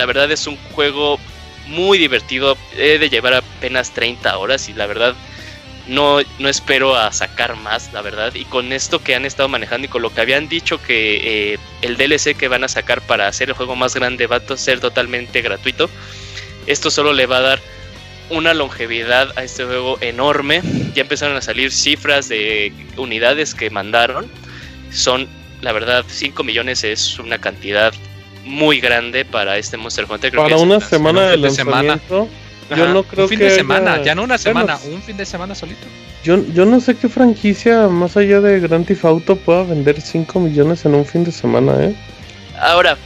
la verdad es un juego muy divertido, he de llevar apenas 30 horas y la verdad no, no espero a sacar más, la verdad. Y con esto que han estado manejando y con lo que habían dicho que eh, el DLC que van a sacar para hacer el juego más grande va a ser totalmente gratuito, esto solo le va a dar una longevidad a este juego enorme. Ya empezaron a salir cifras de unidades que mandaron. Son, la verdad, 5 millones es una cantidad muy grande para este Monster Hunter. Creo para que una semana de lanzamiento. Yo no creo un fin que de semana, haya- ya no una semana, Bueno, un fin de semana solito. Yo, yo no sé qué franquicia más allá de Grand Theft Auto pueda vender 5 millones en un fin de semana, ¿eh? Ahora,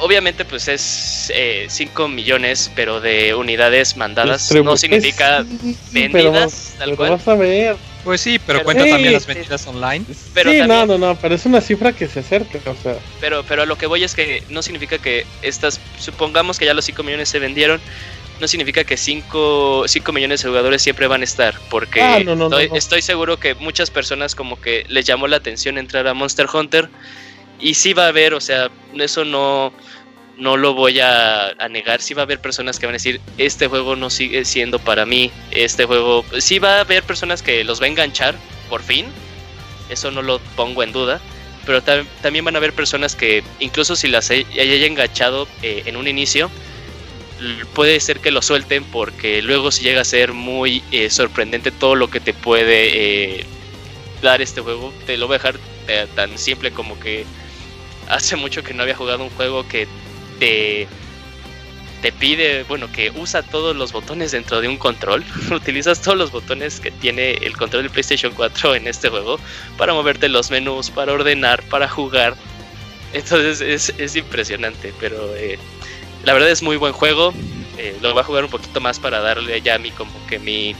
obviamente, pues es 5 millones, pero de unidades mandadas Distribu- no significa Sí, pero vendidas vas- tal pero cual. vas a ver. Pues sí, pero Pero- cuenta Sí, también las sí. vendidas online. Pero sí, también- no, no, no, pero es una cifra que se acerca, o sea. Pero, pero a lo que voy es que no significa que estas, supongamos que ya los 5 millones se vendieron, no significa que 5 millones de jugadores siempre van a estar, porque Ah, no, no, no, estoy, no. estoy seguro que muchas personas como que les llamó la atención entrar a Monster Hunter y sí va a haber, o sea, eso no, no lo voy a, a negar, sí va a haber personas que van a decir, este juego no sigue siendo para mí, este juego, sí va a haber personas que los va a enganchar, por fin, eso no lo pongo en duda, pero tam- también van a haber personas que incluso si las haya enganchado eh, en un inicio, puede ser que lo suelten porque luego si llega a ser muy eh, sorprendente todo lo que te puede eh, dar este juego. Te lo voy a dejar eh, tan simple como que hace mucho que no había jugado un juego que te pide, bueno, que usa todos los botones dentro de un control. Utilizas todos los botones que tiene el control de PlayStation 4 en este juego para moverte los menús, para ordenar, para jugar. Entonces es, es impresionante, pero eh, la verdad es muy buen juego. Eh, lo voy a jugar un poquito más para darle ya mi como que mi,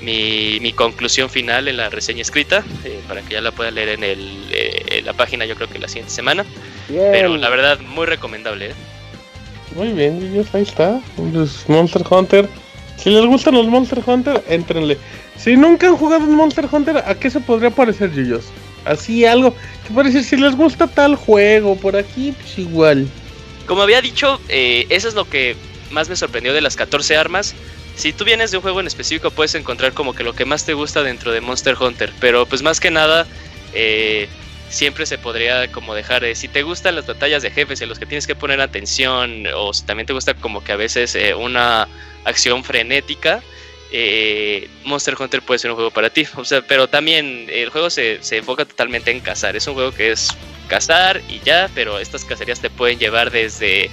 mi, mi conclusión final en la reseña escrita, eh, para que ya la pueda leer en, el, en la página yo creo que la siguiente semana. Bien. Pero la verdad muy recomendable. ¿eh? Muy bien, niños, ahí está. Monster Hunter. Si les gustan los Monster Hunter, entrenle. Si nunca han jugado un Monster Hunter, ¿a qué se podría parecer, Yuyos? Así algo. Que decir, si les gusta tal juego, por aquí, pues igual. Como había dicho, eh, eso es lo que más me sorprendió de las 14 armas. Si tú vienes de un juego en específico, puedes encontrar como que lo que más te gusta dentro de Monster Hunter. Pero pues más que nada, eh, siempre se podría como dejar, eh, si te gustan las batallas de jefes en los que tienes que poner atención, o si también te gusta como que a veces eh, una acción frenética, eh, Monster Hunter puede ser un juego para ti. O sea, pero también el juego se, se enfoca totalmente en cazar. Es un juego que es cazar y ya, pero estas cacerías te pueden llevar desde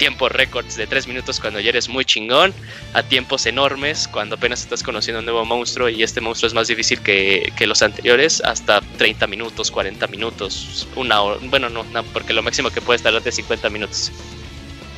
tiempos récords de 3 minutos cuando ya eres muy chingón, a tiempos enormes cuando apenas estás conociendo un nuevo monstruo y este monstruo es más difícil que, que los anteriores, hasta 30 minutos, 40 minutos, una hora, bueno, no, no, porque lo máximo que puedes tardar es 50 minutos.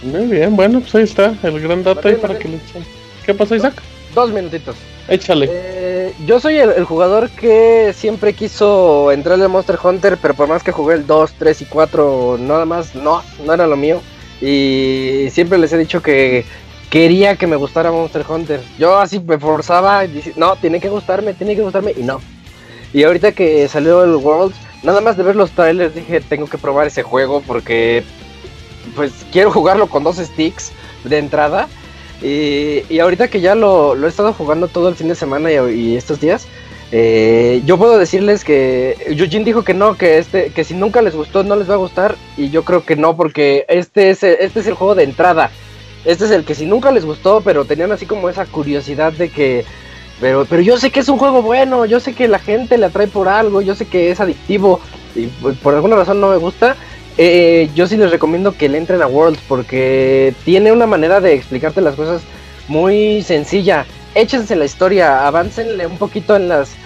Muy bien, bueno, pues ahí está. El gran dato ahí para que le echen. ¿Qué pasó, Isaac? Dos minutitos. Échale. Eh, yo soy el, el jugador que siempre quiso entrarle a Monster Hunter, pero por más que jugué el 2, 3 y 4, nada más, no, no era lo mío. Y siempre les he dicho que quería que me gustara Monster Hunter. Yo así me forzaba, dice, no, tiene que gustarme, tiene que gustarme, y no. Y ahorita que salió el World, nada más de ver los trailers dije, tengo que probar ese juego porque pues quiero jugarlo con dos sticks de entrada. Y, y ahorita que ya lo, lo he estado jugando todo el fin de semana y estos días, eh, yo puedo decirles que Eugene dijo que no, que este, que si nunca les gustó no les va a gustar y yo creo que no porque este es, este es el juego de entrada. Este es el que si nunca les gustó, pero tenían así como esa curiosidad de que, pero, pero yo sé que es un juego bueno, yo sé que la gente le atrae por algo, yo sé que es adictivo y por alguna razón no me gusta. Eh, yo sí les recomiendo que le entren a Worlds porque tiene una manera de explicarte las cosas muy sencilla. Échense la historia, aváncenle un poquito en las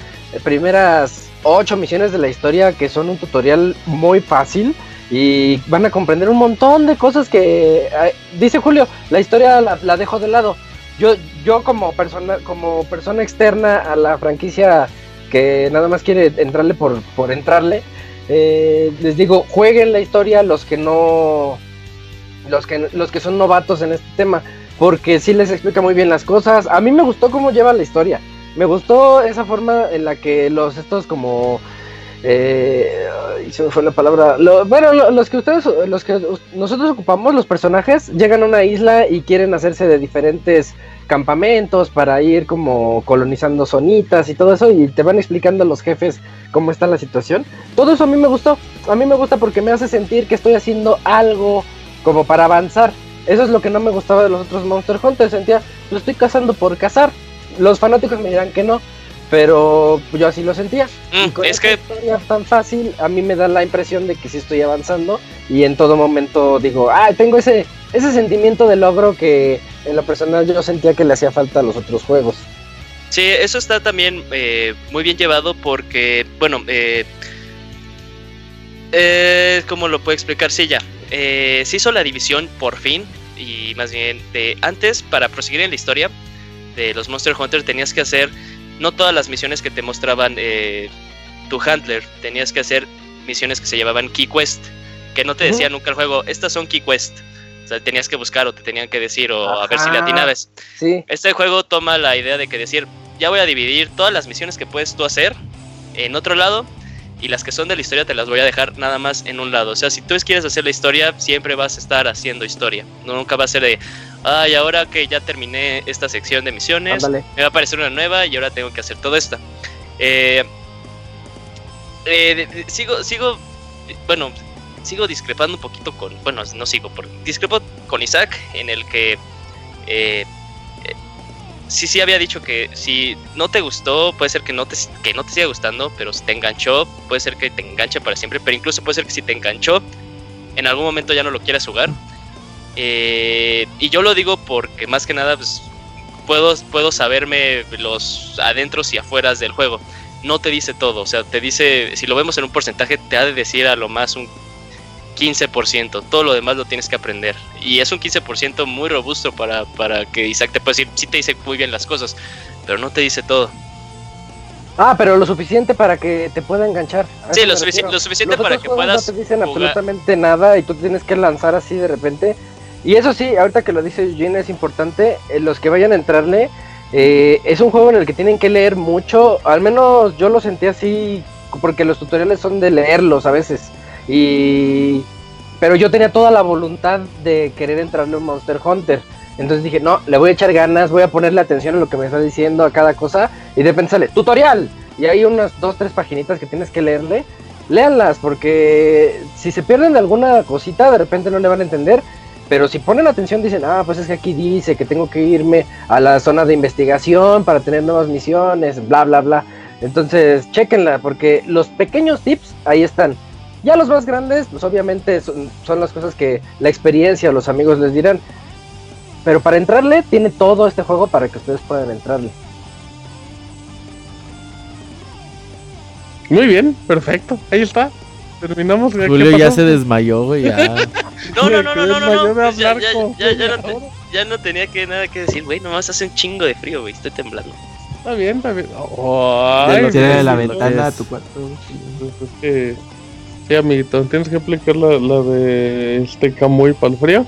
primeras ocho misiones de la historia que son un tutorial muy fácil y van a comprender un montón de cosas que dice Julio, la historia la, la dejo de lado. Yo, yo como persona, como persona externa a la franquicia que nada más quiere entrarle por, por entrarle, eh, les digo, jueguen la historia los que no, los que, los que son novatos en este tema, porque sí les explica muy bien las cosas. A mí me gustó cómo lleva la historia. Me gustó esa forma en la que los estos como eh, se fue la palabra. Lo- bueno, lo- los que ustedes, los que nosotros ocupamos, los personajes, llegan a una isla y quieren hacerse de diferentes campamentos para ir como colonizando zonitas y todo eso y te van explicando a los jefes cómo está la situación. Todo eso a mí me gustó. A mí me gusta porque me hace sentir que estoy haciendo algo como para avanzar. Eso es lo que no me gustaba de los otros Monster Hunter. Sentía, lo estoy cazando por cazar. Los fanáticos me dirán que no, pero yo así lo sentía. Mm, Y con es esta que historia tan fácil, a mí me da la impresión de que sí estoy avanzando y en todo momento digo, ah, tengo ese, ese sentimiento de logro que en lo personal yo sentía que le hacía falta a los otros juegos. Sí, eso está también eh, muy bien llevado porque, bueno, eh, eh, ¿cómo lo puedo explicar? Sí, ya. Eh, se hizo la división por fin, y más bien de antes, para proseguir en la historia de los Monster Hunter, tenías que hacer no todas las misiones que te mostraban eh, tu handler, tenías que hacer misiones que se llamaban Key Quest, que no te decía nunca el juego, estas son Key Quest. O sea, tenías que buscar o te tenían que decir o a ver si le atinabas. Sí, Este juego toma la idea de que decir, ya voy a dividir todas las misiones que puedes tú hacer en otro lado y las que son de la historia te las voy a dejar nada más en un lado. O sea, si tú quieres hacer la historia, siempre vas a estar haciendo historia. Nunca va a ser de, ay, ahora que ya terminé esta sección de misiones, ándale. me va a aparecer una nueva y ahora tengo que hacer todo esto. Eh, eh, de- de- sigo, sigo, bueno, sigo discrepando un poquito con, bueno, no sigo, por, discrepo con Isaac en el que eh, sí, sí había dicho que si no te gustó, puede ser que no te, que no te siga gustando, pero si te enganchó, puede ser que te enganche para siempre, pero incluso puede ser que si te enganchó, en algún momento ya no lo quieras jugar. Eh, y yo lo digo porque más que nada pues, puedo, puedo saberme los adentros y afueras del juego. No te dice todo, o sea, te dice, si lo vemos en un porcentaje, te ha de decir a lo más un 15%. Todo lo demás lo tienes que aprender. Y es un 15% muy robusto para, para que Isaac te pueda decir, sí te dice muy bien las cosas, pero no te dice todo. Ah, pero lo suficiente para que te pueda enganchar. Sí, lo, sufici- lo suficiente Los para que puedas No te dicen jugar. absolutamente nada y tú tienes que lanzar así de repente. Y eso sí, ahorita que lo dice Eugene es importante, eh, los que vayan a entrarle, eh, es un juego en el que tienen que leer mucho, al menos yo lo sentí así, porque los tutoriales son de leerlos a veces. Y... Pero yo tenía toda la voluntad de querer entrarle a un Monster Hunter. Entonces dije, no, le voy a echar ganas, voy a ponerle atención a lo que me está diciendo a cada cosa. Y de repente sale, tutorial. Y hay unas dos, tres paginitas que tienes que leerle. Léanlas, porque si se pierden de alguna cosita, de repente no le van a entender. Pero si ponen atención, dicen, ah, pues es que aquí dice que tengo que irme a la zona de investigación para tener nuevas misiones, bla, bla, bla. Entonces, chequenla, porque los pequeños tips ahí están. Ya los más grandes, pues obviamente son, son las cosas que la experiencia o los amigos les dirán. Pero para entrarle, tiene todo este juego para que ustedes puedan entrarle. Muy bien, perfecto. Ahí está. Terminamos. ¿qué Julio ya se desmayó, güey. Ya. No, no, no, no, no, no, no. Pues ya, no, te- hora. ya no tenía que nada que decir, güey, nomás hace un chingo de frío, güey, estoy temblando. Está bien, está bien. De Ay, lo- Cierra pues, la ventana a tu cuarto. es que- Sí, amiguito, tienes que aplicar la, la de este Camuy para el frío.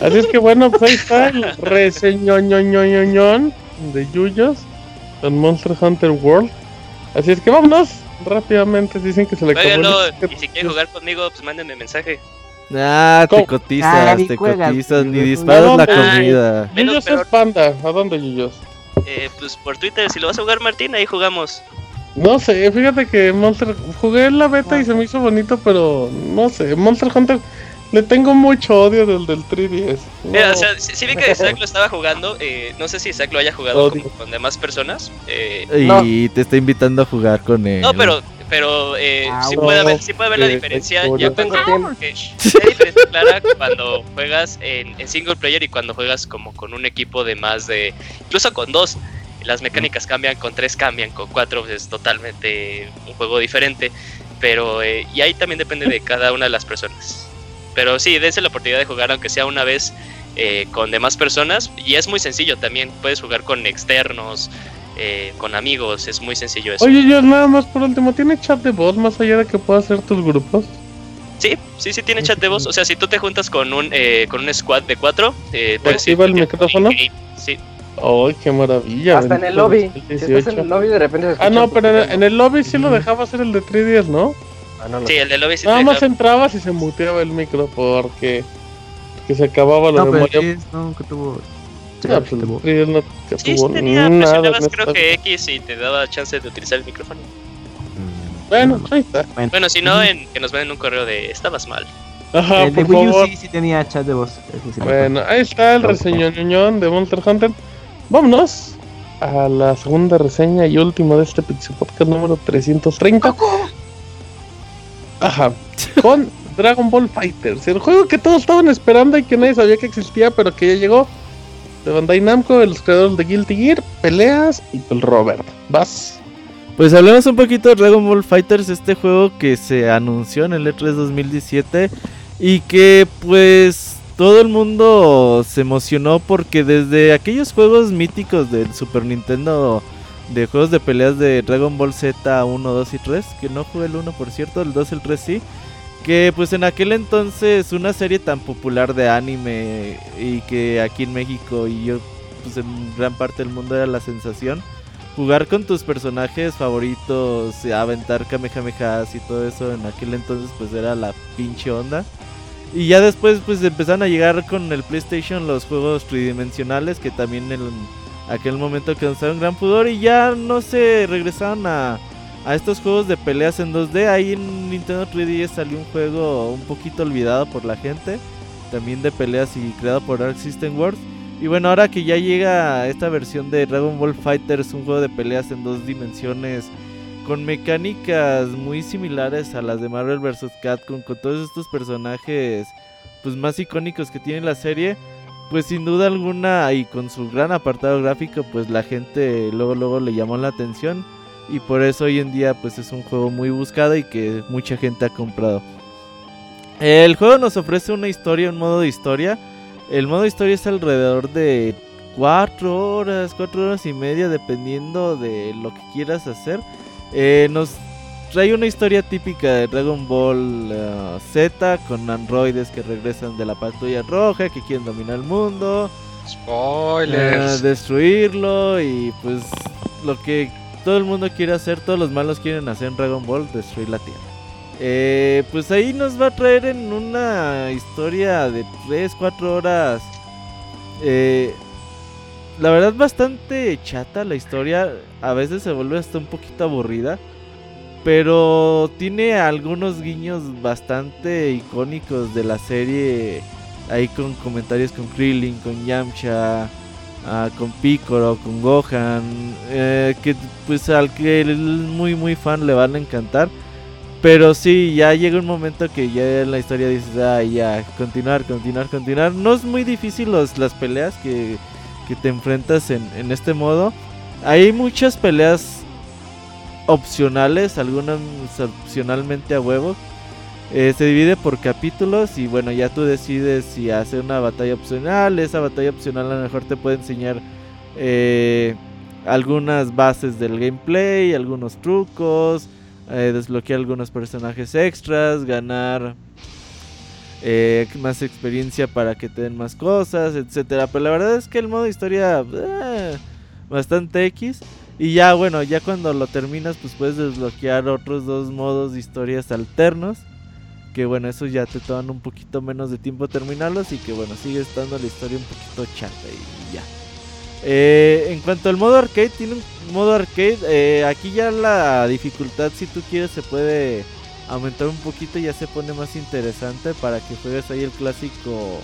Así es que bueno, pues ahí está el reseñoñoñoñoñón de Yuyos con Monster Hunter World. Así es que vámonos rápidamente. Dicen que se le acabó el- y si quieren jugar conmigo, pues mándenme mensaje. Ah, te ¿Cómo? cotizas, Ah, ni te juegas, cotizas, ni disparas la comida. Yuyos es panda. ¿A dónde Yuyos? Eh, pues por Twitter, si lo vas a jugar Martín, ahí jugamos. No sé, fíjate que Monster jugué en la beta y se me hizo bonito, pero no sé, Monster Hunter le tengo mucho odio del del 3DS. No. Mira, o sea, sí, sí vi que Isaac lo estaba jugando, eh, no sé si Isaac lo haya jugado como con demás personas. eh, Y te está invitando a jugar con él. no, pero, pero eh, Ah, sí, no, puede haber, sí puede ver la eh, diferencia. eh, Ya yo tengo diferencia clara cuando juegas en, en single player y cuando juegas como con un equipo de más de, incluso con dos. Las mecánicas cambian, con tres cambian, con cuatro es totalmente un juego diferente. Pero, eh, y ahí también depende de cada una de las personas. Pero sí, dense la oportunidad de jugar, aunque sea una vez eh, con demás personas. Y es muy sencillo también. Puedes jugar con externos, eh, con amigos. Es muy sencillo eso. Oye, yo nada más por último, ¿tiene chat de voz más allá de que pueda hacer tus grupos? Sí, sí, sí tiene chat de voz. O sea, si tú te juntas con un eh, con un squad de cuatro, eh, puedes activa el micrófono? Sí. ¡Ay, qué maravilla! Hasta en el lobby. Si 2018. estás en el lobby, de repente se Ah, no, pero en, en el lobby sí lo dejaba hacer el de 3DS, ¿no? Ah, no, no Sí, el de lobby sí Nada más entrabas y se muteaba el micro porque que se acababa la No, pero memoria. sí, no, que tuvo. Ah, pues, tuvo. No Sí, tuvo sí tenía, presionabas creo que X y te daba chance de utilizar el micrófono. Mm, Bueno, ahí está. bueno. Bueno, si no, en, que nos manden un correo de estabas mal. Ajá, el de por Wii U favor. sí, sí tenía chat de voz. sí me Bueno, ahí está el reseñón de Monster Hunter. Vámonos a la segunda reseña y último de este Pixel Podcast número 330. Ajá, con Dragon Ball Fighters, el juego que todos estaban esperando y que nadie sabía que existía, pero que ya llegó. De Bandai Namco, de los creadores de Guilty Gear, peleas y el Robert. Vas. Pues hablemos un poquito de Dragon Ball Fighters, este juego que se anunció en el E E3 2017 y que pues todo el mundo se emocionó porque desde aquellos juegos míticos del Super Nintendo de juegos de peleas de Dragon Ball Z 1, 2 y 3, que no jugué el 1 por cierto, el 2 y el 3 sí, que pues en aquel entonces una serie tan popular de anime y que aquí en México y yo pues en gran parte del mundo era la sensación jugar con tus personajes favoritos, aventar kamehamehas y todo eso en aquel entonces pues era la pinche onda. Y ya después pues empezaron a llegar con el PlayStation los juegos tridimensionales que también en aquel momento causaron gran pudor y ya no se regresaron a, a estos juegos de peleas en 2D. Ahí en Nintendo 3DS salió un juego un poquito olvidado por la gente, también de peleas y creado por Arc System Works. Y bueno, ahora que ya llega esta versión de Dragon Ball Fighters, un juego de peleas en dos dimensiones, con mecánicas muy similares a las de Marvel vs. Capcom, con todos estos personajes pues más icónicos que tiene la serie, pues sin duda alguna y con su gran apartado gráfico, pues la gente luego luego le llamó la atención y por eso hoy en día pues es un juego muy buscado y que mucha gente ha comprado. El juego nos ofrece una historia, un modo de historia. El modo de historia es alrededor de 4 horas, 4 horas y media, dependiendo de lo que quieras hacer. Eh, nos trae una historia típica de Dragon Ball eh, Z con androides que regresan de la patrulla roja, que quieren dominar el mundo, eh, Spoilers. destruirlo y pues lo que todo el mundo quiere hacer, todos los malos quieren hacer en Dragon Ball, destruir la Tierra. Eh, pues ahí nos va a traer en una historia de 3, 4 horas. Eh, la verdad bastante chata la historia. A veces se vuelve hasta un poquito aburrida. Pero tiene algunos guiños bastante icónicos de la serie. Ahí con comentarios con Krillin, con Yamcha, ah, con Piccolo, con Gohan. eh, que pues al que es muy muy fan le van a encantar. Pero sí, ya llega un momento que ya en la historia dices, ah, ya, continuar, continuar, continuar. No es muy difícil los, las peleas que, que te enfrentas en, en este modo. Hay muchas peleas opcionales, algunas opcionalmente a huevo. Eh, se divide por capítulos y bueno, ya tú decides si hacer una batalla opcional. Esa batalla opcional a lo mejor te puede enseñar eh, algunas bases del gameplay, algunos trucos eh, desbloquear algunos personajes extras, ganar eh, más experiencia para que te den más cosas, etcétera. Pero la verdad es que el modo historia eh, bastante X. Y ya bueno, ya cuando lo terminas pues puedes desbloquear otros dos modos de historias alternos. Que bueno, eso ya te toman un poquito menos de tiempo terminarlos y que bueno, sigue estando la historia un poquito chata y ya. Eh, en cuanto al modo arcade, tiene un modo arcade. aquí ya la dificultad, si tú quieres, se puede aumentar un poquito. Ya se pone más interesante para que juegues ahí el clásico.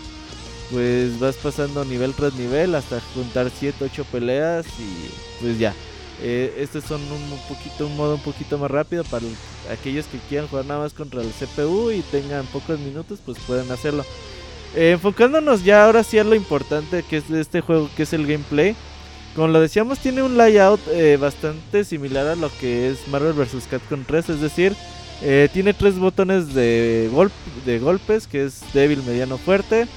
Pues vas pasando nivel tras nivel hasta juntar 7, 8 peleas y pues ya. Eh, estos son un poquito un modo un poquito más rápido para el- aquellos que quieran jugar nada más contra el CPU y tengan pocos minutos, pues pueden hacerlo. Eh, enfocándonos ya ahora sí a lo importante que es de este juego, que es el gameplay. Como lo decíamos, tiene un layout eh, bastante similar a lo que es Marvel vs. Capcom 3, es decir, eh, tiene tres botones de, gol- de golpes, que es débil, mediano, fuerte.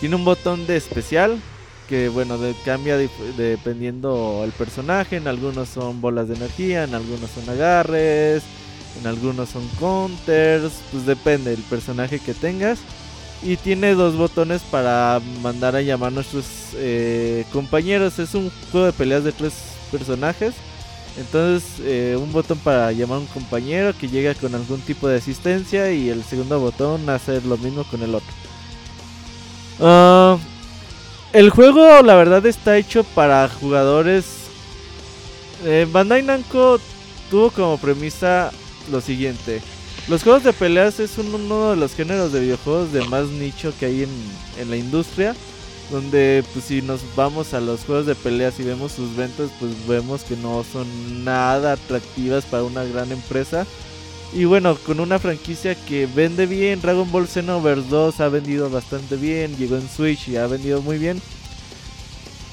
Tiene un botón de especial, que bueno, cambia dependiendo el personaje. En algunos son bolas de energía, en algunos son agarres, en algunos son counters, pues depende del personaje que tengas. Y tiene dos botones para mandar a llamar a nuestros eh, compañeros. Es un juego de peleas de tres personajes. Entonces, eh, un botón para llamar a un compañero que llega con algún tipo de asistencia. Y el segundo botón hacer lo mismo con el otro. Ah, El juego, la verdad, está hecho para jugadores. Eh, Bandai Namco tuvo como premisa lo siguiente: los juegos de peleas es un- uno de los géneros de videojuegos de más nicho que hay en la industria. Donde, pues, si nos vamos a los juegos de peleas y vemos sus ventas, pues vemos que no son nada atractivas para una gran empresa. Y bueno, con una franquicia que vende bien, Dragon Ball Xenoverse 2 ha vendido bastante bien, llegó en Switch y ha vendido muy bien.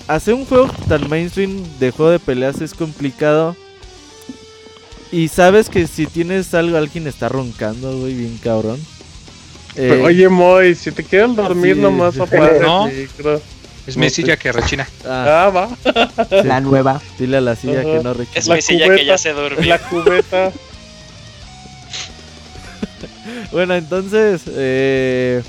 Hacer un juego tan mainstream de juego de peleas es complicado. Y sabes que si tienes algo, alguien está roncando, güey, bien cabrón. Eh, Oye, Moy, si te quieres dormir sí, nomás sí. apaga No. el micro. Es mi silla que rechina. ah, Ah, va. La nueva. dile a la silla que no rechina. Es La mi silla cubeta, que ya se durmió. La cubeta. Bueno, entonces, eh,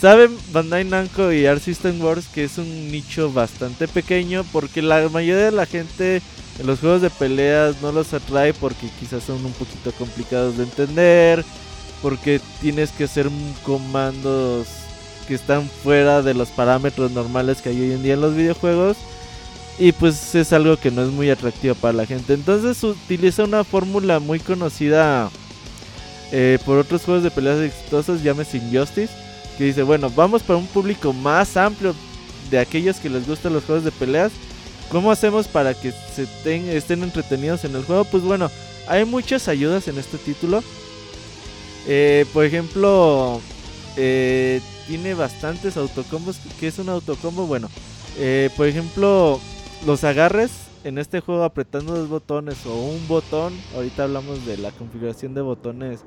saben Bandai Namco y Art System Wars que es un nicho bastante pequeño porque la mayoría de la gente en los juegos de peleas no los atrae porque quizás son un poquito complicados de entender, porque tienes que hacer comandos que están fuera de los parámetros normales que hay hoy en día en los videojuegos. Y pues es algo que no es muy atractivo para la gente. Entonces utiliza una fórmula muy conocida eh, por otros juegos de peleas exitosos, llámese Injustice, que dice, bueno, vamos para un público más amplio de aquellos que les gustan los juegos de peleas. ¿Cómo hacemos para que estén entretenidos en el juego? Pues bueno, hay muchas ayudas en este título. Eh, por ejemplo, eh, tiene bastantes autocombos. ¿Qué es un autocombo? Bueno, eh, por ejemplo, los agarres en este juego apretando dos botones o un botón. Ahorita hablamos de la configuración de botones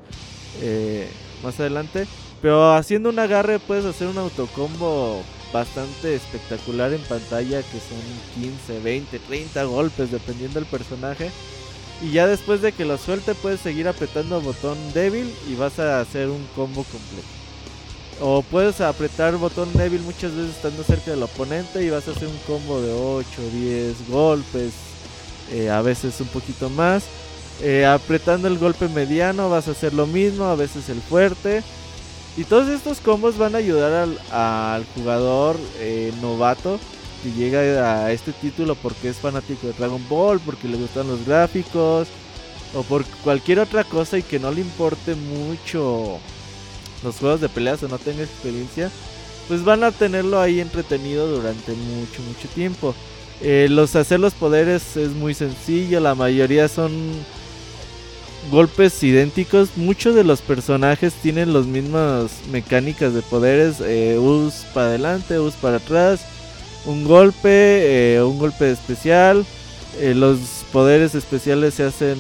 más adelante. Pero haciendo un agarre puedes hacer un autocombo bastante espectacular en pantalla que son 15, 20, 30 golpes dependiendo del personaje. Y ya después de que lo suelte puedes seguir apretando botón débil y vas a hacer un combo completo. O puedes apretar botón débil muchas veces estando cerca del oponente y vas a hacer un combo de 8, 10 golpes, eh, a veces un poquito más. Eh, apretando el golpe mediano vas a hacer lo mismo, a veces el fuerte. Y todos estos combos van a ayudar al, jugador eh, novato que llega a este título porque es fanático de Dragon Ball, porque le gustan los gráficos o por cualquier otra cosa y que no le importe mucho los juegos de peleas o no tenga experiencia, pues van a tenerlo ahí entretenido durante mucho, mucho tiempo. Eh, los hacer los poderes es muy sencillo, la mayoría son golpes idénticos. Muchos de los personajes tienen las mismas mecánicas de poderes. Eh, us para adelante, us para atrás. Un golpe, eh, un golpe especial. Eh, los poderes especiales se hacen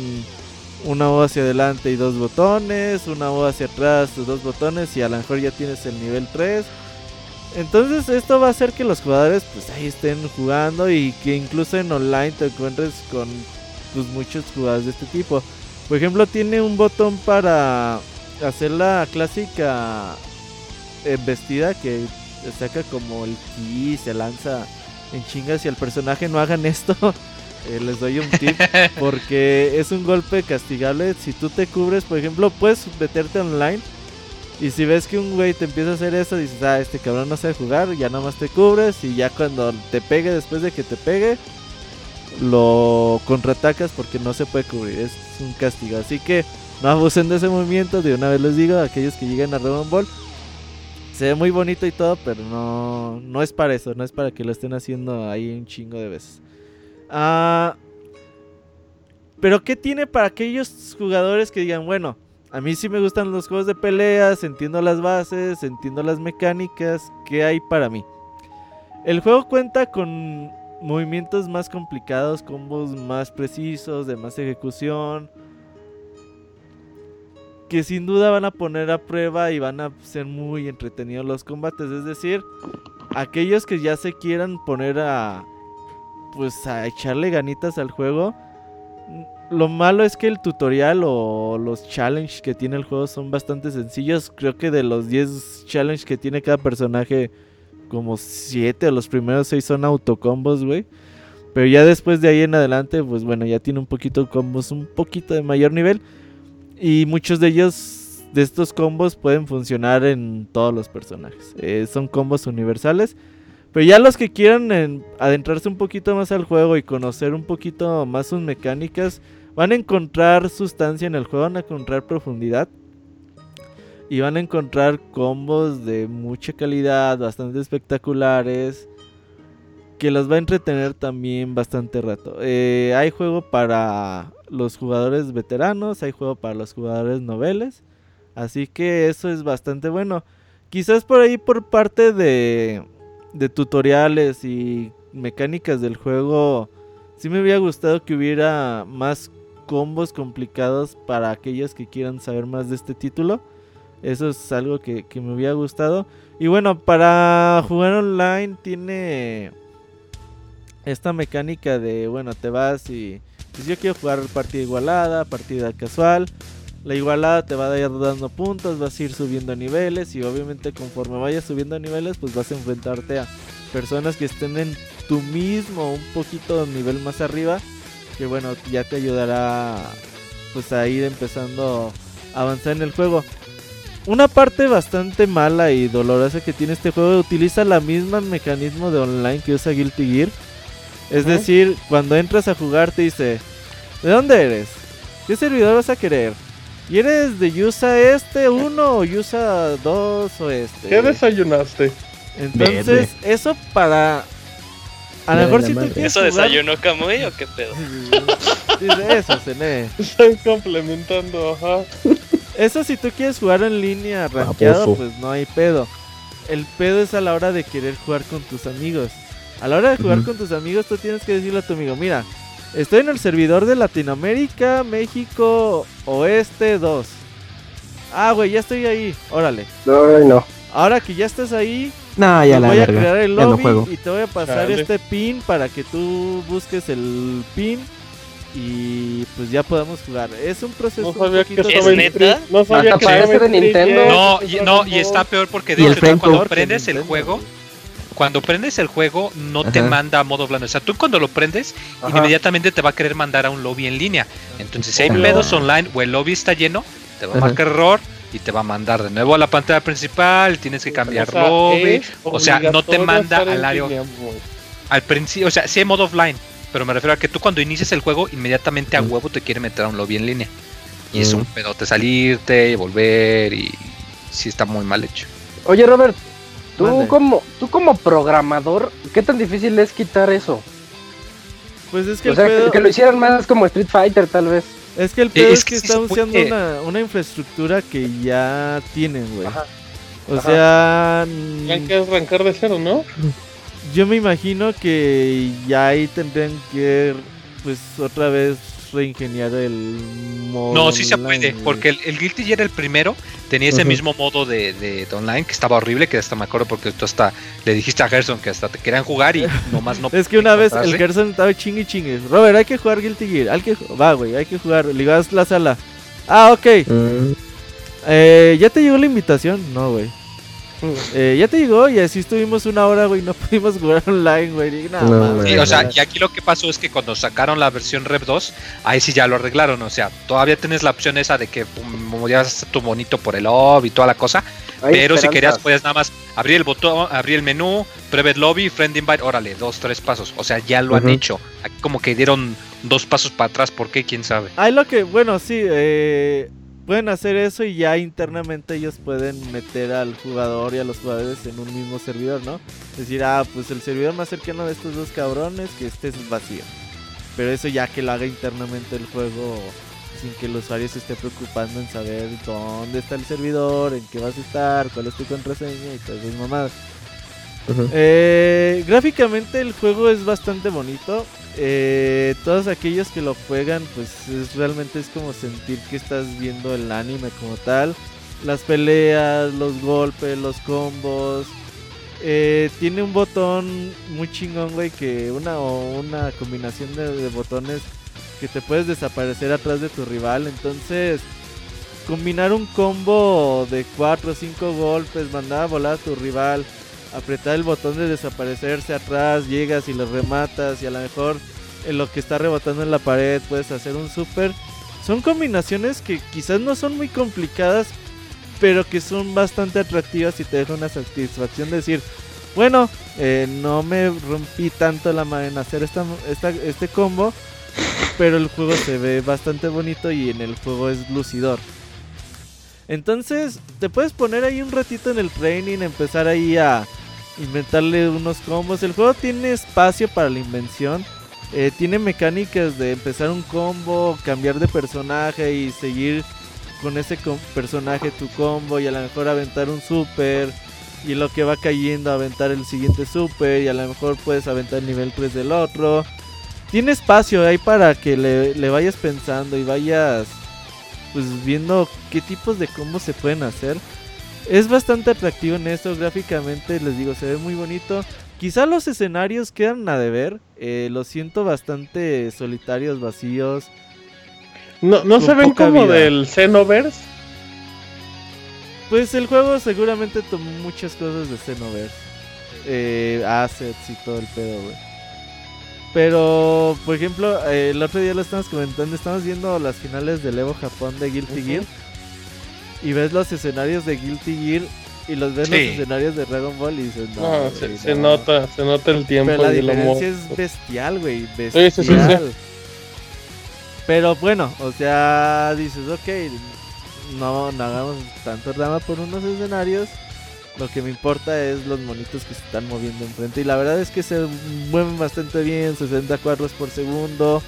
una O hacia adelante y dos botones. Una O hacia atrás, dos botones. Y a lo mejor ya tienes el nivel 3. Entonces esto va a hacer que los jugadores pues ahí estén jugando y que incluso en online te encuentres con pues, muchos jugadores de este tipo. Por ejemplo, tiene un botón para hacer la clásica embestida que saca como el ki y se lanza en chingas. Si al personaje no hagan esto, eh, les doy un tip. Porque es un golpe castigable. Si tú te cubres, por ejemplo, puedes meterte online. Y si ves que un güey te empieza a hacer eso, dices, ah, este cabrón no sabe jugar, ya nada más te cubres. Y ya cuando te pegue, después de que te pegue, lo contraatacas porque no se puede cubrir, es un castigo. Así que no abusen de ese movimiento, de una vez les digo, a aquellos que lleguen a Dragon Ball. Se ve muy bonito y todo, pero no, no es para eso, no es para que lo estén haciendo ahí un chingo de veces. Ah, pero ¿qué tiene para aquellos jugadores que digan, bueno, a mí sí me gustan los juegos de peleas, entiendo las bases, entiendo las mecánicas, ¿qué hay para mí? El juego cuenta con movimientos más complicados, combos más precisos, de más ejecución. Que sin duda van a poner a prueba y van a ser muy entretenidos los combates. Es decir, aquellos que ya se quieran poner a. Pues a echarle ganitas al juego. Lo malo es que el tutorial o los challenges que tiene el juego son bastante sencillos. Creo que de los 10 challenges que tiene cada personaje como 7 o los primeros 6 son autocombos, güey. Pero ya después de ahí en adelante, pues bueno, ya tiene un poquito combos un poquito de mayor nivel. Y muchos de ellos, de estos combos, pueden funcionar en todos los personajes. Eh, son combos universales. Pero ya los que quieran en- adentrarse un poquito más al juego y conocer un poquito más sus mecánicas, van a encontrar sustancia en el juego, van a encontrar profundidad. Y van a encontrar combos de mucha calidad, bastante espectaculares. Que los va a entretener también bastante rato. Eh, hay juego para los jugadores veteranos, hay juego para los jugadores noveles. Así que eso es bastante bueno. Quizás por ahí por parte de, de tutoriales y mecánicas del juego, sí me hubiera gustado que hubiera más combos complicados para aquellos que quieran saber más de este título. Eso es algo que, que me hubiera gustado. Y bueno, para jugar online tiene esta mecánica de, bueno, te vas y... Pues yo quiero jugar partida igualada, partida casual. La igualada te va a ir dando puntos, vas a ir subiendo niveles y obviamente conforme vayas subiendo niveles pues vas a enfrentarte a personas que estén en tu mismo, un poquito nivel más arriba, que bueno, ya te ayudará pues a ir empezando a avanzar en el juego. Una parte bastante mala y dolorosa que tiene este juego utiliza la misma mecanismo de online que usa Guilty Gear. Es decir, cuando entras a jugar te dice, ¿de dónde eres? ¿Qué servidor vas a querer? ¿Y eres de USA este 1 o USA 2 o este? ¿Qué desayunaste? Entonces, Verde. eso para... A lo mejor si tú quieres ¿Eso jugar- desayunó Kamui o qué pedo? Dice eso, Cené. Están complementando, ajá. Eso si tú quieres jugar en línea rankeado, pues no hay pedo. El pedo es a la hora de querer jugar con tus amigos. A la hora de jugar con tus amigos, tú tienes que decirle a tu amigo, mira, estoy en el servidor de Latinoamérica, México, Oeste 2. Ah, güey, ya estoy ahí. Órale. Ay, no. Ahora que ya estás ahí, No, ya te la voy a crear el no lobby juego. y te voy a pasar este pin para que tú busques el pin y pues ya podamos jugar. Es un proceso No un que poquito ¿Es neta? No sabía Hasta que de Nintendo. No, y, no, y está peor porque de hecho cuando prendes el juego. Cuando prendes el juego no te manda a modo blando. O sea, tú cuando lo prendes, Ajá. inmediatamente te va a querer mandar a un lobby en línea. Entonces, si hay pedos online o el lobby está lleno, te va a Ajá. marcar error y te va a mandar de nuevo a la pantalla principal. Tienes que cambiar O sea, lobby. O sea, no te manda al área. línea. Al principio, o sea, sí hay modo offline, pero me refiero a que tú cuando inicias el juego, inmediatamente a huevo te quiere meter a un lobby en línea. Y es un pedote salirte y volver y sí está muy mal hecho. Oye, Robert, tú Mande. como, tú como programador, ¿qué tan difícil es quitar eso? Pues es que O el sea, que- pedo... que lo hicieran más como Street Fighter, tal vez. Es que el pedo es es, que que sí está se usando puede. una, una infraestructura que ya tienen, güey. Ajá. O Ajá. sea, Tendrían mm, que arrancar de cero, ¿no? yo me imagino que ya ahí tendrían que, pues, otra vez reingeniar el modo. No, sí se puede, porque el, el Guilty Gear el primero tenía ese mismo modo de, de- de online que estaba horrible, que hasta me acuerdo porque tú hasta le dijiste a Gerson que hasta te querían jugar y nomás no. Es que una vez el. Gerson estaba chingue y chingue. Robert, hay que jugar Guilty Gear. Hay que, va, güey, hay que jugar. Ligas la sala. Ah, ok. Mm, Eh, ¿Ya te llegó la invitación? No, güey. Eh, ya te llegó y así estuvimos una hora, güey. No pudimos jugar online, güey. Dije, "No, No, mames". Sí, o sea, y aquí lo que pasó es que cuando sacaron la versión Rev 2, ahí sí ya lo arreglaron. O sea, todavía tienes la opción esa de que pum, movías tu monito por el lobby y toda la cosa. Hay pero si querías, podías nada más abrir el botón, abrir el menú, Private Lobby, Friend Invite, órale, dos, tres pasos. O sea, ya lo han hecho. Aquí como que dieron dos pasos para atrás, ¿por qué? ¿Quién sabe? Hay lo que, bueno, sí, eh, pueden hacer eso y ya internamente ellos pueden meter al jugador y a los jugadores en un mismo servidor, ¿no? Decir, ah, pues el servidor más cercano de estos dos cabrones, que este es vacío. Pero eso ya que lo haga internamente el juego sin que el usuario se esté preocupando en saber dónde está el servidor, en qué vas a estar, cuál es tu contraseña y todas esas mamadas. Eh, gráficamente el juego es bastante bonito. Eh, todos aquellos que lo juegan, pues es, realmente es como sentir que estás viendo el anime como tal. Las peleas, los golpes, los combos. Eh, tiene un botón muy chingón, güey, que una o una combinación de, de botones que te puedes desaparecer atrás de tu rival. Entonces, combinar un combo de 4 o 5 golpes, mandar a volar a tu rival, apretar el botón de desaparecerse atrás, llegas y lo rematas y a lo mejor en lo que está rebotando en la pared puedes hacer un super. Son combinaciones que quizás no son muy complicadas, pero que son bastante atractivas y te dejan una satisfacción de decir, Bueno, eh, no me rompí tanto la mano en hacer esta, esta- este combo, pero el juego se ve bastante bonito y en el juego es lucidor. Entonces, te puedes poner ahí un ratito en el training, empezar ahí a inventarle unos combos. El juego tiene espacio para la invención. eh, tiene mecánicas de empezar un combo, cambiar de personaje y seguir con ese com- personaje tu combo y a lo mejor aventar un super y lo que va cayendo aventar el siguiente super y a lo mejor puedes aventar el nivel 3 del otro. Tiene espacio ahí para que le, le vayas pensando y vayas pues viendo qué tipos de combos se pueden hacer. Es bastante atractivo en esto, gráficamente les digo, se ve muy bonito. Quizá los escenarios quedan a deber, eh, los siento bastante solitarios, vacíos. ¿No, no se ven como vida. del Xenoverse? Pues el juego seguramente tomó muchas cosas de Xenoverse. Eh, assets y todo el pedo, güey. Pero, por ejemplo, eh, el otro día lo estamos comentando, estamos viendo las finales del Evo Japón de Guilty. Gear. Y ves los escenarios de Guilty Gear y los ves los Sí. escenarios de Dragon Ball y dices, no, No, güey, se, no". se nota, se nota el tiempo Pero la y el amor. diferencia es bestial, güey. sí, Bestial. sí, sí. Pero bueno, o sea, dices, ok, no, no hagamos tanto drama por unos escenarios. Lo que me importa es los monitos que se están moviendo enfrente. Y la verdad es que se mueven bastante bien, 60 cuadros por segundo.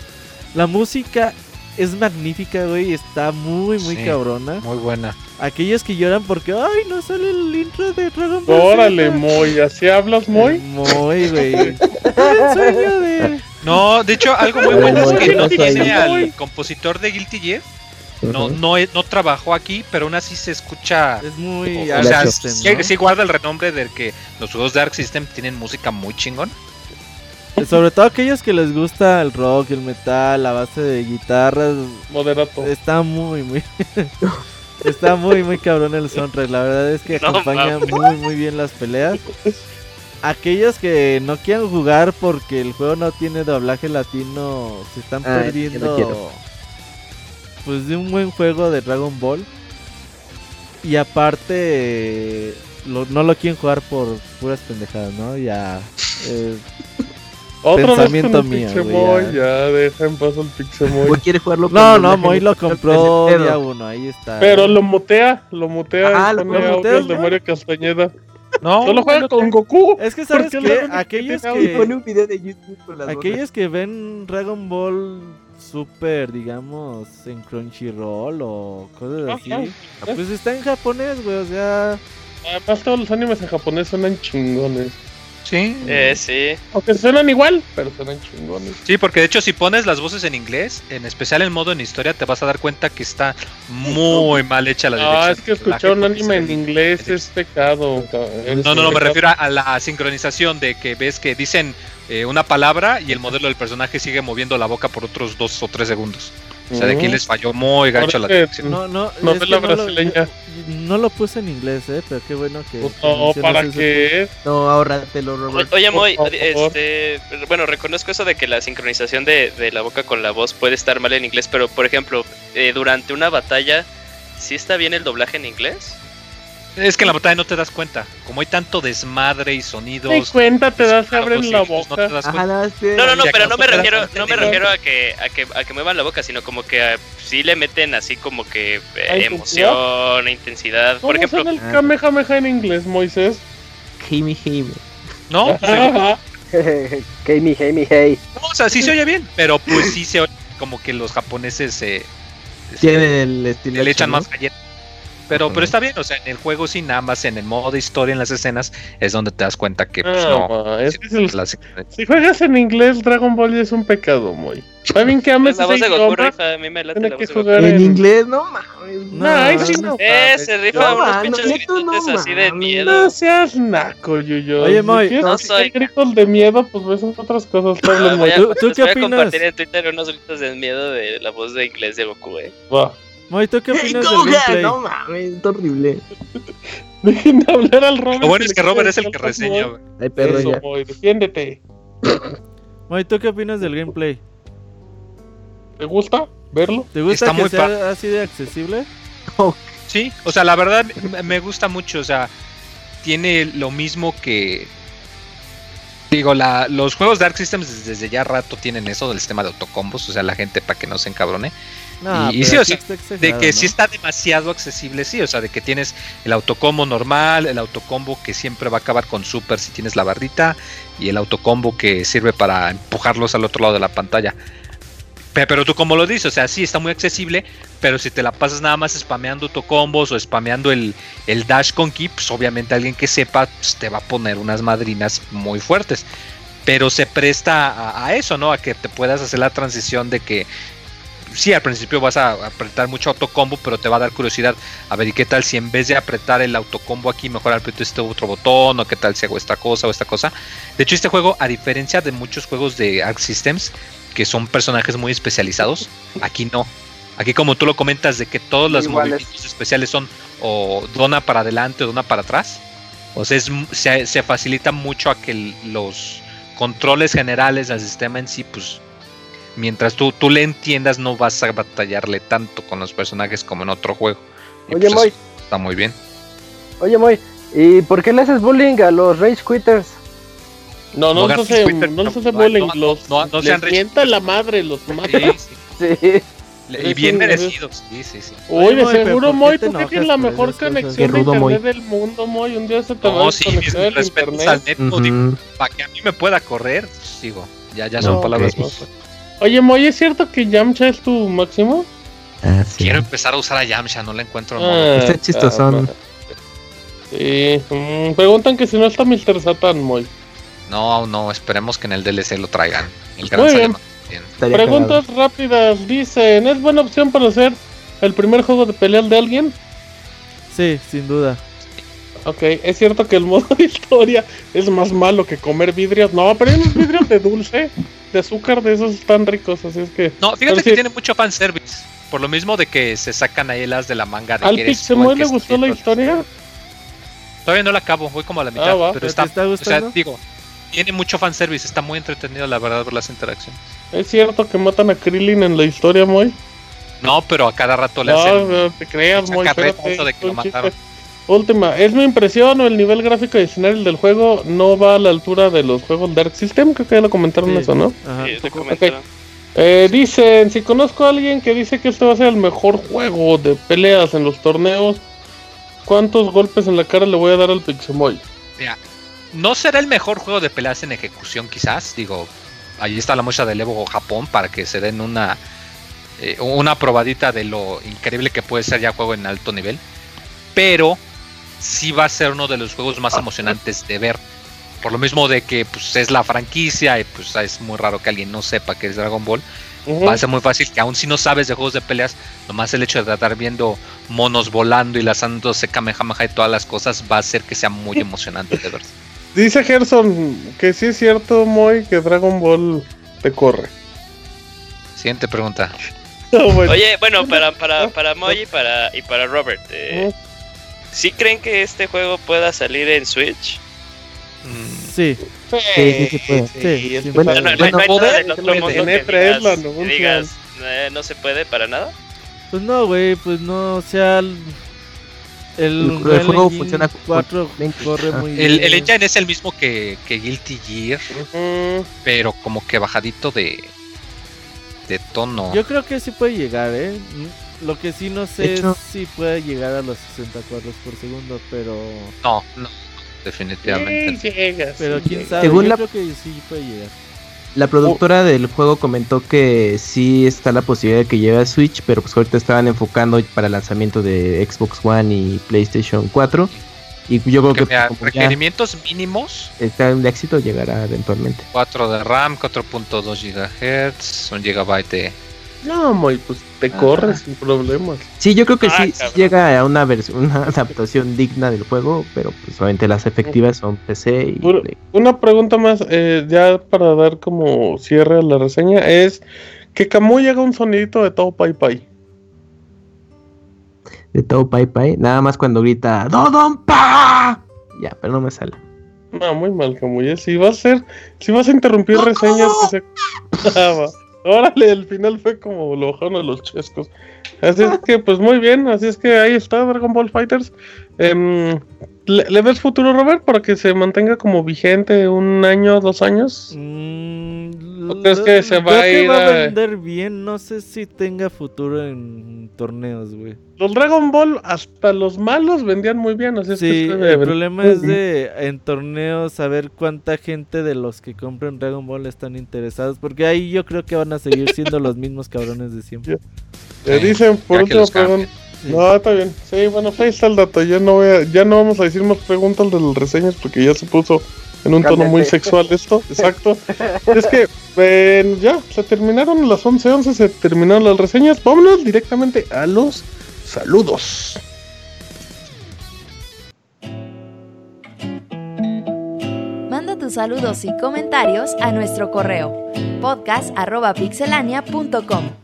La música es magnífica, güey. Está muy, muy Sí. cabrona. Muy buena. Aquellos que lloran porque, ay, no sale el intro de Dragon Ball. Órale, Z". Moy, ¿así hablas, Moy? Muy, güey. El sueño de- No, de hecho, algo muy bueno es que ¿qué no tiene al compositor de Guilty Gear. No, no, no trabajó aquí, pero aún así se escucha. Es muy O sea, sí, ¿no? sí guarda el renombre de que los juegos Dark System tienen música muy chingón. Sobre todo aquellos que les gusta el rock, el metal, la base de guitarras, Moderato. está muy, muy... está muy, muy cabrón el soundtrack. La verdad es que No acompaña muy, muy bien las peleas. Aquellos que no quieran jugar porque el juego no tiene doblaje latino, se están Ah, perdiendo... Pues de un buen juego de Dragon Ball. Y aparte, lo- no lo quieren jugar por puras pendejadas, ¿no? Ya... eh, Con pensamiento el mío, Pixemoy, ya. deja en paz al Pixemoy. Moy quiere jugarlo con No, no, Moy lo compró día uno, ahí está. Pero lo mutea, lo mutea Ah, lo el de. Mario Castañeda. No, Solo juega con Goku. Es que sabes ¿Por qué que aquellos que pone un video de YouTube con las aquellos que ven Dragon Ball Super, digamos, en Crunchyroll o cosas así, Ajá. pues está en japonés, güey, o sea, Además, todos los animes en japonés suenan chingones. Sí. Eh, sí. Aunque suenan igual, pero suenan chingones. Sí, porque de hecho si pones las voces en inglés, en especial en modo en historia, te vas a dar cuenta que está muy mal hecha la dirección. Ah, es que escuchar un anime en inglés es pecado. Es No, no, no, me refiero a, a la sincronización de que ves que dicen eh, una palabra y el modelo del personaje sigue moviendo la boca por otros dos o tres segundos. O sea, de aquí les falló muy gacho la que- dirección. no, no, es que no lo- no lo puse en inglés, eh, pero qué bueno que, Pues que no, mencionas ¿para qué? No, ahórratelo, Robert. O- Oye, Moy, este, bueno, reconozco eso de que la sincronización de, de la boca con la voz puede estar mal en inglés, pero por ejemplo, eh, durante una batalla, ¿sí está bien el doblaje en inglés? Es que en la batalla no te das cuenta. Como hay tanto desmadre y sonidos. Te cuenta, te das, abren la no boca. te das Ajá, sí. No, no, no, pero no me das refiero, no me refiero a que, a que a que muevan la boca, sino como que ah, sí le meten así como que eh, ¿A emoción, intensidad. ¿Cómo Por ejemplo, el. Kamehameha en inglés, Moisés? Jaime, Jaime. No, pues, Ajá. hey, no, o sea, sí se oye bien, pero pues sí se oye como que los japoneses eh, Tienen el estilo. le echan ¿no? más galletas. Pero, pero está bien, o sea, en el juego nada más en el modo de historia, en las escenas, es donde te das cuenta que pues, No, no. ma, es que si, los- la- si juegas en inglés, Dragon Ball es un pecado, Moy. Está bien que ames la voz de Goku rifa, a mí me late tiene la que voz de En en inglés, no mames. No, ay, sí, no. Eh, se rifa No, unos pinches no gritotes así de miedo. No seas naco, Yuyo. Oye, Si Moy, quieres no soy- gritos de miedo, pues ves otras cosas. Ah, voy a, ¿Tú- tú qué voy a opinas? compartir en Twitter unos gritos de miedo de la voz de inglés de Goku, eh. Va. Moy, ¿tú qué ¡Ey, opinas del gameplay? No mames, es horrible. Dejen de hablar al Robert. Lo bueno es que Robert es el que reseña. Güey. Ay, perro, Eso, ya. Moy, defiéndete. Moy, ¿tú qué opinas del gameplay? ¿Te gusta verlo? ¿Te gusta Está que muy sea así de accesible? Sí, o sea, la verdad me- me gusta mucho, o sea, tiene lo mismo que Digo, la, los juegos Dark Systems desde ya rato tienen eso del sistema de autocombos, o sea, la gente para que no se encabrone. No, y, y pero sí, o aquí sea, está de que ¿no? sí está demasiado accesible, sí, o sea, de que tienes el autocombo normal, el autocombo que siempre va a acabar con super si tienes la barrita, y el autocombo que sirve para empujarlos al otro lado de la pantalla. Pe- Pero tú como lo dices, o sea, sí está muy accesible, pero si te la pasas nada más spameando autocombos o spameando el, el dash con ki, pues obviamente alguien que sepa pues, te va a poner unas madrinas muy fuertes. Pero se presta a, a eso, ¿no? A que te puedas hacer la transición de que sí, al principio vas a apretar mucho autocombo, pero te va a dar curiosidad. A ver, ¿y qué tal si en vez de apretar el autocombo aquí, mejor aprieto este otro botón? ¿O qué tal si hago esta cosa o esta cosa? De hecho, este juego, a diferencia de muchos juegos de Arc Systems, que son personajes muy especializados, aquí no. Aquí como tú lo comentas de que todos los Iguales. movimientos especiales son o dona para adelante o dona para atrás. O sea, es se, se facilita mucho a que los controles generales del sistema en sí, pues mientras tú, tú le entiendas, no vas a batallarle tanto con los personajes como en otro juego. Y Oye, pues Moy, está muy bien. oye, Moy, ¿y por qué le haces bullying a los Rage Quitters? No, no, No hace, Twitter, no no, hace bullying, no, los, no, no les mienta la madre, los mata. Sí, sí. Sí. Y bien merecidos. Sí, sí, sí. Uy, Oye, de seguro, ¿por qué Moy, tú que tienes la mejor conexión de internet Moy. del mundo, Moy. Un día se te va No, a desconectar el respetos internet. al neto. digo, Ujú. para que a mí me pueda correr, pues, digo, ya, ya son palabras más. Oye, Moy, ¿es cierto que Yamcha es tu máximo? Ah, sí. Quiero empezar a usar a Yamcha, no la encuentro en Ah, modo. Está chistosón. Sí, mm, preguntan que si no está Mr. Satan, Moy. No, no, esperemos que en el DLC lo traigan. El gran Muy bien. Preguntas rápidas, dicen, ¿es buena opción para hacer el primer juego de pelear de alguien? Sí, sin duda. Ok, es cierto que el modo de historia es más malo que comer vidrios. No, pero hay unos vidrios de dulce, de azúcar, de esos están ricos, así es que... No, fíjate que sí. tiene mucho fanservice. Por lo mismo de que se sacan ahí las de la manga de ¿Al que eres le gustó la historia? Todavía no la acabo, voy como a la mitad. Ah, va. pero ¿Te está, está o sea, digo, tiene mucho fanservice, está muy entretenido la verdad ver las interacciones. ¿Es cierto que matan a Krillin en la historia, Moy? No, pero a cada rato le No, hacen. no te creas, Moy, de que lo chiste. Última, ¿es mi impresión o el nivel gráfico y escenario del juego no va a la altura de los juegos Dark System? Creo que ya lo comentaron Sí. eso, ¿no? Ajá. Sí, comentaron. Eh, dicen, si conozco a alguien que dice que este va a ser el mejor juego de peleas en los torneos, ¿cuántos golpes en la cara le voy a dar al Pixemoy? Mira, no será el mejor juego de peleas en ejecución, quizás. Digo, ahí está la muestra del Evo Japón para que se den una, eh, una probadita de lo increíble que puede ser ya juego en alto nivel. Pero sí va a ser uno de los juegos más emocionantes de ver. Por lo mismo de que pues, es la franquicia y pues es muy raro que alguien no sepa que es Dragon Ball. Va a ser muy fácil que aun si no sabes de juegos de peleas, nomás el hecho de estar viendo monos volando y lanzándose Kamehameha y todas las cosas va a hacer que sea muy emocionante de ver. Dice Gerson que sí es cierto, Moy, que Dragon Ball te corre. Siguiente pregunta. Ah, bueno. Oye, bueno, para, para, para Moy y para, y para Robert, eh. ¿Sí creen que este juego pueda salir en Switch? Sí, Sí, sí, sí puede. Sí, sí, que bueno, No, no, no hay- no poder, nada del que otro lo mundo en que E3 digas- lo anuncian. digas, eh, no se puede para nada. pues no, güey, pues no, o sea, el, el, El- el juego Engine funciona con- 4 con- corre muy El, bien. el engine es el mismo que, que Guilty Gear, Ujú. pero como que bajadito de, de tono. Yo creo que sí puede llegar, ¿eh? Lo que sí no sé hecho- es si puede llegar a los 60 cuadros por segundo, pero... No, no, definitivamente. Sí, llega, Pero sí quién llega. sabe, Según yo la- creo que sí puede llegar. La productora del juego comentó que sí está la posibilidad de que llegue a Switch, pero pues ahorita estaban enfocando para el lanzamiento de Xbox One y PlayStation 4. Y yo creo Que que mira, requerimientos mínimos: está de éxito llegará eventualmente. 4 de RAM, 4.2 GHz, 1 GB de. No, Moy, pues te corre sin problemas. Sí, yo creo que Ah, sí, llega a una versión, una adaptación digna del juego, pero pues obviamente las efectivas son PC y. Una pregunta más, eh, ya para dar como cierre a la reseña, es que Kamui haga un sonidito de todo Pai Pai. de todo Pai Pai, nada más cuando grita ¡Dodonpa! Ya, pero no me sale. No, muy mal, Kamui. eh. Si vas a hacer, si vas a interrumpir reseñas, que se... Ah. Órale, el final fue como lo bajaron a los chescos. Así es que, pues muy bien, así es que ahí está Dragon Ball Fighters. Em, ¿Le, le ves futuro, Robert, para que se mantenga como vigente un año, dos años? Mm, ¿O crees que se va creo a que ir va a a- vender bien. No sé si tenga futuro en torneos, güey. Los Dragon Ball, hasta los malos vendían muy bien, así es que Sí, el problema es de en torneos saber cuánta gente de los que compran Dragon Ball están interesados. Porque ahí yo creo que van a seguir siendo los mismos cabrones de siempre. Le dicen, por último, pregunta. No, está bien. Sí, bueno, pues ahí está el dato. Ya no, voy a- ya no vamos a decir más preguntas de las reseñas porque ya se puso en un tono muy sexual esto. Exacto. es que eh, ya se terminaron las 11:11, se terminaron las reseñas. Vámonos directamente a los saludos. Manda tus saludos y comentarios a nuestro correo podcast.pixelania.com.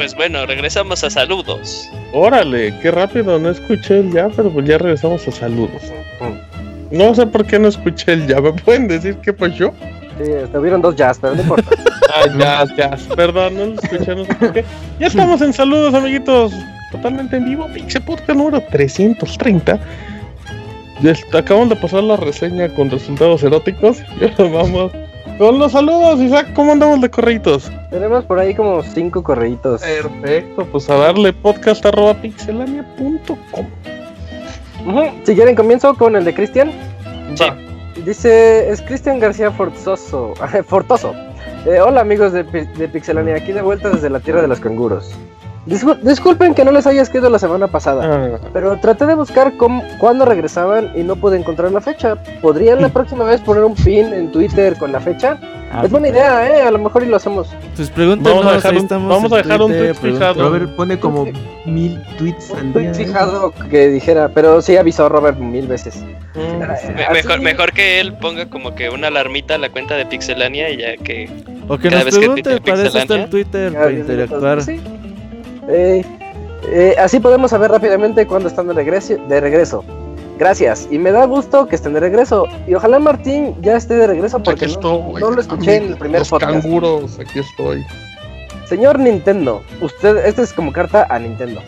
Pues bueno, regresamos a saludos. Órale, qué rápido, no escuché el ya, pero pues ya regresamos a saludos. No sé por qué no escuché el ya. ¿Me pueden decir qué pasó? Sí, hubieron dos jazz, pero no importa. Ah, ya, ya. Perdón, no lo escuché, no sé por qué. Ya estamos en saludos, amiguitos. Totalmente en vivo. Pixel Podcast número 330. Ya est- acabamos de pasar la reseña con resultados eróticos. Y ahora vamos con los saludos. Isaac, ¿cómo andamos de correitos? Tenemos por ahí como cinco correitos. Perfecto, pues a darle podcast arroba pixelania.com. Si quieren comienzo con el de Cristian. Sí. Dice, es Cristian García Forzoso, Fortoso. Eh, hola amigos de, de Pixelania, aquí de vuelta desde la tierra de los canguros. Discul- disculpen que no les haya escrito la semana pasada, Ah, pero traté de buscar cómo, cuándo regresaban y no pude encontrar la fecha. ¿Podrían la próxima vez poner un pin en Twitter con la fecha? Ah, es buena idea, ¿eh? A lo mejor y lo hacemos. Pues pregúntenos, Vamos a dejar un- vamos a dejar un Twitter, tweet fijado. Robert pone como mil tweets al Un día. tweet ¿eh? fijado que dijera, pero sí avisó Robert mil veces. mm, Me- Así- mejor, mejor que él ponga como que una alarmita a la cuenta de Pixelania y ya que. O que Cada nos vez que para eso está Pixelania. el Twitter, Ya, para interactuar. sí. Eh, eh, así podemos saber rápidamente cuándo están de regreso, de regreso. Gracias. Y me da gusto que estén de regreso. Y ojalá Martín ya esté de regreso porque no, lo escuché en el primer los podcast. canguros, aquí estoy. Señor Nintendo, usted, este es como carta a Nintendo.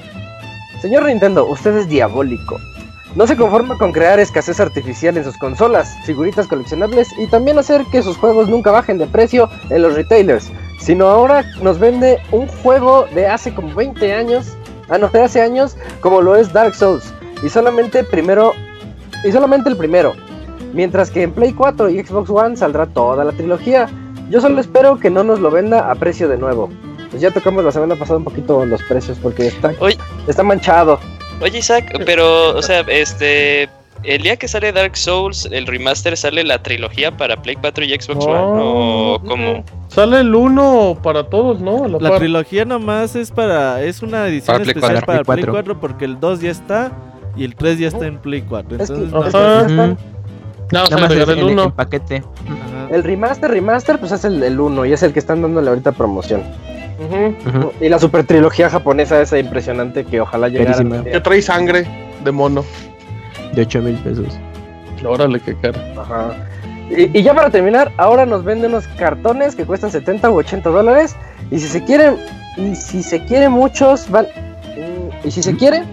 Señor Nintendo, usted es diabólico. No se conforma con crear escasez artificial en sus consolas, figuritas coleccionables y también hacer que sus juegos nunca bajen de precio en los retailers, sino ahora nos vende un juego de hace como 20 años, ah no, de hace años, como lo es Dark Souls, y solamente primero, y solamente el primero, mientras que en Play 4 y Xbox One saldrá toda la trilogía. Yo solo espero que no nos lo venda a precio de nuevo. Pues ya tocamos la semana pasada un poquito los precios porque está, Oye, está manchado. oye Isaac, pero, o sea, este. El día que sale Dark Souls, el remaster, ¿sale la trilogía para Play 4 y Xbox One? ¿O cómo? Sale el 1 para todos, ¿no? A la La trilogía nomás es para. Es una edición Para Play especial 4. para Play Play 4. 4 porque el 2 ya está y el 3 ya está en Play 4. Es que- Entonces, Ajá. no, Ah, están- Ujú. Nada más Nada más agregar es el en, 1. en paquete. ajá. El remaster, remaster, pues es el, el 1 y es el que están dándole ahorita promoción. Ujú. Y la super trilogía japonesa esa impresionante que ojalá llegara. Que trae sangre de mono. De 8 mil pesos. Órale, qué cara. Ajá. Y, y ya para terminar, ahora nos venden unos cartones que cuestan 70 u 80 dólares. Y si se quieren, y si se quiere muchos van, y si se quiere,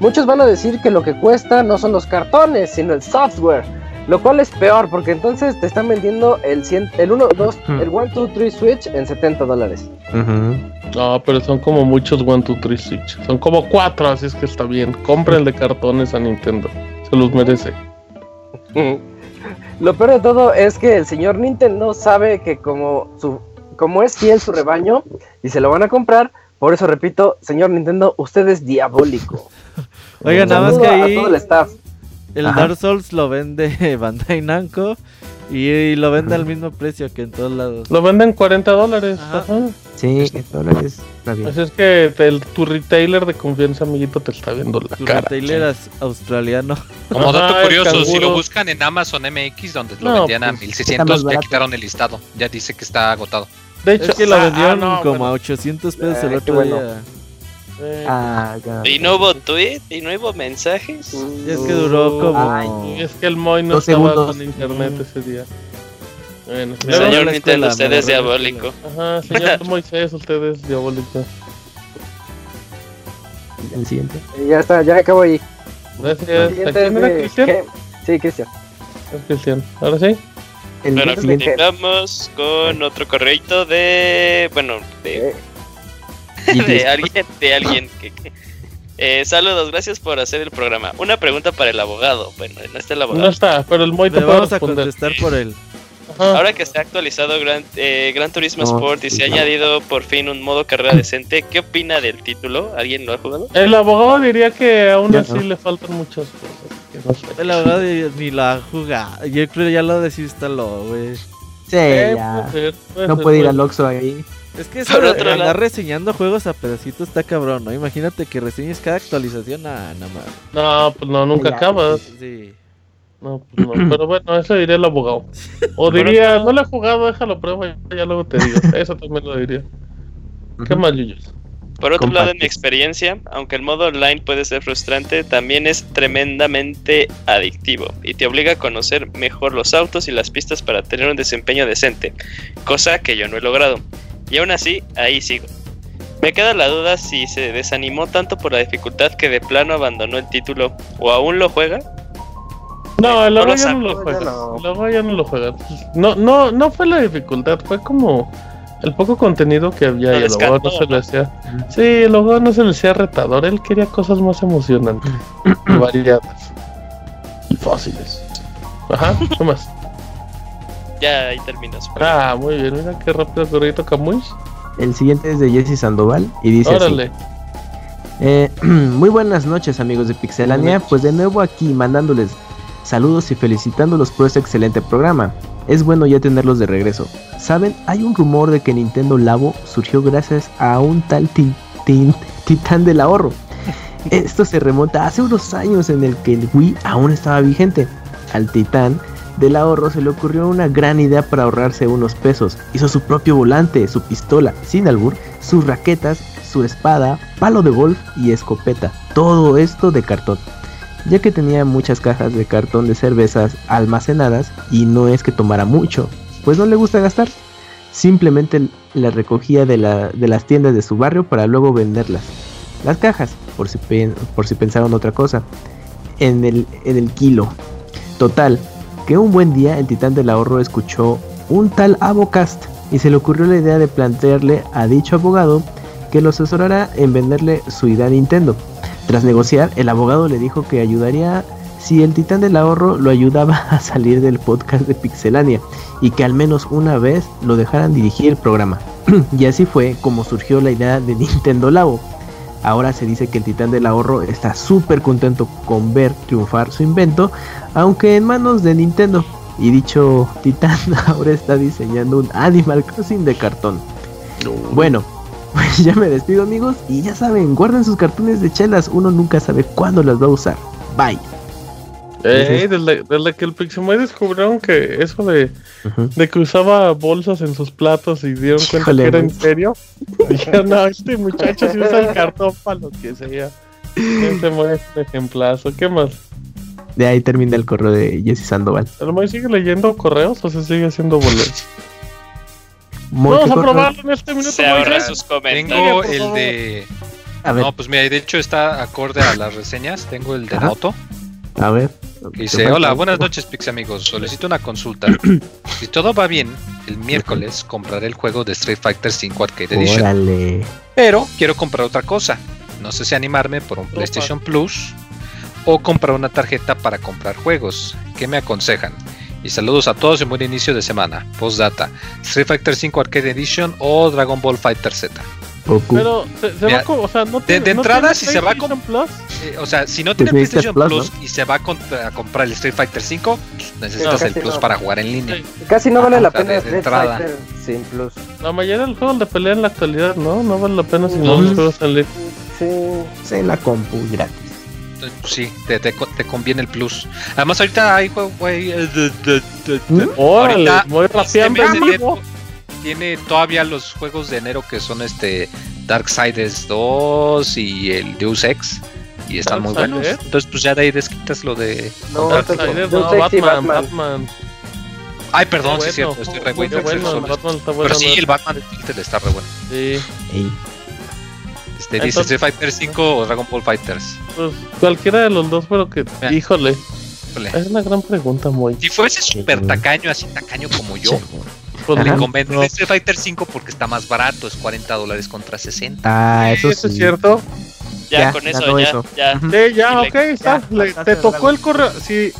muchos van a decir que lo que cuesta no son los cartones, sino el software. Lo cual es peor, porque entonces te están vendiendo el 100, el 1, 2, Hmm. el 1, 2, 3 Switch en 70 dólares. Ujú. No, pero son como muchos 1, 2, 3 Switch. Son como 4, así es que está bien. Compren de cartones a Nintendo. Se los merece. Lo peor de todo es que el señor Nintendo sabe que como su como es fiel su rebaño y se lo van a comprar, por eso repito, señor Nintendo, usted es diabólico. Oiga, nada más que a ahí todo el staff. El Ajá. Dark Souls lo vende Bandai Namco y, y lo vende al mismo precio que en todos lados. Lo venden 40 dólares. Ajá. Sí, dólares. Está bien. Así es que el- tu retailer de confianza, amiguito, te está viendo la Tu cara. retailer as- australiano. Como dato curioso, si lo buscan en Amazon MX, donde lo No, vendían a pues, 1600, está más ya barato. quitaron el listado. Ya dice que está agotado. De hecho, Es que lo ah, vendieron ah, no, como bueno. a 800 pesos el qué otro bueno. día. Eh, Ah. ¿Y no hubo tweet? ¿Y no hubo mensajes? Y es que duró como. Ay, es que el Moy no Dos estaba segundos. con internet ese día. Bueno, señor, Nintendo, escuela, usted es diabólico. Ajá, señor Moisés, usted es diabólico. El siguiente. Y ya está, ya acabo ahí. Gracias. El ¿A siguiente quién es de-. Sí, Cristian. Es Cristian. Ahora sí. El Bueno, siguiente. continuamos con otro correito de. Bueno, de, Eh, de alguien. De alguien que. que- eh, saludos, gracias por hacer el programa. Una pregunta para el abogado. Bueno, no está el abogado. No está, pero el Le puede vamos a responder. contestar por él. Ajá. Ahora que se ha actualizado Gran, eh, Gran Turismo No, Sport y se ha no. añadido por fin un modo carrera decente, ¿qué opina del título? ¿Alguien lo ha jugado? El abogado diría que aún Ya así no. le faltan muchas cosas. que no sé. El abogado ni- la ha jugado. Yo creo que ya lo desinstaló, güey. Sí, Eh, ya. puede ser, puede No ser, puede ir al Oxxo ahí. Es que eso Por otro andar lado- reseñando juegos a pedacitos está cabrón, ¿no? Imagínate que reseñes cada actualización. Ah, nada más. No, pues no, nunca Ya. acabas. Sí. No, pues no. Pero bueno, eso diría el abogado. O diría, no le he jugado, déjalo prueba, ya luego te digo. Eso también lo diría. ¿Qué más, Yuyos? Por otro lado, en mi experiencia, aunque el modo online puede ser frustrante, también es tremendamente adictivo y te obliga a conocer mejor los autos y las pistas para tener un desempeño decente, cosa que yo no he logrado. Y aún así, ahí sigo. Me queda la duda si se desanimó tanto por la dificultad que de plano abandonó el título o aún lo juega. No, el No lo abogado ya no lo juega. no. El ya no lo juega. No, no, no fue la dificultad, fue como el poco contenido que había y el abogado no se le hacía. Sí, el abogado no se le hacía retador, él quería cosas más emocionantes y variadas. Y fáciles. Ajá, ¿qué más? Ya ahí terminas. Ah, muy bien, mira qué rápido corrido Camuy. El siguiente es de Jesse Sandoval y dice así. Órale. Eh, muy buenas noches amigos de Pixelania, pues de nuevo aquí mandándoles saludos y felicitándolos por este excelente programa. Es bueno ya tenerlos de regreso. Saben, hay un rumor de que Nintendo Labo surgió gracias a un tal tin- tin- titán del ahorro. Esto se remonta hace unos años en el que el Wii aún estaba vigente. Al titán del ahorro se le ocurrió una gran idea para ahorrarse unos pesos. Hizo su propio volante, su pistola, sin albur, sus raquetas, su espada, palo de golf y escopeta. Todo esto de cartón. Ya que tenía muchas cajas de cartón de cervezas almacenadas y no es que tomara mucho, pues no le gusta gastar. Simplemente las recogía de, la- de las tiendas de su barrio para luego venderlas. Las cajas, por si, pensaron otra cosa, en el kilo. Total, que un buen día el titán del ahorro escuchó un tal Abocast y se le ocurrió la idea de plantearle a dicho abogado que lo asesorara en venderle su idea a Nintendo. Tras negociar, el abogado le dijo que ayudaría si el titán del ahorro lo ayudaba a salir del podcast de Pixelania y que al menos una vez lo dejaran dirigir el programa. y así fue como surgió la idea de Nintendo Labo. Ahora se dice que el titán del ahorro está súper contento con ver triunfar su invento, aunque en manos de Nintendo. Y dicho titán ahora está diseñando un Animal Crossing de cartón. Bueno, pues ya me despido amigos y ya saben, guarden sus cartones de chelas, uno nunca sabe cuándo las va a usar. Bye. Ey, desde, desde que el Pixemoy descubrieron que eso de, de que usaba bolsas en sus platos y dieron cuenta Híjole, que era en serio, dijeron, no, este muchacho sí usa el cartón para lo que sea. Este Moy es un ejemplazo. ¿Qué más? De ahí termina el correo de Jesse Sandoval. ¿El Moy sigue leyendo correos o se sigue haciendo boletos? Vamos ¿qué a correo? probarlo en este minuto, Se ahorra Moisés. sus comentarios. Tengo el de. A ver, No, pues mira, de hecho está acorde a las reseñas. Tengo el de Ajá. Noto. a ver. Dice, hola, buenas noches Pix amigos, solicito una consulta. si todo va bien, el miércoles compraré el juego de Street Fighter 5 Arcade Edition. Órale. Pero quiero comprar otra cosa. No sé si animarme por un PlayStation Plus o comprar una tarjeta para comprar juegos. ¿Qué me aconsejan? Y saludos a todos y buen inicio de semana. Postdata. Street Fighter 5 Arcade Edition o Dragon Ball Fighter Z. Goku. Pero se, se Mira, va co- o sea, no de- tiene- de no entrada, tiene si se va con- PlayStation Plus. Eh, o sea, si no Pues tiene PlayStation Plus, Plus, y se va a, contra- a comprar el Street Fighter 5, pues, necesitas No, el Plus no. para jugar en línea. Sí. Casi no vale Ajá, la o sea, pena de- de Street entrada. Fighter sin plus. La mayoría de los juegos de pelea en la actualidad, ¿no? No vale la pena si no No. los juegos salir. Sí. Sí, la compu gratis. Pues, Sí, te, te, te conviene el Plus. Además, ahorita hay juego, güey. de- de- de- de- ¿Mm? Órale, Ahorita, muy este rapeando Tiene todavía los juegos de enero que son este Darksiders 2 y el Deus Ex. Y están muy buenos. Entonces, pues ya de ahí desquitas lo de. No. Darksiders, no, Batman, Batman. Batman. Ay, perdón, sí es cierto, estoy re bueno. bueno, el Batman está bueno. Pero sí, el Batman Tilted está re bueno. Sí, Este, dice Entonces- Street Fighter 5 o Dragon Ball Fighters. pues cualquiera de los dos, pero que, Mira. híjole, Híjole. es una gran pregunta, muy. Si fuese súper tacaño, así tacaño como yo, Pues, le Ajá. convence no. Street Fighter 5 porque está más barato, es 40 dólares contra 60. Ah, eso eso es sí. cierto. Ya, Ya, con ya eso, ya, eso. ya. Sí, ya, le- ok, está. ya, Le- te tocó el correo. Si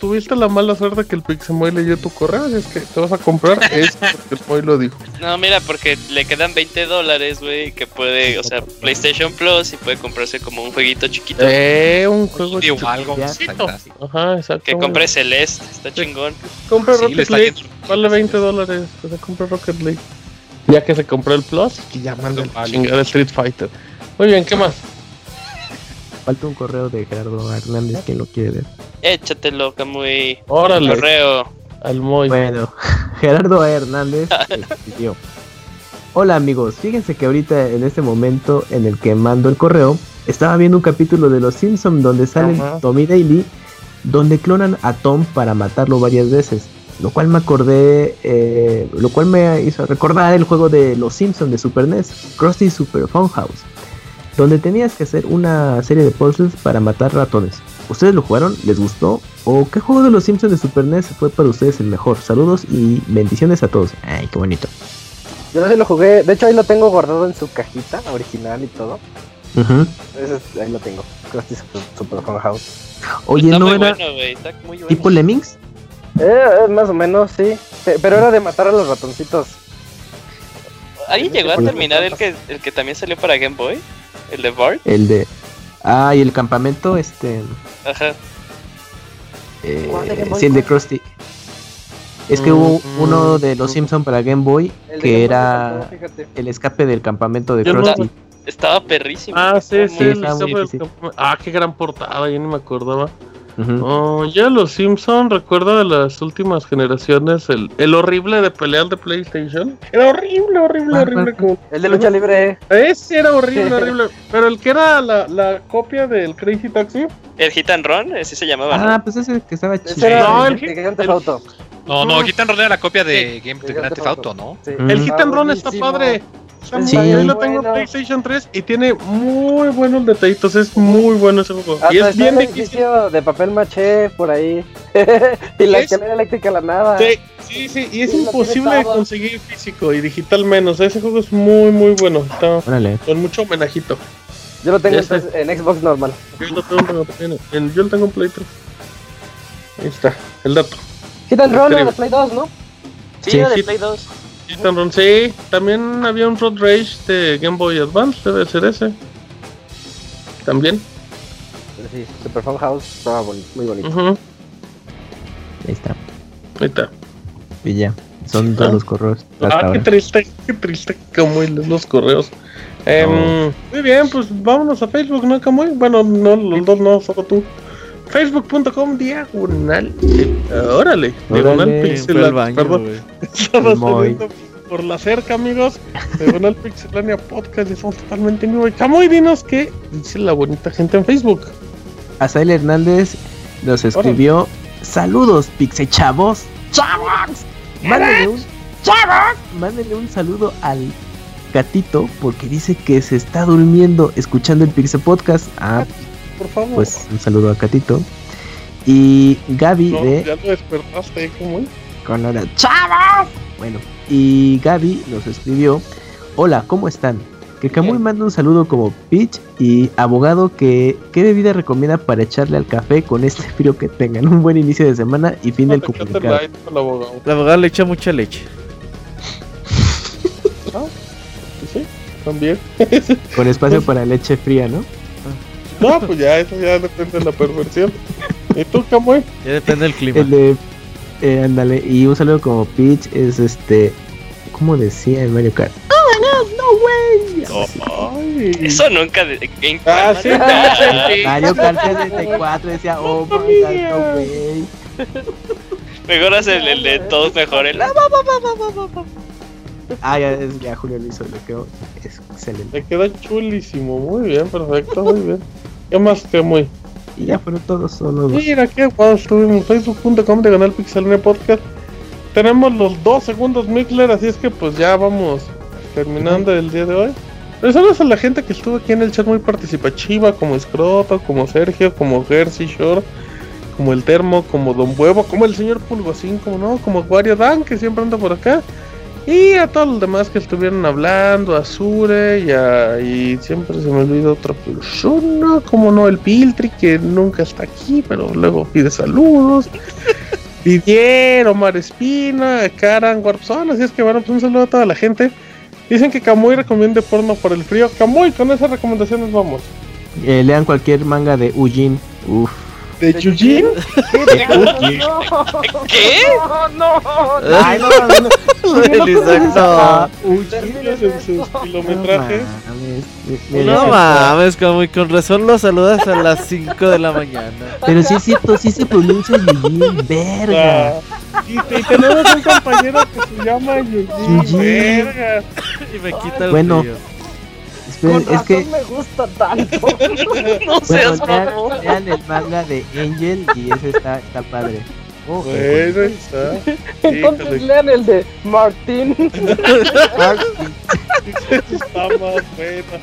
tuviste la mala suerte que el Pixemoy leyó tu correo, si es que te vas a comprar, es porque el Moy lo dijo. No, mira, porque le quedan 20 dólares, güey, que puede, o sea, PlayStation Plus y puede comprarse como un jueguito chiquito. Eh, un juego chiquito. algo. Ajá, exacto. Que compre Celeste, está chingón. Compra Sí, Rocket League, vale 20 dólares. Se compra Rocket League. Ya que se compró el Plus, y ya manda el Vale. chingada Street Fighter. Muy bien, ¿qué más? Falta un correo de Gerardo Hernández, ¿quién lo quiere ver? Échatelo, muy Órale, correo. al Moy. Bueno, Gerardo Hernández escribió. Hola amigos, fíjense que ahorita en este momento en el que mando el correo, estaba viendo un capítulo de Los Simpsons donde sale Ajá. Tommy Daly, donde clonan a Tom para matarlo varias veces. Lo cual me acordé, eh, lo cual me hizo recordar el juego de Los Simpsons de Super NES, Krusty Super Funhouse, donde tenías que hacer una serie de puzzles para matar ratones. ¿Ustedes lo jugaron? ¿Les gustó? ¿O qué juego de los Simpsons de Super NES fue para ustedes el mejor? Saludos y bendiciones a todos. Ay, qué bonito. Yo no sé lo jugué. De hecho, ahí lo tengo guardado en su cajita original y todo. Ujú. Ese- ahí lo tengo. Krusty Super, Fun House. Oye, está ¿no muy era bueno, güey, está muy bueno. tipo Lemmings? Eh, más o menos, sí. Pe- Pero era de matar a los ratoncitos. ¿Alguien llegó a terminar el que, el que también salió para Game Boy? ¿El de Bart? El de... Ah, y el campamento, este... Ajá. eh, sí, el de Krusty. Es que hubo Mm, uno de los Simpsons para Game Boy que Boy era el escape del campamento de no- Krusty. Estaba perrísimo. Ah, sí, sí, el campo- Ah, qué gran portada, yo ni me acordaba. Oh, ya los Simpson recuerdo de las últimas generaciones el, el horrible de pelear de PlayStation. Era horrible, horrible, Ah, horrible. como- El de lucha libre. Ese era horrible, horrible. Pero el que era la, la copia del Crazy Taxi. El Hit and Run, ese se llamaba, ¿no? Ah, pues ese que estaba chido. era No, el el el- Auto. No, no, Hit and Run era la copia de Game Grand Grand Theft Auto, ¿no? Sí. Mm. El Hit and Run está padre. Sí. yo lo tengo en. PlayStation 3 y tiene muy buenos detallitos. Es muy bueno ese juego. Hasta y es está bien difícil. de papel maché por ahí. y la Es- escalera eléctrica a la nada. Sí, sí, sí, y es imposible de conseguir físico y digital menos. Ese juego es muy, muy bueno. Está Órale. con mucho homenajito. Yo lo tengo entonces en Xbox normal. Yo lo tengo en, en- yo lo tengo en Play 3. Ahí está, el dato. Hit and Run de Play 2, ¿no? Sí, Sí, de. Play 2. Hit and Run, sí, también había un Road Rage de Game Boy Advance, debe ser ese. También. Pero sí, Super Fun House estaba boni- muy bonito. Ahí está. Ahí está. Y ya. Son todos los correos. Ah, qué ahora. triste, qué triste Camuy los correos. Em, Muy bien, pues vámonos a Facebook, ¿no, Camuy? Bueno, no, los dos no, solo tú. Facebook.com diagonal. eh, órale, diagonal pixel. Perdón, estaba Moy. saliendo por la cerca, amigos. Diagonal Pixelania Podcast. Estamos totalmente en vivo. Y Camuy, dinos qué dice la bonita gente en Facebook. Azael Hernández nos escribió Saludos, Pixe Chavos. ¡Chavos! Mándenle un, ¡Chavos! Mándenle un saludo al gatito porque dice que se está durmiendo escuchando el Pixe Podcast. Ah, Por favor. pues un saludo a gatito. Y Gaby no, de ya lo despertaste, ¿eh, Camuy. con hora ¡Chavos! Bueno, y Gaby nos escribió Hola, ¿cómo están? Que Camuy manda un saludo como Pitch y abogado que qué bebida recomienda para echarle al café con este frío que tengan. Un buen inicio de semana y fin del comunicado. light con el abogado. La abogada le echa mucha leche. Sí, también. Con espacio para leche fría, ¿no? No, pues ya, eso ya depende de la perversión. ¿Y tú, Camuy? Ya depende del clima. El de eh, ándale, y un saludo como Pitch es este ¿cómo decía en Mario Kart? Ay. Eso nunca de Game Ah, sí, sí, Mario Kart 64 decía, oh my god, no way. Mejor hacer el, el de todos mejor. El... Ah, ya, es- ya Julio lo hizo, le quedó es excelente. Le queda chulísimo. Muy bien, perfecto, muy bien. ¿Qué más, Camuy? Y ya fueron todos solo dos. Mira, qué guau, estuve en facebook.com de Canal Pixelania Podcast. tenemos los dos segundos Mixler, así es que pues ya vamos terminando el día de hoy. Saludos a la gente que estuvo aquí en el chat muy participativa, como Scroto, como Sergio, como Jersey Shore, como el Termo, como Don Huevo, como el señor Pulgocín, como no, como Wario Dan, que siempre anda por acá. Y a todos los demás que estuvieron hablando, a Sure y, a, y siempre se me olvida otra persona, como no, el Piltri, que nunca está aquí, pero luego pide saludos. Didier, Omar Espina, Karan, Warpson, así es que bueno, pues un saludo a toda la gente. Dicen que Kamui recomiende porno por el frío. Kamui, con esas recomendaciones vamos. Eh, lean cualquier manga de Ujin. Uf. ¿De Yujin? ¿Qué? No, no. Ay, no, no, no. No. en sus kilometrajes. No mames, como y con razón lo saludas a las 5 de la mañana. Pero sí es cierto, sí se pronuncia Yujin, verga. Y, y tenemos un compañero que se llama Yujin. Verga. Y me quita el Bueno. Esperen, Con es que me gusta tanto. No bueno, seas lean, mamón. lean el manga de Angel y ese está, está padre. Oh, Bueno, ahí está. Entonces Híjole, lean el de Martín. está más bueno.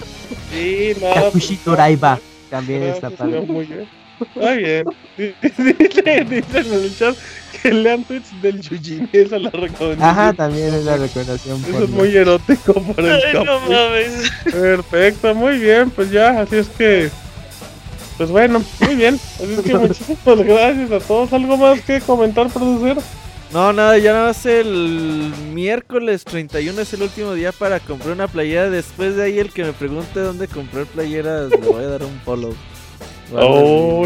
Sí, no. Kakushito Raiba también está pues, padre. Muy bien. Está bien. Dice en el chat que lean tweets del Yujin. Esa la recomendación. Ajá, también es la recomendación. Eso es muy erótico para el Ay, no mames. Perfecto, muy bien, pues ya, así es que. Pues bueno, muy bien. Así es que muchísimas gracias a todos. ¿Algo más que comentar, producir? No, nada, ya nada más el miércoles 31 es el último día para comprar una playera. Después de ahí, el que me pregunte dónde comprar playeras, le voy a dar un follow. Oh,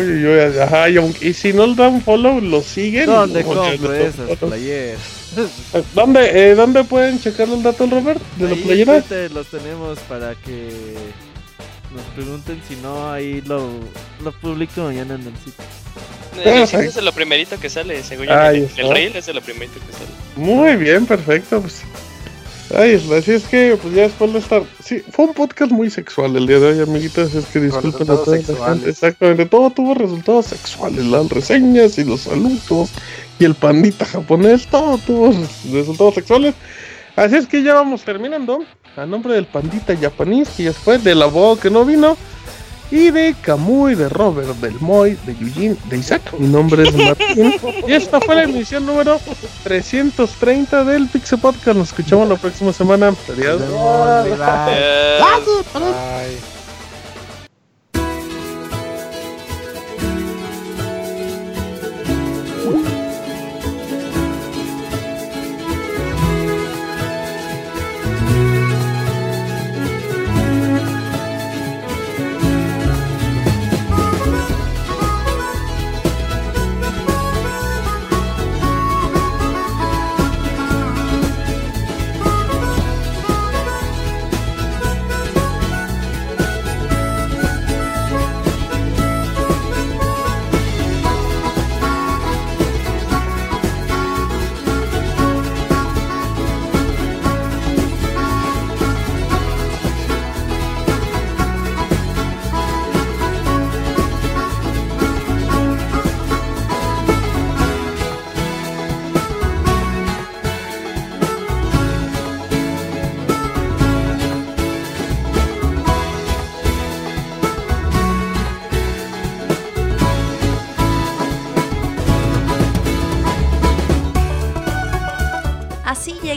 ajá, y, aunque- y si no le dan follow, lo siguen. ¿Dónde compro esas playeras? ¿Dónde, eh, ¿Dónde pueden checar el dato, Robert? ¿De la Ahí en playera? Twitter los tenemos para que nos pregunten. Si no, ahí lo, lo publico mañana en el sitio. El sitio es de lo primerito que sale, según yo. El, el reel es de lo primerito que sale. Muy bien, perfecto. Pues. Ay, así es que, pues ya después de estar. Sí, fue un podcast muy sexual el día de hoy, amiguitos. Es que disculpen a toda la sexuales. gente. Exactamente, todo tuvo resultados sexuales. Las reseñas y los saludos y el pandita japonés, todo tuvo resultados sexuales. Así es que ya vamos terminando. A nombre del pandita japonés, que ya fue, del abogado que no vino. Y de Kamui, de Robert, del Moy, de Yujin, de Isaac. Mi nombre es Martín. y esta fue la emisión número 330 del Pixel Podcast. Nos escuchamos la próxima semana. Adiós. Vemos, bye, bye.